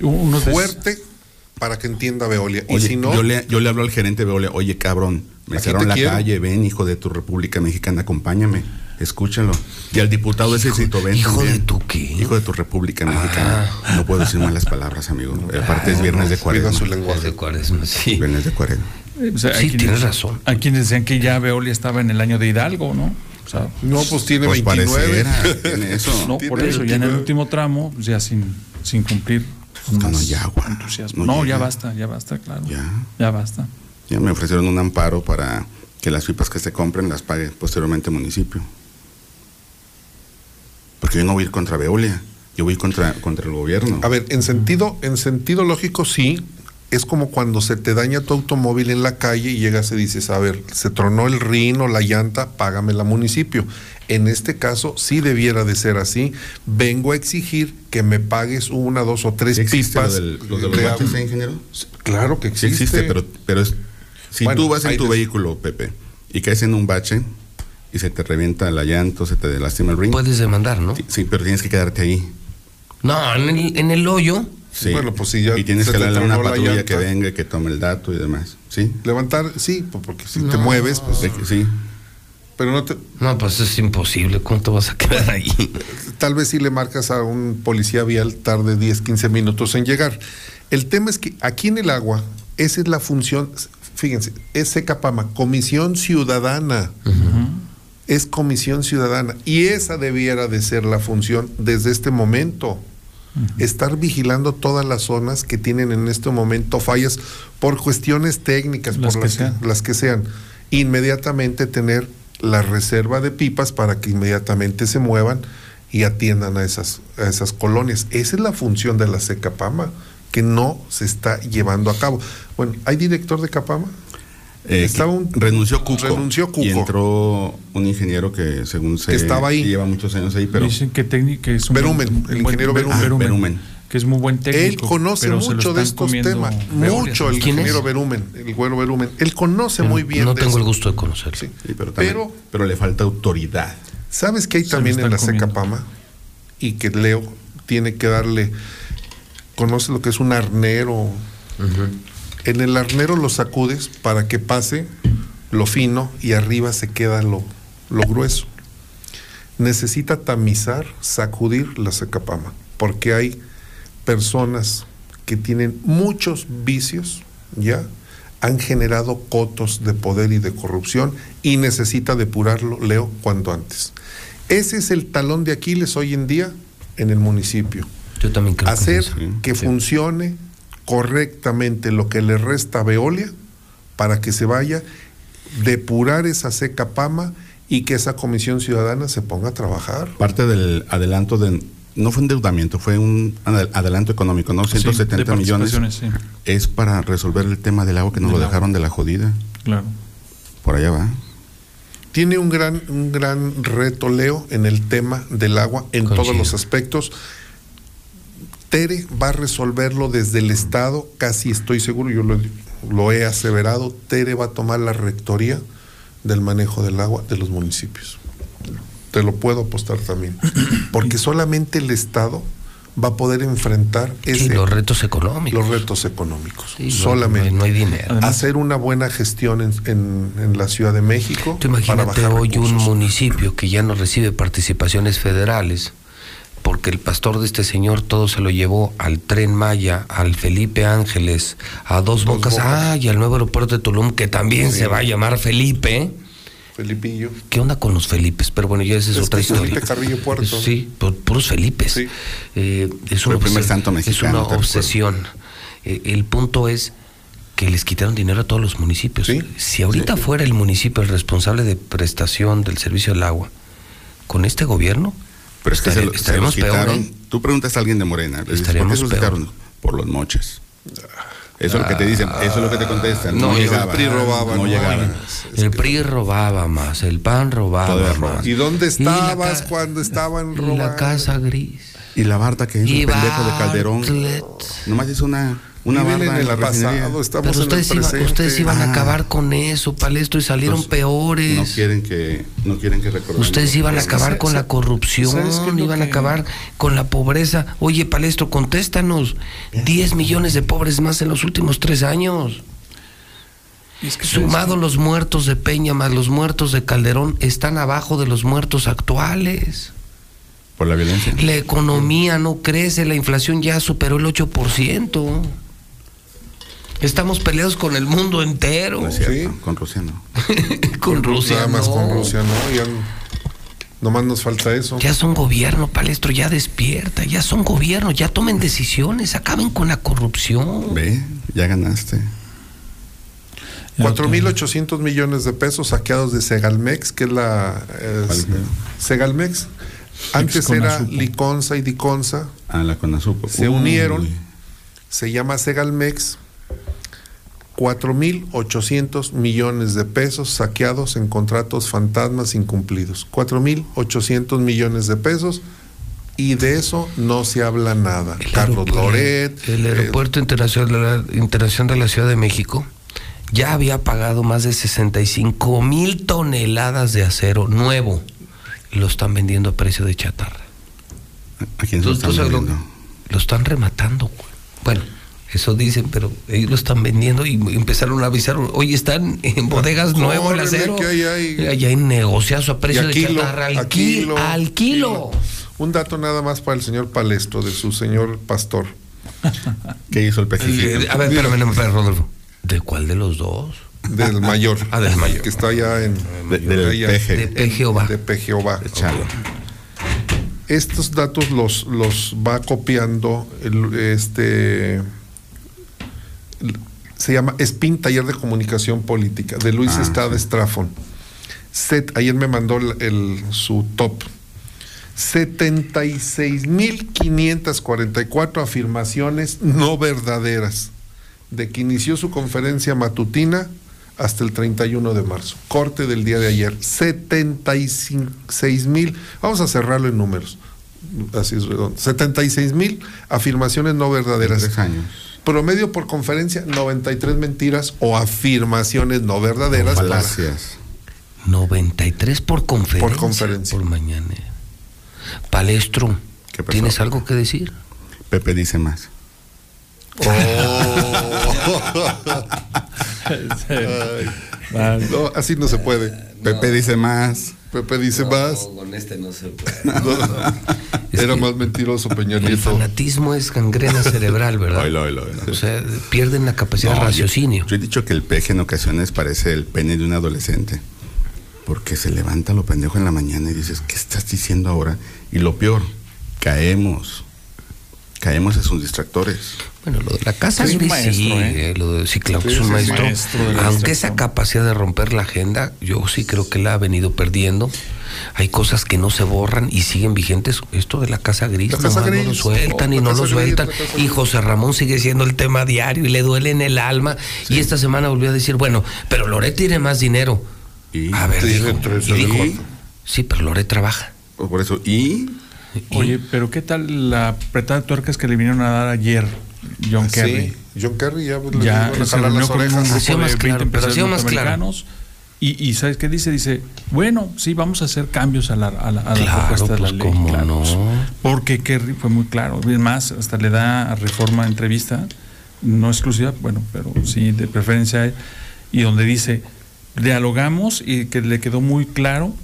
Des- Fuerte para que entienda Veolia. y si no, yo, le, yo le hablo al gerente de Veolia, oye cabrón, me cerraron la quiero. calle, ven hijo de tu República Mexicana, acompáñame, escúchalo. Y al diputado ese cito, ven ¿Hijo también. de tu qué? Ah. Hijo de tu República Mexicana. No puedo decir malas palabras, amigo. Aparte es viernes de cuaresma. cuida su lenguaje. de cuaresma, sí. Viernes de cuaresma. Eh, o sea, hay Sí, quienes- tienes razón. Hay quienes decían que ya Veolia estaba en el año de Hidalgo, ¿no? O sea, no, pues tiene Pues 29. pareciera, tiene eso. no, por eso, ya en el 29. último tramo, pues ya sin, sin cumplir con No, ya. No No, basta, ya basta, claro. Ya. Ya basta. Ya me ofrecieron un amparo para que las pipas que se compren las pague posteriormente el municipio. Porque yo no voy a ir contra Veolia, yo voy a ir contra, contra el gobierno. A ver, en sentido, en sentido lógico, sí. Es como cuando se te daña tu automóvil en la calle y llegas y dices, a ver, se tronó el rin o la llanta, págame la municipio. En este caso, sí debiera de ser así. Vengo a exigir que me pagues una, dos o tres ¿Sí existe lo, pipas. del- lo de los de baches, agua. ingeniero? Claro que Sí existe. existe, pero, pero es, si Bueno, tú vas en tu vehículo, Pepe, y caes en un bache y se te revienta la llanta o se te lastima el ring. Puedes demandar, ¿no? Sí, sí, pero tienes que quedarte ahí. No, en el, en el hoyo. Sí. Bueno, pues sí, ya y tienes que darle a una patrulla que venga y que tome el dato y demás. ¿Sí? Levantar, sí, pues porque si te mueves, pues. Sí. Pero no te, No, pues es imposible. ¿Cuánto vas a quedar ahí? tal vez si le marcas a un policía vial tarde 10, 15 minutos en llegar. El tema es que aquí en el agua, esa es la función, fíjense, es Secapama, Comisión Ciudadana. Es Comisión Ciudadana. Y esa debiera de ser la función desde este momento. Estar vigilando todas las zonas que tienen en este momento fallas por cuestiones técnicas, Las por que las, sean. las que sean. Inmediatamente tener la reserva de pipas para que inmediatamente se muevan y atiendan a esas, a esas colonias. Esa es la función de la Secapama, que no se está llevando a cabo. Bueno, ¿hay director de Capama? Eh, Estaba un- renunció Cuco. renunció Cuco. Y entró un ingeniero que según se Que estaba ahí. lleva muchos años ahí, pero Dicen que, técnico, que es un Berumen, buen- el ingeniero Ber- Berumen. Berumen. Que es muy buen técnico. Él conoce pero se lo mucho de estos temas, mucho el ¿Quién es? ingeniero Berumen, el güero Berumen. Él conoce muy bien. No de tengo eso. el gusto de conocerlo. Sí, pero, también- Pero- pero le falta autoridad. ¿Sabes qué hay también en la comiendo. Secapama? Y que Leo tiene que darle, conoce lo que es un arnero. En el arnero lo sacudes para que pase lo fino y arriba se queda lo, lo grueso. Necesita tamizar, sacudir la Secapama, porque hay personas que tienen muchos vicios, ¿ya? Han generado cotos de poder y de corrupción y necesita depurarlo, Leo, cuanto antes. Ese es el talón de Aquiles hoy en día en el municipio. Yo también creo Hacer que funcione correctamente lo que le resta a Veolia para que se vaya, depurar esa seca pama y que esa comisión ciudadana se ponga a trabajar. Parte del adelanto de no fue endeudamiento, fue un adel- adelanto económico, ¿no? Sí, 170 de millones. sí. Es para resolver el tema del agua que nos Del lo agua. dejaron de la jodida. Claro. Por allá va. Tiene un gran, un gran reto, Leo, en el tema del agua en Coincido. todos los aspectos. Tere va a resolverlo desde el Estado, casi estoy seguro, yo lo, lo he aseverado, Tere va a tomar la rectoría del manejo del agua de los municipios. Te lo puedo apostar también, porque solamente el Estado va a poder enfrentar Sí, ese, los retos económicos. los retos económicos. Sí, solamente. No, hay- no hay dinero. Hacer una buena gestión en, en- en la Ciudad de México. Tú para imagínate bajar hoy un municipio que ya no recibe participaciones federales, porque el pastor de este señor todo se lo llevó al tren Maya, al Felipe Ángeles, a Dos, Bocas, Bocas. ah, y al nuevo aeropuerto de Tulum, que también Sí. se va a llamar Felipe. Felipillo. ¿Qué onda con los Felipes? Pero bueno, ya esa es, Es otra historia. Felipe Carrillo Puerto. Sí, pu- puros Felipes. Eh, es, una el primer santo es mexicano, una te obsesión. Eh, el punto es que les quitaron dinero a todos los municipios. Si ahorita fuera el municipio el responsable de prestación del servicio del agua, con este gobierno, Pero es que se, estare- lo- se estaremos los peor. quitaron. ¿eh? Tú preguntas a alguien de Morena, le dices, ¿por qué Estaremos se los peor. quitaron? Por los moches. Eso es lo que te dicen, eso es lo que te contestan. No, No, el llegaba. PRI robaba, no. El PRI robaba más, el PAN robaba más. ¿Y dónde estabas cuando estaban robando? la casa gris. Y la barda que hizo Y el pendejo de Calderón. Nomás hizo una, una barda en la pasado, estamos Pero en el ustedes, iban, presente. ustedes iban a Ah. acabar con eso, Palestro, y salieron Los- peores. No quieren que, no quieren que recordemos. Ustedes iban a Es acabar con la corrupción, ¿sabes qué es iban a acabar con la pobreza. Oye, Palestro, contéstanos. 10 millones de pobres más en los últimos tres años. Sumado los muertos de Peña más los muertos de Calderón, están abajo de los muertos actuales. Por la violencia. La economía no crece, la inflación ya superó el 8%. Estamos peleados con el mundo entero. No es cierto, con Rusia no. con Rusia. Nada más no. con Rusia, ¿no? Ya, nomás nos falta eso. Ya son gobierno, Palestro, ya despierta, ya son gobierno, ya tomen decisiones, acaben con la corrupción. Ve, ya ganaste. 4.800 millones de pesos saqueados de Segalmex, que es la... es- Segalmex. Antes era. Liconza y Diconza. A la Conasupo. Se Uy. unieron. Se llama Segalmex. 4.800 millones de pesos saqueados en contratos fantasmas incumplidos. 4.800 millones de pesos y de eso no se habla nada. Carlos Loret. El aeropuerto internacional, internacional de la Ciudad de México ya había pagado más de 65 mil toneladas de acero nuevo. Lo están vendiendo a precio de chatarra. ¿A quién se lo están sabes lo- están rematando. Bueno, eso dicen, pero ellos lo están vendiendo y empezaron a avisar. Hoy están en bodegas el Córrele, acero. que hay- Allá hay negociazo a precio de kilo, chatarra. Al, kilo, al kilo. Un dato nada más para el señor Palestro, de su señor pastor. ¿Qué hizo el A ver, espérame, Rodolfo. ¿De cuál de los dos? Del mayor. Ah, del mayor. Que está allá en. De- del allá peje. De Pejeová. De. Estos datos los, los va copiando el- este se llama SPIN Taller de Comunicación Política de Luis Ah, Estrada Estrafón. Set, ayer me mandó el, el- su top. 76.544 afirmaciones no verdaderas de que inició su conferencia matutina hasta el 31 de marzo. Corte del día de ayer. 76 mil. Vamos a cerrarlo en números. Así es redondo. 76 mil afirmaciones no verdaderas. Tres años. Promedio por conferencia, 93 mentiras o afirmaciones no verdaderas. para- Falacias. 93 por conferencia. Por conferencia. Por mañana. Palestro. ¿tienes algo que decir? Pepe dice más. Ay. No, así no se puede. Pepe dice más. Pepe dice más. con este no se Era más mentiroso Peña El fanatismo es gangrena cerebral, ¿verdad? Oilo, oilo, oilo. O sea, pierden la capacidad No, de yo- raciocinio. Yo, he dicho que el peje en ocasiones parece el pene de un adolescente. Porque se levanta lo pendejo en la mañana y dices, ¿qué estás diciendo ahora? Y lo peor, caemos. Caemos en sus distractores. Bueno, lo de la casa Es un gris, maestro, sí, ¿eh? eh, lo de- sí, claro es un maestro. Aunque esa capacidad de romper la agenda, yo sí creo que la ha venido perdiendo. Hay cosas que no se borran y siguen vigentes. Esto de la casa gris, La casa nomás no gris. lo sueltan Oh, y no lo gris, sueltan. casa Y gris. José Ramón sigue siendo el tema diario y le duele en el alma. Y esta semana volvió a decir, bueno, pero Loret tiene más dinero. Y, A ver, y dijo, y- sí, pero Loret trabaja. por eso, y Oye, pero ¿qué tal la apretada de tuercas que le vinieron a dar ayer John Kerry? Sí, John Kerry ya, le ya a se reunió con un orejas. grupo Hacía de más 20 claro, empresarios. Y, y ¿sabes qué dice? Dice, bueno, sí, vamos a hacer cambios a la, a la, a la Claro, propuesta de la pues, ley. cómo claro, no. pues, porque Kerry fue muy claro. Es más, hasta le da a Reforma entrevista, no exclusiva, bueno, pero sí de preferencia, y donde dice, dialogamos y que le quedó muy claro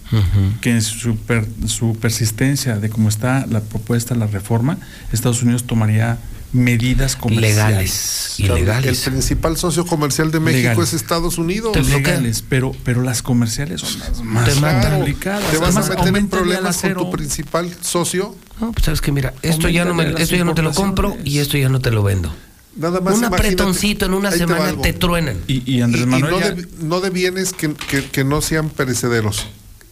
que en su, per- su persistencia de cómo está la propuesta, la reforma, Estados Unidos tomaría medidas comerciales. Legales. Claro, Ilegales. El principal socio comercial de México Legales. es Estados Unidos. Legales, pero, pero las comerciales son las más Te complicadas. Te vas a Además, meter en aumenta el problemas con tu principal socio. No, pues sabes que mira, esto ya no, me, esto ya no te lo compro y esto ya no te lo vendo. Nada más Un apretoncito en una te semana te, truenan. Y, y Andrés Y- y Manuel no, ya- de, no de bienes que, que- que no sean perecederos.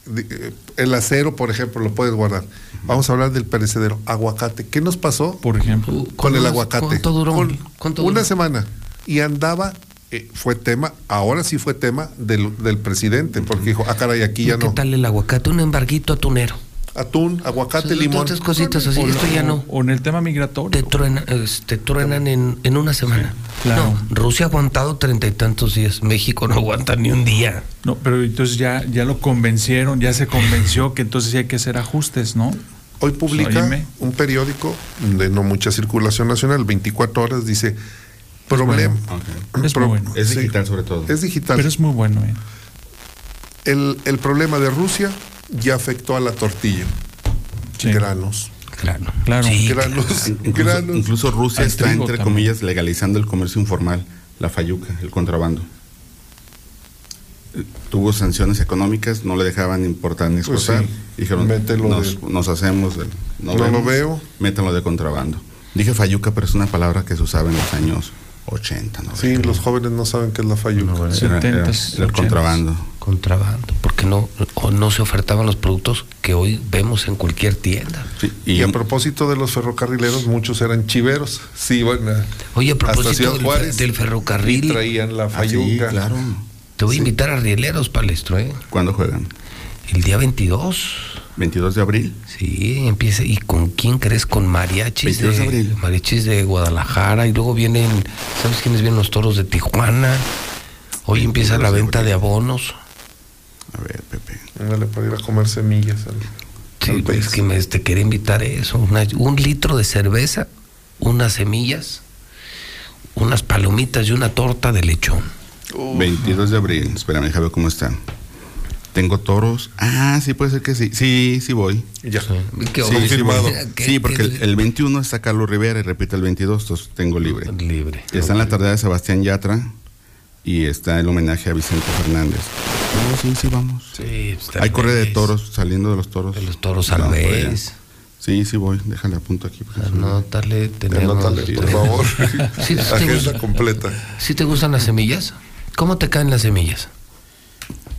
De- eh, El acero, por ejemplo, lo puedes guardar. Vamos a hablar del perecedero. Aguacate. ¿Qué nos pasó por ejemplo, con el ¿Cuánto- aguacate? cuánto duró? Con ¿Cuánto una semana. Y andaba, eh, fue tema, ahora sí fue tema del, del presidente, porque dijo, ah, caray, aquí ya ¿Qué no. tal el aguacate? Un embarguito atunero. Atún, aguacate, limón. Otras cositas así, o, esto ya no. o en el tema migratorio. Te truenan, es- te truenan en, en una semana. claro. No, Rusia ha aguantado treinta y tantos días. México no aguanta ni un día. No, pero entonces ya, ya lo convencieron, ya se convenció que entonces sí hay que hacer ajustes, ¿no? Hoy publica Oíme. un periódico de no mucha circulación nacional, 24 horas, dice, problema. Es muy bueno. Es Sí. digital sobre todo. Es digital. Pero es muy bueno, ¿eh? el, el problema de Rusia ya afectó a la tortilla. Sí. Granos. Claro. Claro. Sí, Granos. Incluso, granos. incluso Rusia Al está, entre también. comillas, legalizando el comercio informal, la fayuca, el contrabando. Tuvo sanciones económicas, no le dejaban importar ni Pues exportar. sí. Dijeron, Mételo nos, de- nos hacemos, del- No lo vemos, veo. Métanlo de contrabando. Dije fayuca, pero es una palabra que se usaba en los años 80, ¿no? Sí, los jóvenes no saben qué es la fayuca. Era, era- 70s, era el 80s. contrabando. Contrabando. Porque no, o no se ofertaban los productos que hoy vemos en cualquier tienda. Sí, Y, y a propósito de los ferrocarrileros, muchos eran chiveros. Sí, bueno. Oye, a propósito del, Juárez, del Y ferrocarril, traían la Ah, sí, fayuca. claro. te voy a invitar a Rieleros, Palestro, ¿eh? ¿Cuándo juegan? El día 22. 22 de abril. Sí, empieza. ¿Y con quién crees? Con mariachis 22 de de, abril. mariachis de Guadalajara y luego vienen, ¿sabes quiénes vienen los toros de Tijuana? Hoy empieza 22 la venta de abonos. A ver, Pepe. Ándale, para ir a comer semillas. al- Sí, al pues, país. es que me, te quería invitar a eso. una- un litro de cerveza, unas semillas, unas palomitas y una torta de lechón. 22 de abril. Espérame, déjame ver cómo está. Tengo toros. Ah, sí, puede ser que sí. Sí, sí voy. Ya. ¿Qué Sí, confirmado. voy. ¿Qué- Sí, porque qué- el, el 21 está Carlos Rivera y repite el 22, entonces tengo libre. Libre. Está en la tarde de Sebastián Yatra y está el homenaje a Vicente Fernández. No, sí, sí, vamos. Sí, está Hay corrida de toros, saliendo de los toros. De los toros allá. Alves. Sí, sí voy, déjale a punto aquí. Anótale, tenemos. Anótale, por favor. Sí, te Agenda gusta- completa. ¿Sí te gustan las semillas? ¿Cómo te caen las semillas?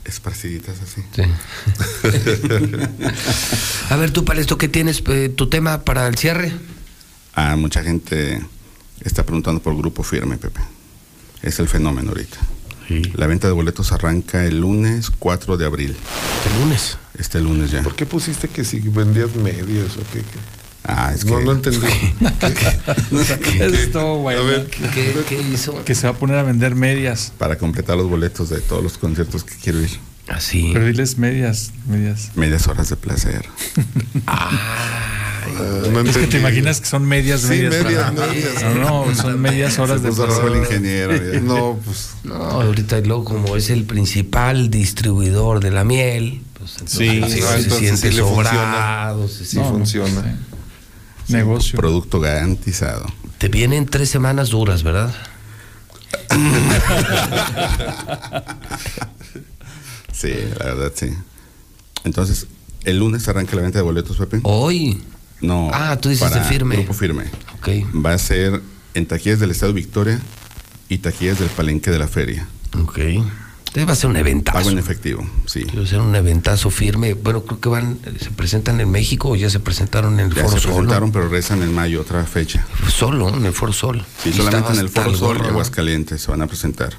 Esparciditas así. Sí. A ver, tú, Palesto, ¿qué tienes? eh, ¿Tu tema para el cierre? Ah, mucha gente está preguntando por Grupo Firme, Pepe. Es el fenómeno ahorita. La venta de boletos arranca el lunes 4 de abril. ¿El lunes? Este lunes ya. ¿Por qué pusiste que si vendías medios o qué? qué? Ah, es no, que... no entendí. Estuvo bueno. ¿Qué, qué hizo? Que se va a poner a vender medias. Para completar los boletos de todos los conciertos que quiero ir. Así. Pero diles medias, medias. Medias horas de placer. no es que te imaginas que son medias, Sí, medias. medias, para- medias. No, no, son medias horas Se de rojo el placer. ingeniero. ya. No, pues. No, ahorita y luego como es el principal distribuidor de la miel, pues entonces Sí, se, no, siente sí sobrado, Sí funciona. Negocio. Producto garantizado. Te vienen tres semanas duras, ¿verdad? Sí, la verdad, sí. Entonces, el lunes arranca la venta de boletos, Pepe. Hoy. No. Ah, tú dices para de firme. Grupo Firme. Ok. Va a ser en taquillas del Estado Victoria y taquillas del Palenque de la Feria. Ok. Debe ser un eventazo. Pago en efectivo, sí. Debe ser un eventazo firme. Bueno, creo que van, se presentan en México o ya se presentaron en el Ya Foro se Sol. presentaron, pero rezan en mayo otra fecha. Solo, en el Foro Sol. Sí, Y solamente en el Foro Sol y. Aguascalientes se van a presentar.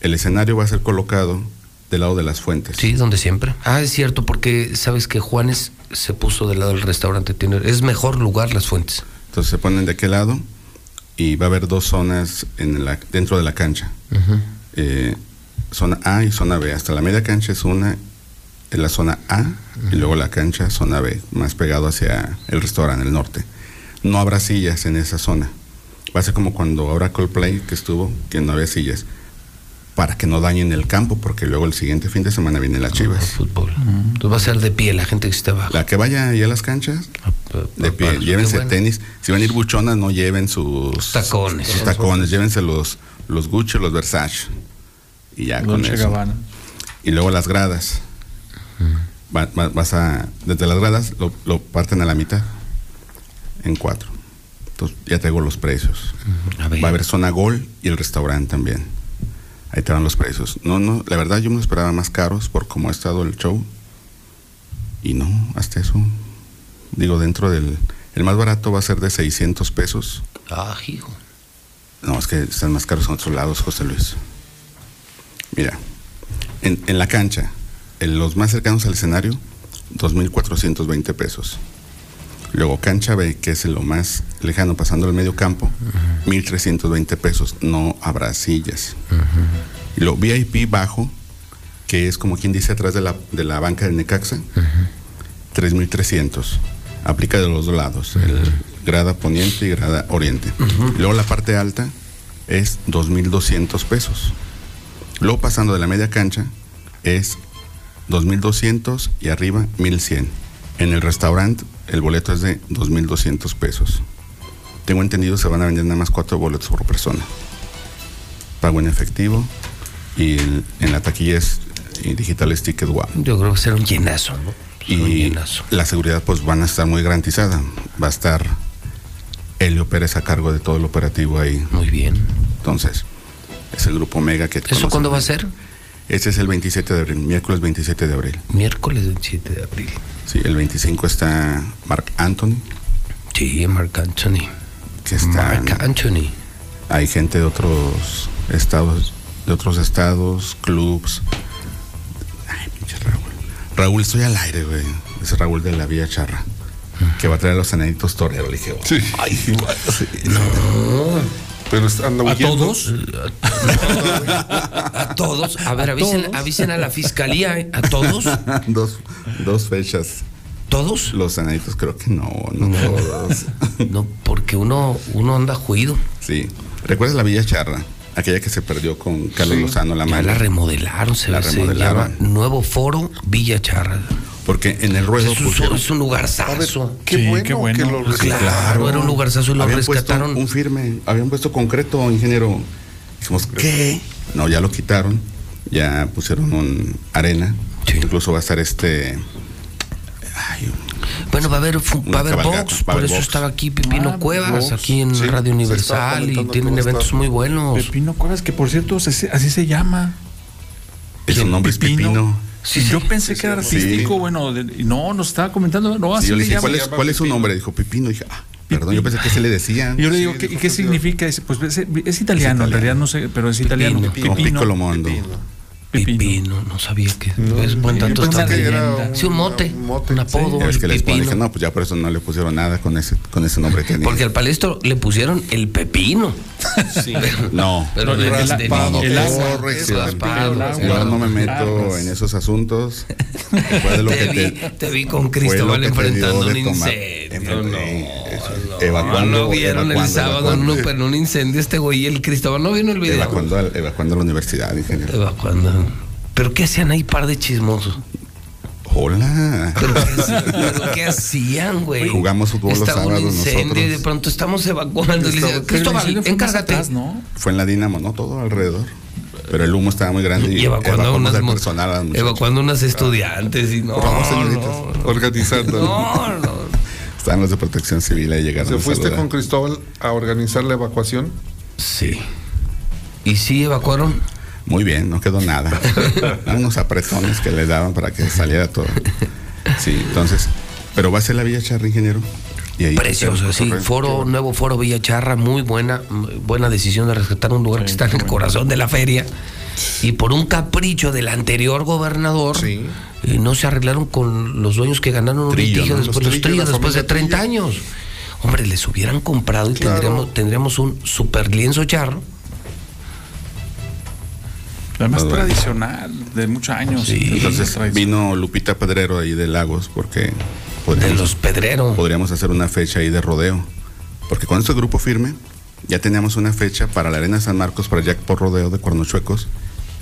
El escenario va a ser colocado del lado de las fuentes. Sí, donde siempre. Ah, es cierto, porque sabes que Juanes se puso del lado del restaurante. Tiene, es mejor lugar las fuentes. Entonces se ponen de aquel lado y va a haber dos zonas en la, dentro de la cancha. Eh, zona A y zona B. Hasta la media cancha es una, en la zona A, y luego la cancha, zona B, más pegado hacia el restaurante, el norte. No habrá sillas en esa zona. Va a ser como cuando ahora Coldplay que estuvo, que no había sillas. Para que no dañen el campo, porque luego el siguiente fin de semana viene la Chivas. fútbol. Entonces va a ser de pie la gente que esté abajo. La que vaya ahí a las canchas, de pie, llévense bueno. tenis. Si van a ir buchonas, no lleven sus Tacones. sus tacones, llévense los, los Gucci, los Versace. Y ya con eso. Gabbana. Y luego las gradas. Va- va- vas a, desde las gradas lo, lo parten a la mitad, en cuatro. Entonces ya traigo los precios. A ver. Va a haber zona Gol y el restaurante también. Ahí te van los precios. No, no, la verdad yo me esperaba más caros por cómo ha estado el show. Y no, hasta eso. Digo, dentro del... El más barato va a ser de 600 pesos. Ah, hijo. No, es que están más caros en otros lados, José Luis. Mira, en, en la cancha, en los más cercanos al escenario, 2.420 pesos. Luego cancha B, que es lo más lejano, pasando el medio campo, 1.320 pesos. No habrá sillas. Y lo VIP bajo, que es como quien dice atrás de la, de la banca del Necaxa, 3.300. Aplica de los dos lados, el grada poniente y grada oriente. Luego la parte alta es 2.200 pesos. Luego pasando de la media cancha es 2.200 y arriba 1.100. En el restaurante el boleto es de 2.200 pesos. Tengo entendido se van a vender nada más cuatro boletos por persona. Pago en efectivo y el- en la taquilla es y digital es Ticket Wow. Yo creo que será un llenazo, ¿no? Será un Y llenazo. la seguridad pues van a estar muy garantizada. Va a estar Helio Pérez a cargo de todo el operativo ahí. Muy bien. Entonces, es el grupo Mega que... ¿Eso cuándo va a ser? Ese es el 27 de abril, miércoles 27 de abril. Miércoles 27 de abril. Sí, el 25 está Mark Anthony. Sí, Mark Anthony. Que está... Mark Anthony. Hay gente de otros estados, de otros estados, clubs. Ay, pinche Raúl. Raúl, estoy al aire, güey. Es Raúl de la Villa Charra. Que va a traer a los anaditos toreros. Le dije, oh, Sí. ay, sí. Pero está- anda ¿A todos? A todos. A ver, avisen, avisen a la fiscalía, ¿eh? ¿A todos? dos, dos fechas. ¿Todos? Los anaditos creo que no, no, No. todos. No, porque uno, uno anda juido. Sí. ¿Recuerdas la Villa Charra? Aquella que se perdió con Carlos Sí. Lozano, la Ya madre. la remodelaron, se, La remodelaron. Nuevo Foro Villa Charra. Porque en el ruedo Es un, pusieron- es un lugarzazo. Qué, Sí, bueno qué bueno. que lo Pues rescataron. Claro, era un lugarzazo y lo habían rescataron. puesto un firme, habían puesto concreto, ingeniero. Dijimos, ¿qué? No, ya lo quitaron, ya pusieron un arena. Sí. Incluso va a estar este. Ay, Bueno, va a haber, va a haber box, por haber eso box. estaba aquí Pepino Ah, Cuevas, box. aquí en Sí, Radio Universal y tienen eventos muy buenos. Pepino Cuevas, que por cierto se- así se llama. Es un nombre es Pepino. Sí, yo pensé que era sí. artístico, bueno, de- no, nos estaba comentando, no, así Sí, yo le dije. ¿cuál es, cuál es su nombre? Dijo Pepino. Dije, ah, perdón, yo pensé que se le decían. Y yo le digo, ¿qué, qué significa? Dice, Pues es, es italiano, en realidad no sé, pero es italiano. Como Piccolo Mondo. Pepino, no sabía que es buen dato. pensaba está que bien. era Sí, un mote, un apodo, Es el que les dije, no, pues ya por eso no le pusieron nada con ese, con ese nombre que tenía. Porque al palestro le pusieron el pepino. No, Pero el de- de raspado, raspado, Yo no me meto en esos asuntos. Fue de lo Te que vi, te, te vi con Cristóbal enfrentando un incendio. No, evacuando, no vieron el sábado en, un, en un incendio este güey y el Cristóbal no vino el video. Evacuando, evacuando a la universidad, ingeniero. Evacuando. ¿Pero qué hacían ahí par de chismosos? Hola. ¿Pero qué, hacían? ¿Pero qué hacían, güey? Jugamos fútbol los Estaba un sábados incendio y de nosotros. pronto estamos evacuando. Y le dice, Cristóbal, encárgate. Fue en la Dinamo, ¿no? Todo alrededor. Pero el humo estaba muy grande y, Y evacuando unas personal. Evacuando unas estudiantes y no. Vamos, no, señoritas. Organizando. no, no. Estaban los de protección civil ahí llegaron. ¿Se a fuiste saludar. con Cristóbal a organizar la evacuación? Sí. ¿Y sí evacuaron? Muy bien, no quedó nada. Unos apretones que le daban para que saliera todo. Sí, entonces, pero va a ser la Villa Charra, ingeniero. Y ahí Precioso, sí. Foro, nuevo foro Villa Charra, muy buena, muy buena decisión de rescatar un lugar que está en el corazón de la feria. Y por un capricho del anterior gobernador, eh, no se arreglaron con los dueños que ganaron un Trillo, litigio ¿no? después, Los los Trillo, trillos después de familia 30 años. Hombre, les hubieran comprado y tendríamos, tendríamos un super lienzo charro. Además Pues tradicional, de muchos años. Entonces vino Lupita Pedrero ahí de Lagos porque podríamos, de los Pedrero. podríamos hacer una fecha ahí de rodeo. Porque con este grupo firme ya teníamos una fecha para la Arena San Marcos para Jack por rodeo de Cuernos Chuecos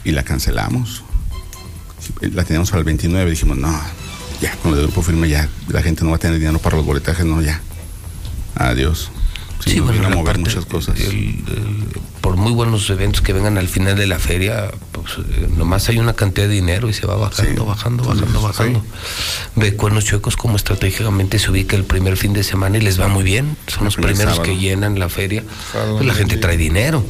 y la cancelamos. La teníamos para el 29 dijimos, no, ya con el grupo firme ya la gente no va a tener dinero para los boletajes, no, ya. Adiós. Sí, Sí, bueno, a mover parte- muchas cosas. el- el- por muy buenos eventos que vengan al final de la feria, pues eh, nomás hay una cantidad de dinero y se va bajando, bajando, bajando, bajando. Ve Cuernos Chuecos como estratégicamente se ubica el primer fin de semana y les va muy bien. Son los primer primeros sábado. que llenan la feria. Sábado, Pues la gente sí. trae dinero.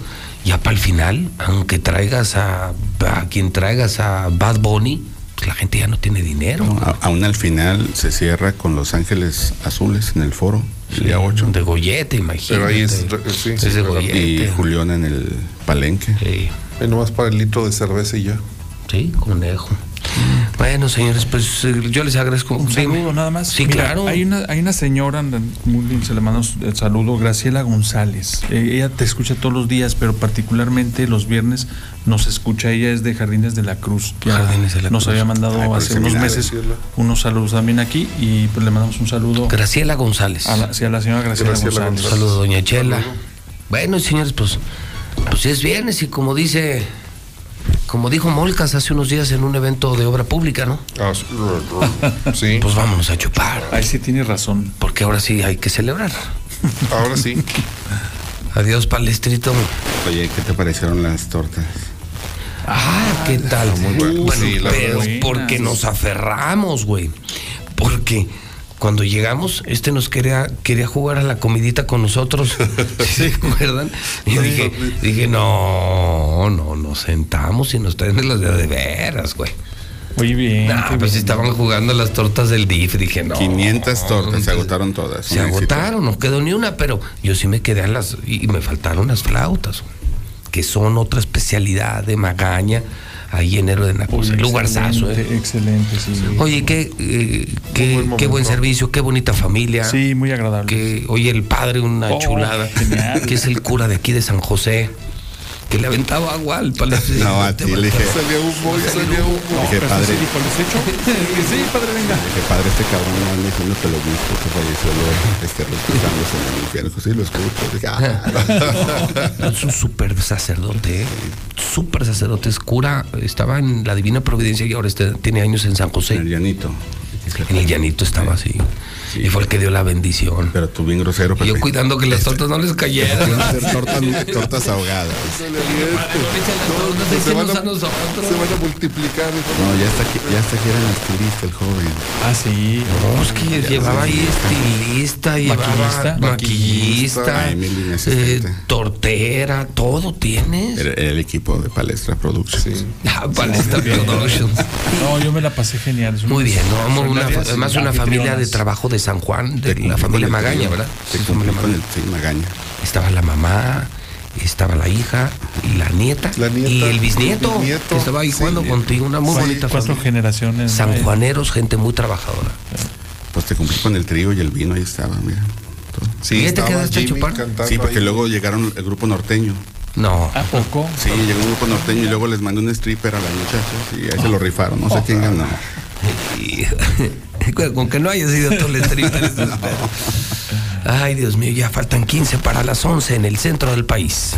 Ya para el final, aunque traigas a, a quien traigas a Bad Bunny, pues la gente ya no tiene dinero. No, aún al final se cierra con Los Ángeles Azules en el foro, el día 8. De Gollete, imagínate. Pero ahí es, sí, Es de Gollete. Y Julián en el Palenque. Sí. Ahí nomás para el litro de cerveza y ya. Sí, conejo. Bueno, señores, pues eh, yo les agradezco. Un Dime. saludo nada más. Sí, Mira, claro. Hay una, hay una señora, muy bien, se le manda el saludo, Graciela González. Eh, ella te escucha todos los días, pero particularmente los viernes nos escucha. Ella es de Jardines de la Cruz. Ya Jardines de la nos Cruz. había mandado Ay, hace unos meses unos saludos también aquí y pues le mandamos un saludo Graciela González. a la, sí, a la señora Graciela, Graciela González. Un saludo, doña Chela. Bueno, señores, pues, pues es viernes y como dice, como dijo Molcas hace unos días en un evento de obra pública, ¿no? Ah, sí. Pues vámonos a chupar, Ahí sí tiene razón. porque ahora sí hay que celebrar. Ahora sí. Adiós, palestrito. Oye, ¿qué te parecieron las tortas? Ah, ¿qué tal? bueno. Bueno, Sí, la pero verdad. porque nos aferramos, güey. Porque cuando llegamos, este nos quería, quería jugar a la comidita con nosotros. ¿Se acuerdan? Y dije, dije, no, no, nos sentamos y nos traen las de, de veras, güey. Muy bien. Nah, qué pues bien. estaban jugando las tortas del DIF. Dije, no. 500 tortas, se agotaron todas. Se éxito. agotaron, no quedó ni una, pero yo sí me quedé a las. Y me faltaron las flautas, que son otra especialidad de Magaña, ahí en Héroe de Uy, Nacos. Lugarzazo, excelente, ¿eh? Excelente, sí. Oye, qué, eh, qué, buen qué buen servicio, qué bonita familia. Sí, muy agradable. Que, oye, el padre, una Oh, chulada, genial. que es el cura de aquí de San José, que le aventaba agua al palacio. No, a ti le dije, Salía humo, salía humo. dije, Pero padre, sí dijo, ¿les echo? sí, padre, venga. dije, padre, este cabrón no anda diciendo que lo visto, que falleció luego, este, respetándose en el infierno. Dijo, sí, lo escucho. Dije, ah, No, es un súper sacerdote, ¿eh? súper sacerdote, es cura, estaba en la Divina Providencia y ahora está- tiene años en San José. el llanito. En el llanito estaba así. Y fue el que dio la bendición. Pero tú bien grosero, Y yo cuidando que las tortas no les cayeran. Iban a hacer tortas, tortas ahogadas. Se van, a, se van a multiplicar. No, ya está aquí, ya está aquí era el estilista, el joven. Ah, sí. No, es que llevaba ahí estilista, Maquillista. maquillista, eh, tortera, todo tienes. Era, el equipo de Palestra Productions. Ah, Palestra Productions. No, yo me la pasé genial. Muy bien, ¿no? Vamos, una- además una familia de trabajo de San Juan, de Te la familia Magaña. ¿verdad? Te Sí, familia Magaña. el sí, Magaña. Estaba la mamá, estaba la hija y la nieta, La nieta, y el bisnieto, que estaba ahí sí. jugando contigo, una muy Sí, bonita cuatro familia. generaciones. ¿no? Sanjuaneros, gente muy trabajadora. Pues te cumplí con el trío y el vino, ahí estaba, mira. todo. Sí, ¿Y ya te estaba quedaste a Jimmy chupar? Sí, porque ahí. luego llegaron el grupo norteño. No. ¿A poco? Sí, llegó un grupo norteño y luego les mandó un stripper a las muchachas y ahí se lo rifaron. No sé quién ganó. Con que no haya sido es pedo. Ay, Dios mío, ya faltan 15 para las 11 en el centro del país.